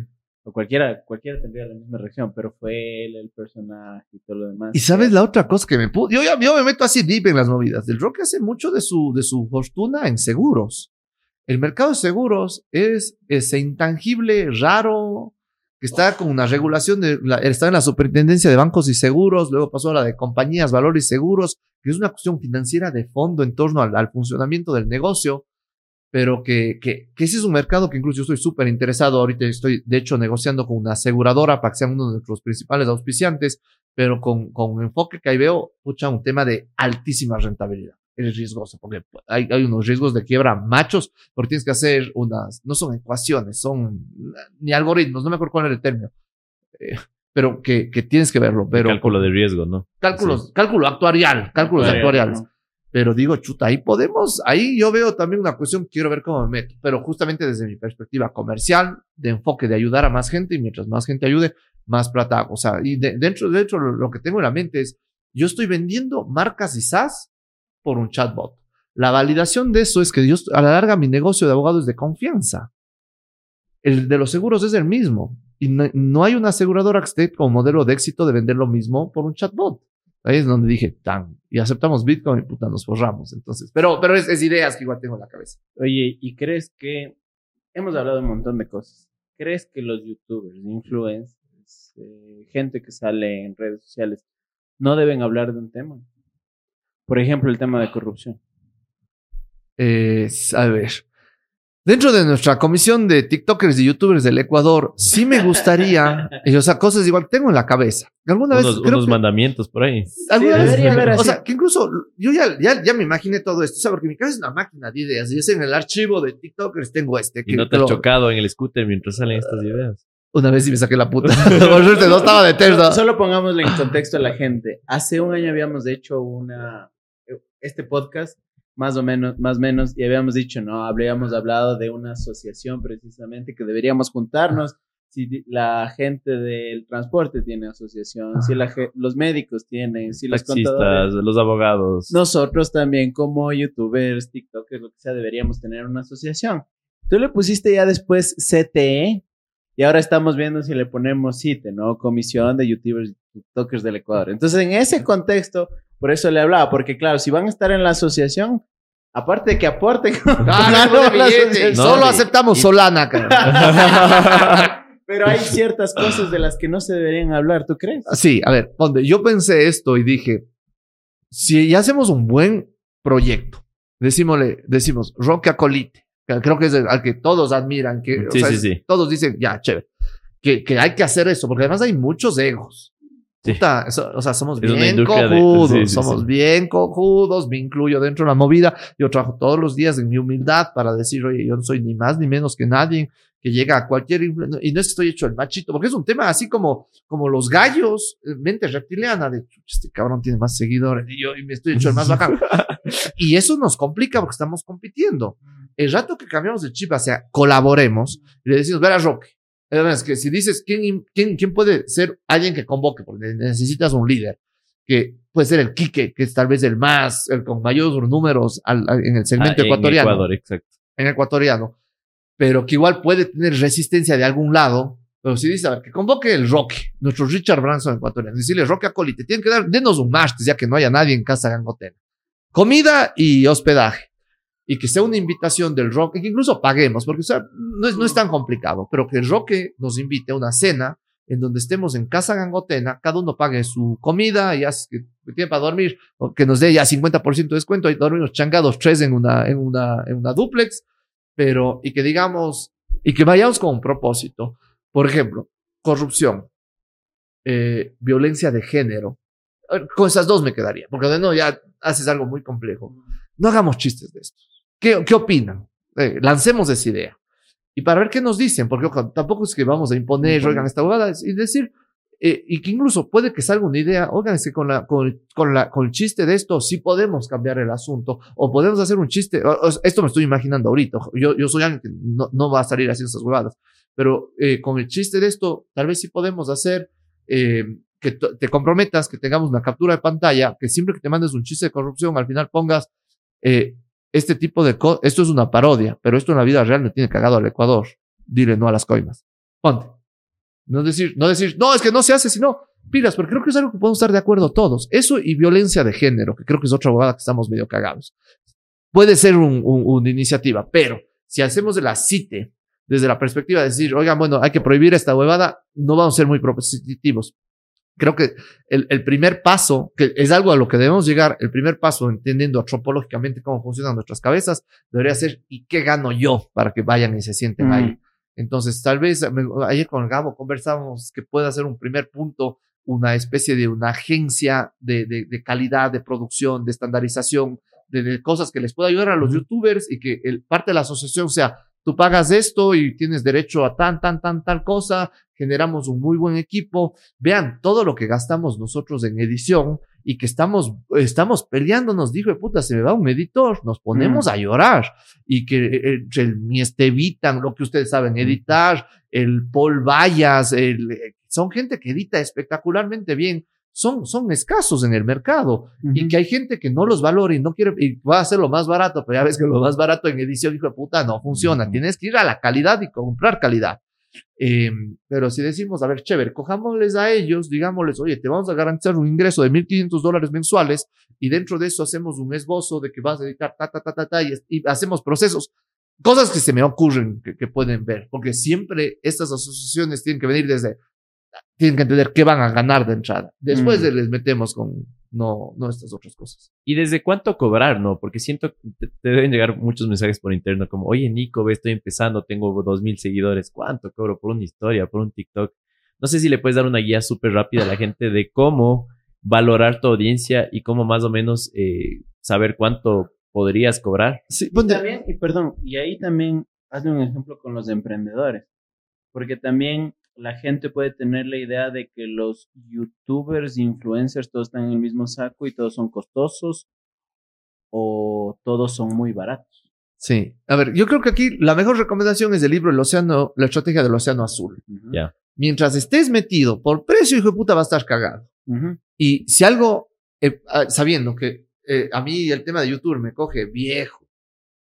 O cualquiera, cualquiera tendría la misma reacción, pero fue él el personaje y todo lo demás. Y sabes la otra cosa que me pudo. Yo, yo me meto así deep en las movidas. Del rock hace mucho de su, de su fortuna en seguros. El mercado de seguros es ese intangible, raro, que está con una regulación de. La, está en la superintendencia de bancos y seguros, luego pasó a la de compañías, valores y seguros, que es una cuestión financiera de fondo en torno al, al funcionamiento del negocio. Pero que, que, que ese es un mercado que incluso yo estoy súper interesado. Ahorita estoy, de hecho, negociando con una aseguradora para que sean uno de nuestros principales auspiciantes pero con, con un enfoque que ahí veo, pucha, un tema de altísima rentabilidad. Es riesgoso, porque hay, hay unos riesgos de quiebra machos, porque tienes que hacer unas, no son ecuaciones, son ni algoritmos, no me acuerdo cuál era el término, eh, pero que, que tienes que verlo. Pero cálculo de riesgo, ¿no? cálculos, cálculo actuarial, cálculos Actuarial, actuariales. ¿no? Pero digo, chuta, ahí podemos, ahí yo veo también una cuestión, quiero ver cómo me meto, pero justamente desde mi perspectiva comercial, de enfoque de ayudar a más gente y mientras más gente ayude, más plata hago. O sea, y de- dentro, dentro lo, lo que tengo en la mente es, yo estoy vendiendo marcas y SaaS por un chatbot. La validación de eso es que yo, a la larga mi negocio de abogado es de confianza. El de los seguros es el mismo. Y no, no hay una aseguradora que esté con modelo de éxito de vender lo mismo por un chatbot. Ahí es donde dije, tan, y aceptamos Bitcoin y puta, nos forramos. Entonces, pero, pero es, es ideas que igual tengo en la cabeza. Oye, ¿y crees que hemos hablado de un montón de cosas? ¿Crees que los youtubers, influencers, eh, gente que sale en redes sociales, no deben hablar de un tema? Por ejemplo, el tema de corrupción. Eh, a ver. Dentro de nuestra comisión de TikTokers y YouTubers del Ecuador, sí me gustaría, y, o sea, cosas igual que tengo en la cabeza. Alguna vez Unos, creo unos que- mandamientos por ahí. alguna Sí, vez- debería haber o sea, que incluso yo ya, ya, ya me imaginé todo esto, o sea, porque mi cabeza es una máquina de ideas y es en el archivo de TikTokers tengo este. Y que no te has lo- chocado en el scooter mientras salen estas ideas. Una vez sí me saqué la puta. Por suerte no estaba de terno. Solo pongámosle en contexto a la gente. Hace un año habíamos hecho una este podcast más o menos más o menos y habíamos dicho, no, habríamos hablado de una asociación precisamente que deberíamos juntarnos. Si la gente del transporte tiene asociación, si la los médicos tienen, si los Taxistas, los abogados. nosotros también como youtubers, tiktokers, lo que sea, deberíamos tener una asociación. Tú le pusiste ya después CTE y ahora estamos viendo si le ponemos CITE, ¿no? Comisión de Youtubers y TikTokers del Ecuador. Entonces, en ese contexto, por eso le hablaba, porque claro, si van a estar en la asociación, aparte de que aporten, Ah, no, billete. asociación, Solo y- aceptamos y- Solana, pero hay ciertas cosas de las que no se deberían hablar, ¿tú crees? Sí, a ver, donde yo pensé esto y dije, si ya hacemos un buen proyecto, decímosle, decimos, Roque Acolite, que creo que es el- al que todos admiran, que o Sí, sea, sí, sí. todos dicen, ya, chévere, que, que hay que hacer eso, porque además hay muchos egos. Puta, o sea, somos Es bien de- cojudos, sí, sí, somos sí. bien cojudos, me incluyo dentro de la movida. Yo trabajo todos los días en mi humildad para decir, oye, yo no soy ni más ni menos que nadie que llega a cualquier y no es que estoy hecho el machito, porque es un tema así como, como los gallos, eh, mente reptiliana de "Chucha, este cabrón tiene más seguidores y yo y me estoy hecho el más bacán. y eso nos complica porque estamos compitiendo. El rato que cambiamos el chip hacia colaboremos y le decimos, ver a Roque. Es que si dices, ¿quién, quién, ¿quién puede ser alguien que convoque? Porque necesitas un líder que puede ser el Quique, que es tal vez el más, el con mayores números al- al- en el segmento Ah, en ecuatoriano Ecuador, exacto. en ecuatoriano, pero que igual puede tener resistencia de algún lado. Pero si dice, a ver, que convoque el Roque, nuestro Richard Branson ecuatoriano, decirle, Roque Acoli, te tienen que dar, denos un martes, ya que no haya nadie en casa gangotena. Comida y hospedaje. Y que sea una invitación del Roque, que incluso paguemos, porque o sea, no, es, no es tan complicado, pero que el Roque nos invite a una cena en donde estemos en casa gangotena, cada uno pague su comida, y así que tiene para dormir, o que nos dé ya 50% de descuento, y dormimos changados tres en una, en una, en una duplex, pero y que digamos, y que vayamos con un propósito. Por ejemplo, corrupción, eh, violencia de género. Con esas dos me quedaría, porque de no ya haces algo muy complejo. No hagamos chistes de esto. ¿Qué, qué opinan? Eh, lancemos esa idea. Y para ver qué nos dicen, porque ojo, tampoco es que vamos a imponer, oigan, esta huevada, y decir, eh, y que incluso puede que salga una idea, oigan, es que con, la, con, con, la, con el chiste de esto sí podemos cambiar el asunto, o podemos hacer un chiste, esto me estoy imaginando ahorita, yo, yo soy alguien que no, no va a salir haciendo esas huevadas, pero eh, con el chiste de esto, tal vez sí podemos hacer eh, que te comprometas, que tengamos una captura de pantalla, que siempre que te mandes un chiste de corrupción, al final pongas eh, este tipo de cosas, esto es una parodia, pero esto en la vida real le tiene cagado al Ecuador, dile no a las coimas, ponte. No decir, no decir, no, es que no se hace, sino pilas, porque creo que es algo que podemos estar de acuerdo todos. Eso y violencia de género, que creo que es otra bobada que estamos medio cagados. Puede ser un- un- una iniciativa, pero si hacemos de la CITE desde la perspectiva de decir, oigan, bueno, hay que prohibir esta huevada, no vamos a ser muy propositivos. Creo que el, el primer paso, que es algo a lo que debemos llegar, el primer paso, entendiendo antropológicamente cómo funcionan nuestras cabezas, debería ser, ¿y qué gano yo para que vayan y se sienten Mm. ahí? Entonces, tal vez, me- ayer con Gabo conversábamos que puede ser un primer punto, una especie de una agencia de, de, de calidad, de producción, de estandarización, de, de cosas que les pueda ayudar a los youtubers y que el, parte de la asociación sea, tú pagas esto y tienes derecho a tan, tan, tan, tal cosa, generamos un muy buen equipo, vean todo lo que gastamos nosotros en edición y que estamos, estamos peleándonos, dijo de puta, se me va un editor, nos ponemos Mm. a llorar y que eh, entre el mi Estevitan, lo que ustedes saben editar, el Paul Vallas, el, eh, son gente que edita espectacularmente bien, son, son escasos en el mercado y que hay gente que no los valora y no quiere, y va a hacer lo más barato, pero ya ves que lo más barato en edición, hijo de puta, no funciona. Ujú. Tienes que ir a la calidad y comprar calidad. Eh, pero si decimos, a ver, chévere, cojámosles a ellos, digámosles, oye, te vamos a garantizar un ingreso de 1.500 dólares mensuales y dentro de eso hacemos un esbozo de que vas a dedicar ta, ta, ta, ta, ta, y, y hacemos procesos. Cosas que se me ocurren que, que pueden ver, porque siempre estas asociaciones tienen que venir desde, tienen que entender qué van a ganar de entrada. Después Mm. de les metemos con, no, no estas otras cosas. ¿Y desde cuánto cobrar, no? Porque siento que te, te deben llegar muchos mensajes por interno como, oye, Nico, ve, estoy empezando, tengo dos mil seguidores. ¿Cuánto cobro por una historia, por un TikTok? No sé si le puedes dar una guía súper rápida a la gente de cómo valorar tu audiencia y cómo más o menos eh, saber cuánto podrías cobrar. Sí, Y también, y perdón, y ahí también hazle un ejemplo con los emprendedores, porque también la gente puede tener la idea de que los youtubers, influencers, todos están en el mismo saco y todos son costosos o todos son muy baratos. Sí. A ver, yo creo que aquí la mejor recomendación es el libro El Océano, la estrategia del Océano Azul. Ujú. Ya. Mientras estés metido por precio, hijo de puta, va a estar cagado. Ujú. Y si algo, eh, ah, sabiendo que eh, a mí el tema de YouTube me coge viejo,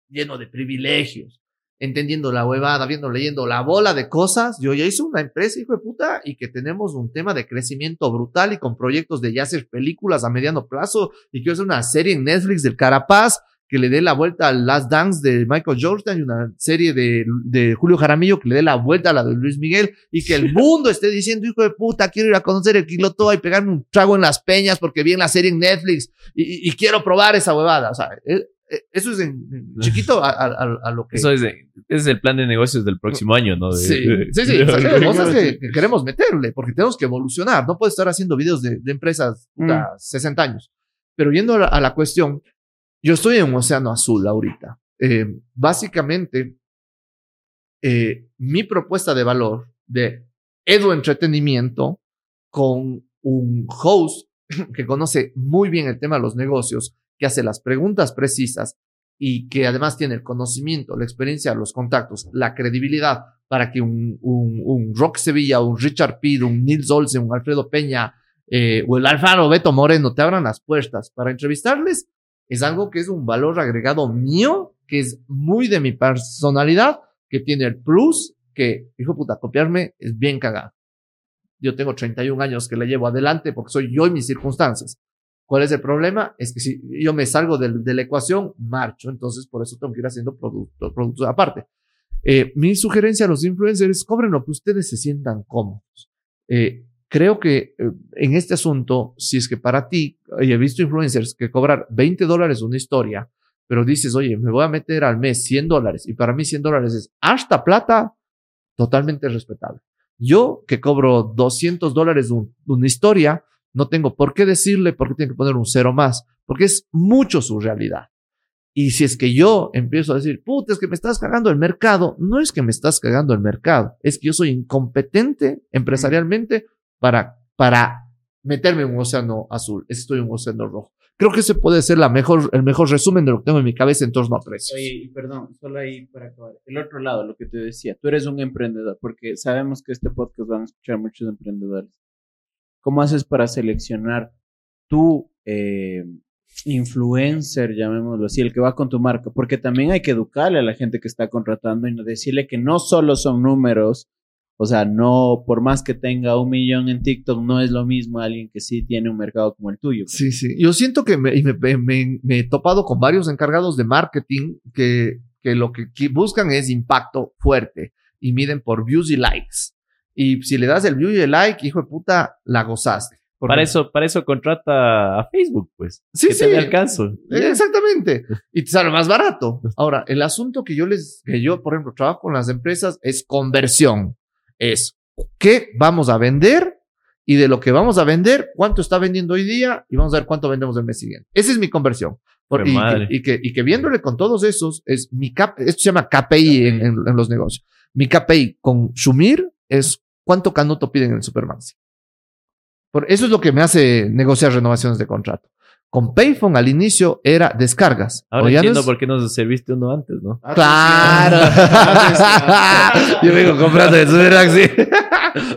lleno de privilegios, entendiendo la huevada, viendo, leyendo la bola de cosas, yo ya hice una empresa, hijo de puta, y que tenemos un tema de crecimiento brutal y con proyectos de ya hacer películas a mediano plazo y quiero hacer una serie en Netflix del Carapaz que le dé la vuelta al Last Dance de Michael Jordan y una serie de, de Julio Jaramillo que le dé la vuelta a la de Luis Miguel y que el mundo esté diciendo, hijo de puta, quiero ir a conocer el Quilotoa y pegarme un trago en las peñas porque vi en la serie en Netflix y, y- y quiero probar esa huevada. O sea, eso es en, en chiquito a, a- a- lo que... Eso es, de- es el plan de negocios del próximo año, ¿no? De- Sí, sí, sí. o sea, cosas que, que queremos meterle porque tenemos que evolucionar. No puedo estar haciendo videos de, de empresas puta, 60 años. Pero yendo a la, a la cuestión, yo estoy en un océano azul ahorita. Eh, básicamente, eh, mi propuesta de valor de Edu Entretenimiento con un host que conoce muy bien el tema de los negocios, que hace las preguntas precisas y que además tiene el conocimiento, la experiencia, los contactos, la credibilidad para que un, un, un Rock Sevilla, un Richard Pitt, un Nils Olsen, un Alfredo Peña eh, o el Alfaro Beto Moreno te abran las puertas para entrevistarles, es algo que es un valor agregado mío, que es muy de mi personalidad, que tiene el plus, que, hijo puta, copiarme es bien cagado. Yo tengo 31 años que le llevo adelante porque soy yo y mis circunstancias. ¿Cuál es el problema? Es que si yo me salgo del- de, la ecuación, marcho. Entonces, por eso tengo que ir haciendo productos, aparte. Eh, mi sugerencia a los influencers, cobren lo que ustedes se sientan cómodos. Eh, creo que eh, en este asunto, si es que para ti, he visto influencers que cobrar 20 dólares una historia, pero dices, oye, me voy a meter al mes 100 dólares y para mí 100 dólares es hasta plata, totalmente respetable. Yo que cobro 200 dólares un- una historia, no tengo por qué decirle por qué tiene que poner un cero más, porque es mucho su realidad. Y si es que yo empiezo a decir, puta, es que me estás cagando el mercado, no es que me estás cagando el mercado, es que yo soy incompetente empresarialmente para, para meterme en un océano azul, estoy en un océano rojo. Creo que ese puede ser la mejor, el mejor resumen de lo que tengo en mi cabeza en torno a precios. Oye, perdón, solo ahí para acabar. El otro lado, lo que te decía, tú eres un emprendedor, porque sabemos que este podcast van a escuchar muchos emprendedores. ¿Cómo haces para seleccionar tu eh, influencer, llamémoslo así, el que va con tu marca? Porque también hay que educarle a la gente que está contratando y decirle que no solo son números, o sea, no, por más que tenga un millón en TikTok, no es lo mismo alguien que sí tiene un mercado como el tuyo. Sí, sí. Yo siento que me, he topado con varios encargados de marketing que, que lo que buscan es impacto fuerte y miden por views y likes. Y si le das el view y el like, hijo de puta, la gozaste. Para eso, para eso contrata a Facebook, pues. Sí, que sí. te dé alcance. Eh, Exactamente. Y te sale más barato. Ahora, el asunto que yo les, que yo, por ejemplo, trabajo con las empresas es conversión. Es qué vamos a vender y de lo que vamos a vender, cuánto está vendiendo hoy día y vamos a ver cuánto vendemos el mes siguiente. Esa es mi conversión. Por- y, que, y, que, y que viéndole con todos esos, es mi cap, esto se llama KPI en, en- en los negocios. Mi KPI con Shumir es cuánto canuto piden en el Supermaxi. Por eso es lo que me hace negociar renovaciones de contrato. Con Payphone al inicio era descargas. Ahora O ya no entiendo es- por qué nos serviste uno antes, ¿no? Claro. Atención. Yo vengo comprando el Supermaxi.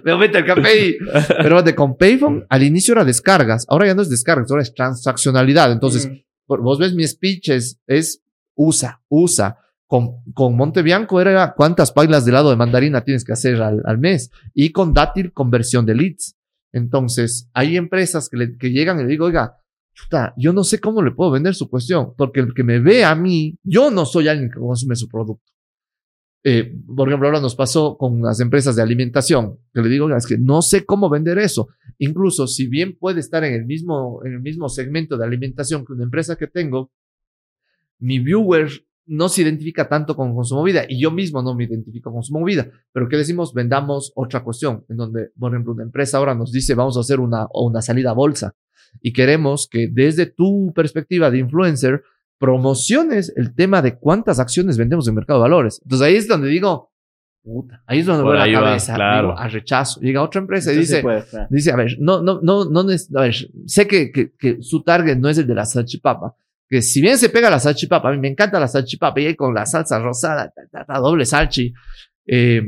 Me aumenta el KPI. Pero de con Payphone al inicio era descargas. Ahora ya no es descargas, ahora es transaccionalidad. Entonces, Mm. por- vos ves mi speech es, es usa, usa. Con, con Montebianco era cuántas pailas de helado de mandarina tienes que hacer al, mes. Y con Dátil, conversión de leads. Entonces, hay empresas que, le- que llegan y le digo, oiga, chuta, yo no sé cómo le puedo vender su cuestión, porque el que me ve a mí, yo no soy alguien que consume su producto. Eh, por ejemplo, ahora nos pasó con las empresas de alimentación, que le digo, es que no sé cómo vender eso. Incluso si bien puede estar en el mismo, en el mismo segmento de alimentación que una empresa que tengo, mi viewer no se identifica tanto con Consumovida y yo mismo no me identifico con Consumovida. Pero ¿qué decimos? Vendamos otra cuestión, en donde, por ejemplo, una empresa ahora nos dice vamos a hacer una, o una salida a bolsa y queremos que desde tu perspectiva de influencer promociones el tema de cuántas acciones vendemos en mercado de valores. Entonces ahí es donde digo, puta, ahí es donde voy a la va, cabeza, claro. digo, a rechazo. Llega otra empresa y dice, puede. Dice, a ver, no, no, no, no, a ver, sé que, que, que su target no es el de la salchipapa, que si bien se pega la salchipapa, a mí me encanta la salchipapa y con la salsa rosada, ta, doble salchi, eh,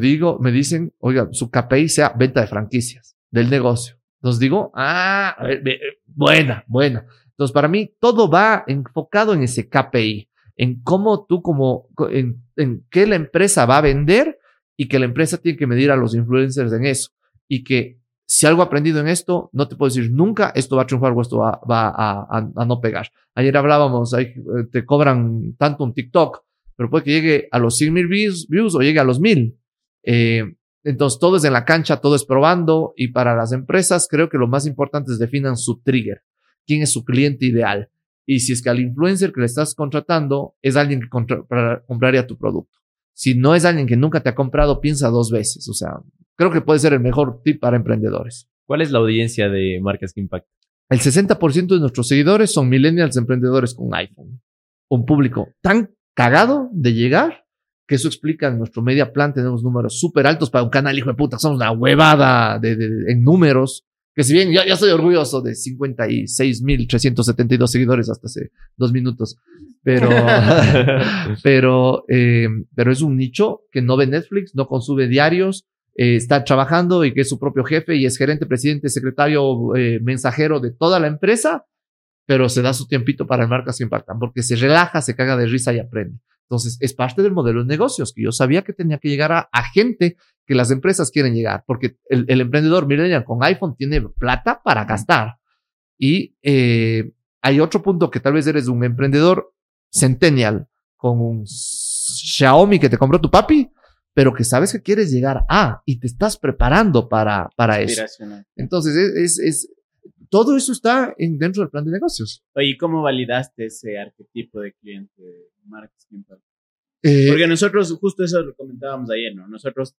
digo, me dicen, oiga, su KPI sea venta de franquicias del negocio. Entonces digo, ah, a ver, ve- buena, buena. Entonces para mí todo va enfocado en ese KPI, en cómo tú como, en, en qué la empresa va a vender y que la empresa tiene que medir a los influencers en eso y que si algo he aprendido en esto, no te puedo decir nunca esto va a triunfar o esto va, a, no pegar. Ayer hablábamos, eh, te cobran tanto un TikTok, pero puede que llegue a los 100 mil views, views o llegue a los mil. Eh, entonces todo es en la cancha, todo es probando y para las empresas creo que lo más importante es definan su trigger, quién es su cliente ideal y si es que al influencer que le estás contratando es alguien que para- compraría tu producto. Si no es alguien que nunca te ha comprado, piensa dos veces. O sea, creo que puede ser el mejor tip para emprendedores. ¿Cuál es la audiencia de marcas que impactan? El 60% de nuestros seguidores son millennials emprendedores con iPhone. Un público tan cagado de llegar que eso explica en nuestro media plan. Tenemos números súper altos para un canal, hijo de puta. Somos una huevada de, de- de- en números. Que si bien yo, yo estoy orgulloso de 56.372 seguidores hasta hace dos minutos. Pero, pero, eh, pero es un nicho que no ve Netflix, no consume diarios, eh, está trabajando y que es su propio jefe y es gerente, presidente, secretario, eh, mensajero de toda la empresa, pero se da su tiempito para marcas que impactan, porque se relaja, se caga de risa y aprende. Entonces, es parte del modelo de negocios que yo sabía que tenía que llegar a, a gente que las empresas quieren llegar, porque el, el emprendedor millennial con iPhone tiene plata para gastar. Y eh, hay otro punto que tal vez eres un emprendedor centennial con un Xiaomi que te compró tu papi, pero que sabes que quieres llegar a y te estás preparando para, para eso. Entonces, es, es, es- todo eso está en, dentro del plan de negocios. Oye, ¿y ¿cómo validaste ese arquetipo de cliente de impactan? Eh, Porque nosotros, justo eso lo comentábamos ayer, ¿no? Nosotros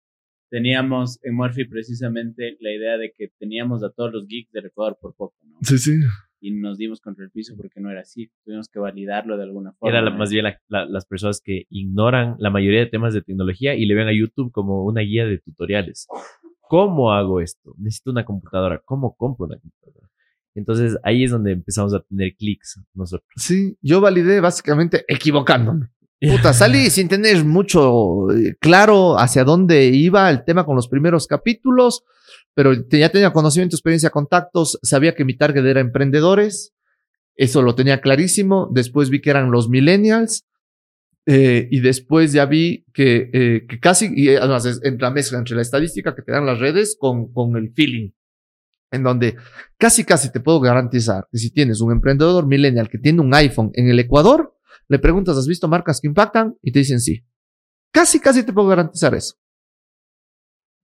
teníamos en Murphy precisamente la idea de que teníamos a todos los geeks del Ecuador por poco, ¿no? sí, sí. Y nos dimos contra el piso porque no era así. Tuvimos que validarlo de alguna forma. Era la- ¿no? más bien la- la- las personas que ignoran la mayoría de temas de tecnología y le ven a YouTube como una guía de tutoriales. ¿Cómo hago esto? Necesito una computadora. ¿Cómo compro una computadora? Entonces ahí es donde empezamos a tener clics nosotros. Sí, yo validé básicamente equivocándome. Puta, salí sin tener mucho eh, claro hacia dónde iba el tema con los primeros capítulos, pero ya tenía conocimiento, experiencia, contactos, sabía que mi target era emprendedores, eso lo tenía clarísimo, después vi que eran los millennials, eh, y después ya vi que, eh, que casi, y además es entre la mezcla entre la estadística que te dan las redes con, con el feeling, en donde casi, casi te puedo garantizar que si tienes un emprendedor millennial que tiene un iPhone en el Ecuador, le preguntas, ¿has visto marcas que impactan? Y te dicen sí. Casi, casi te puedo garantizar eso.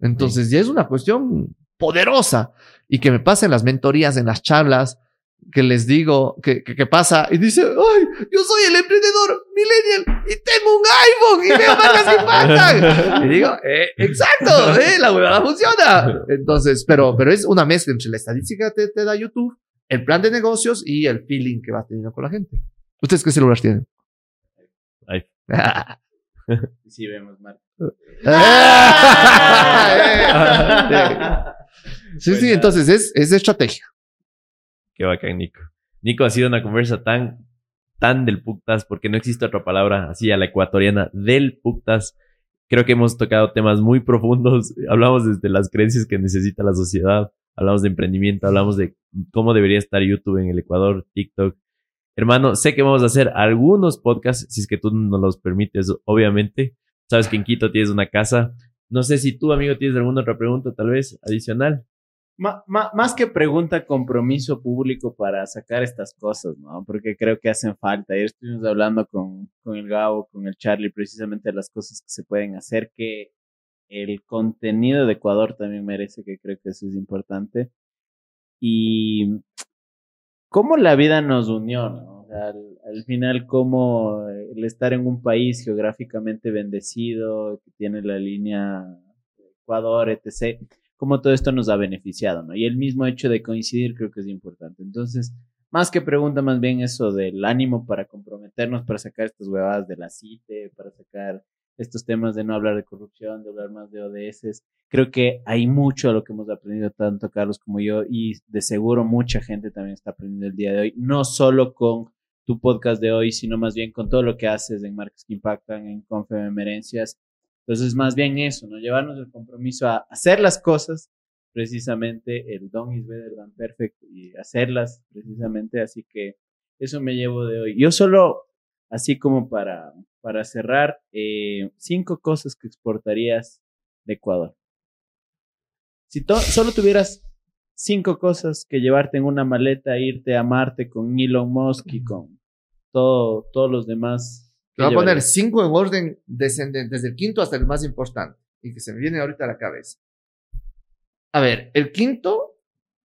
Entonces ya es una cuestión poderosa y que me pasa en las mentorías, en las charlas, que les digo que, que, pasa y dice, ay, yo soy el emprendedor millennial y tengo un iPhone y veo marcas que impactan. Y digo, eh, exacto, eh, la huevada funciona. Entonces, pero, pero es una mezcla entre la estadística que te, da YouTube, el plan de negocios y el feeling que vas teniendo con la gente. ¿Ustedes qué celular tienen? Ay. Sí, vemos mal. sí, sí, entonces es, es estrategia. Qué bacán, Nico. Nico, ha sido una conversa tan, tan del putas, porque no existe otra palabra así a la ecuatoriana, del putas. Creo que hemos tocado temas muy profundos. Hablamos desde las creencias que necesita la sociedad, hablamos de emprendimiento, hablamos de cómo debería estar YouTube en el Ecuador, TikTok. Hermano, sé que vamos a hacer algunos podcasts, si es que tú nos los permites, obviamente. Sabes que en Quito tienes una casa. No sé si tú, amigo, tienes alguna otra pregunta, tal vez, adicional. Más que pregunta, compromiso público para sacar estas cosas, ¿no? Porque creo que hacen falta. Ayer estuvimos hablando con, con el Gabo, con el Charlie, precisamente de las cosas que se pueden hacer, que el contenido de Ecuador también merece, que creo que eso es importante. Y cómo la vida nos unió, ¿no? Al, al final, cómo el estar en un país geográficamente bendecido, que tiene la línea Ecuador, etc., cómo todo esto nos ha beneficiado, ¿no? Y el mismo hecho de coincidir creo que es importante. Entonces, más que pregunta, más bien eso del ánimo para comprometernos, para sacar estas huevadas de la CITE, para sacar estos temas de no hablar de corrupción, de hablar más de ODS. Creo que hay mucho de lo que hemos aprendido tanto Carlos como yo y de seguro mucha gente también está aprendiendo el día de hoy, no solo con tu podcast de hoy, sino más bien con todo lo que haces en Marcas que Impactan, en Confem Emerencias. Entonces, más bien eso, ¿no? Llevarnos el compromiso a hacer las cosas, precisamente el don is better than perfect y hacerlas precisamente, así que eso me llevo de hoy. Yo solo, así como para, para cerrar, eh, cinco cosas que exportarías de Ecuador. Si solo tuvieras cinco cosas que llevarte en una maleta, irte a Marte con Elon Musk y con todo, todos los demás. Te voy a ¿qué poner cinco en orden descendente, desde el quinto hasta el más importante, y que se me viene ahorita a la cabeza. A ver, el quinto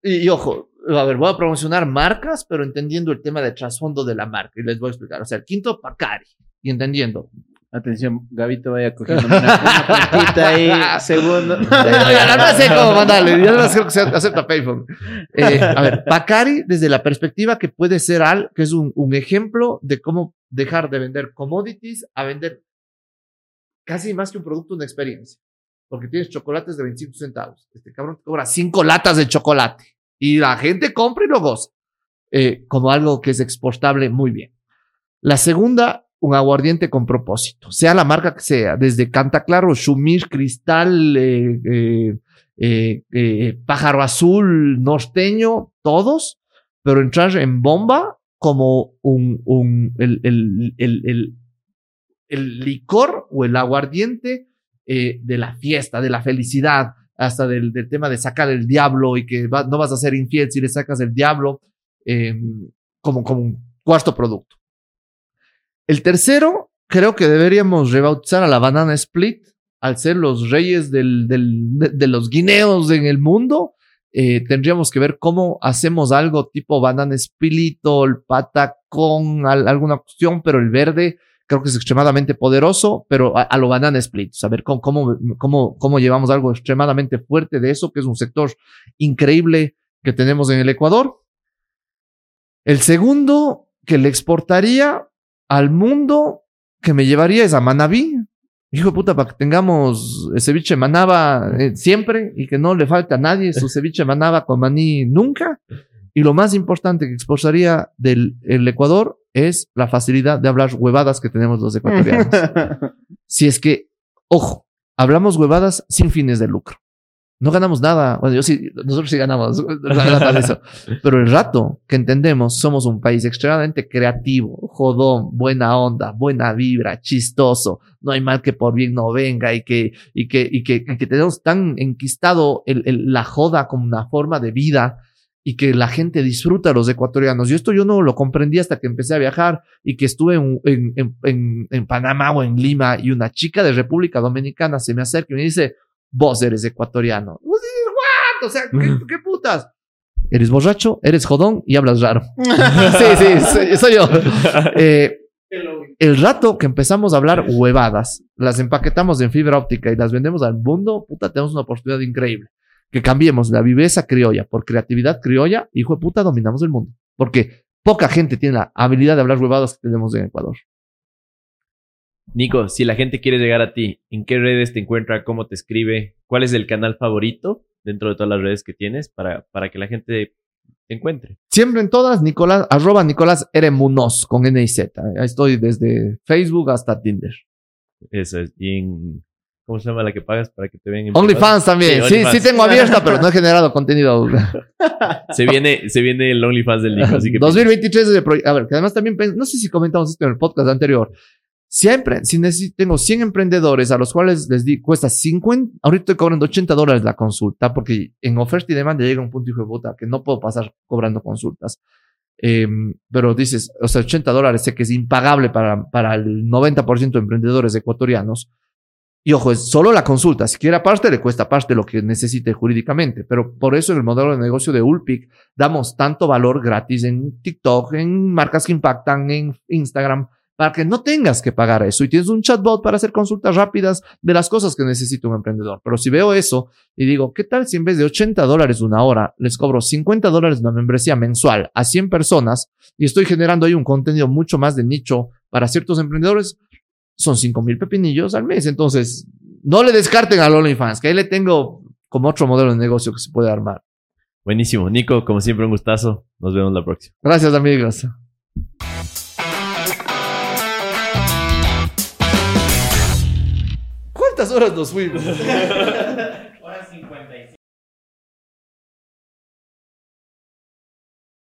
Y, y ojo, a ver, voy a promocionar marcas, pero entendiendo el tema de trasfondo de la marca. Y les voy a explicar. O sea, el quinto, Pacari. Y entendiendo. Atención, Gabito vaya cogiendo una, una puntita ahí, segundo. Eh, oigan, no sé cómo mandarle. Yo no sé que se acepta PayPal. Eh, a ver, Pacari, desde la perspectiva que puede ser al, que es un, un ejemplo de cómo dejar de vender commodities a vender casi más que un producto, una experiencia. Porque tienes chocolates de 25 centavos. Este cabrón te cobra 5 latas de chocolate. Y la gente compra y lo goza. Eh, como algo que es exportable muy bien. La segunda, un aguardiente con propósito. Sea la marca que sea. Desde Canta Claro, Shumir, Cristal, eh, eh, eh, eh, Pájaro Azul, Norteño, todos. Pero entrar en bomba como un, un el, el, el, el, licor o el aguardiente eh, de la fiesta, de la felicidad, hasta del, del tema de sacar el diablo y que no vas a ser infiel si le sacas el diablo, eh, como, como un cuarto producto. El tercero, creo que deberíamos rebautizar a la banana split, al ser los reyes de, los guineos en el mundo. eh, tendríamos que ver cómo hacemos algo tipo banana spilito, el patacón, al- alguna cuestión, pero el verde creo que es extremadamente poderoso, pero a, lo banana split, saber cómo, cómo, cómo llevamos algo extremadamente fuerte de eso, que es un sector increíble que tenemos en el Ecuador. El segundo que le exportaría al mundo, que me llevaría es a Manabí. Hijo de puta, para que tengamos el ceviche manaba eh, siempre y que no le falte a nadie su ceviche manaba con maní nunca. Y lo más importante que exportaría del el Ecuador es la facilidad de hablar huevadas que tenemos los ecuatorianos. si es que, ojo, hablamos huevadas sin fines de lucro. No ganamos nada. Bueno, yo sí, nosotros sí ganamos. eso. Pero el rato que entendemos, somos un país extremadamente creativo, jodón, buena onda, buena vibra, chistoso. No hay mal que por bien no venga y que, y que, y que, y que tenemos tan enquistado el, el- la joda como una forma de vida y que la gente disfruta a los ecuatorianos. Y esto yo no lo comprendí hasta que empecé a viajar y que estuve en, en, en, en, en Panamá o en Lima y una chica de República Dominicana se me acerca y me dice, vos eres ecuatoriano. Vos dices, "What?". O sea, ¿qué, qué putas? Eres borracho, eres jodón y hablas raro. sí, sí, soy, soy yo. Eh, el rato que empezamos a hablar huevadas, las empaquetamos en fibra óptica y las vendemos al mundo, puta, tenemos una oportunidad increíble. Que cambiemos la viveza criolla por creatividad criolla, hijo de puta, dominamos el mundo. Porque poca gente tiene la habilidad de hablar huevadas que tenemos en Ecuador. Nico, si la gente quiere llegar a ti, ¿en qué redes te encuentra? ¿Cómo te escribe? ¿Cuál es el canal favorito dentro de todas las redes que tienes para, para que la gente te encuentre? Siempre en todas, Nicolás, arroba Nicolás R. Munoz con N y Z. Estoy desde Facebook hasta Tinder. Eso es. Y en, ¿Cómo se llama la que pagas para que te vean? en OnlyFans también. Sí, Sí, tengo abierta, pero no he generado contenido. Se viene, se viene el OnlyFans del Nico, así que... 2023 es el proye- A ver, que además también, no sé si comentamos esto en el podcast anterior. Si, hay empre- si necesito, tengo 100 emprendedores a los cuales les di, cuesta 50, ahorita estoy cobrando 80 dólares la consulta, porque en oferta y demanda llega un punto, hijo de puta, que no puedo pasar cobrando consultas. Em, pero dices, o sea, 80 dólares sé que es impagable para, para el 90% de emprendedores ecuatorianos. Y ojo, es solo la consulta. Si quiere aparte, le cuesta aparte lo que necesite jurídicamente. Pero por eso en el modelo de negocio de Ulpic damos tanto valor gratis en TikTok, en marcas que impactan, en Instagram, para que no tengas que pagar eso. Y tienes un chatbot para hacer consultas rápidas de las cosas que necesita un emprendedor. Pero si veo eso y digo, ¿qué tal si en vez de 80 dólares una hora, les cobro 50 dólares una membresía mensual a 100 personas y estoy generando ahí un contenido mucho más de nicho para ciertos emprendedores? Son 5 mil pepinillos al mes. Entonces, no le descarten al OnlyFans, que ahí le tengo como otro modelo de negocio que se puede armar. Buenísimo. Nico, como siempre, un gustazo. Nos vemos la próxima. Gracias, amigos. ¿Cuántas horas nos fuimos?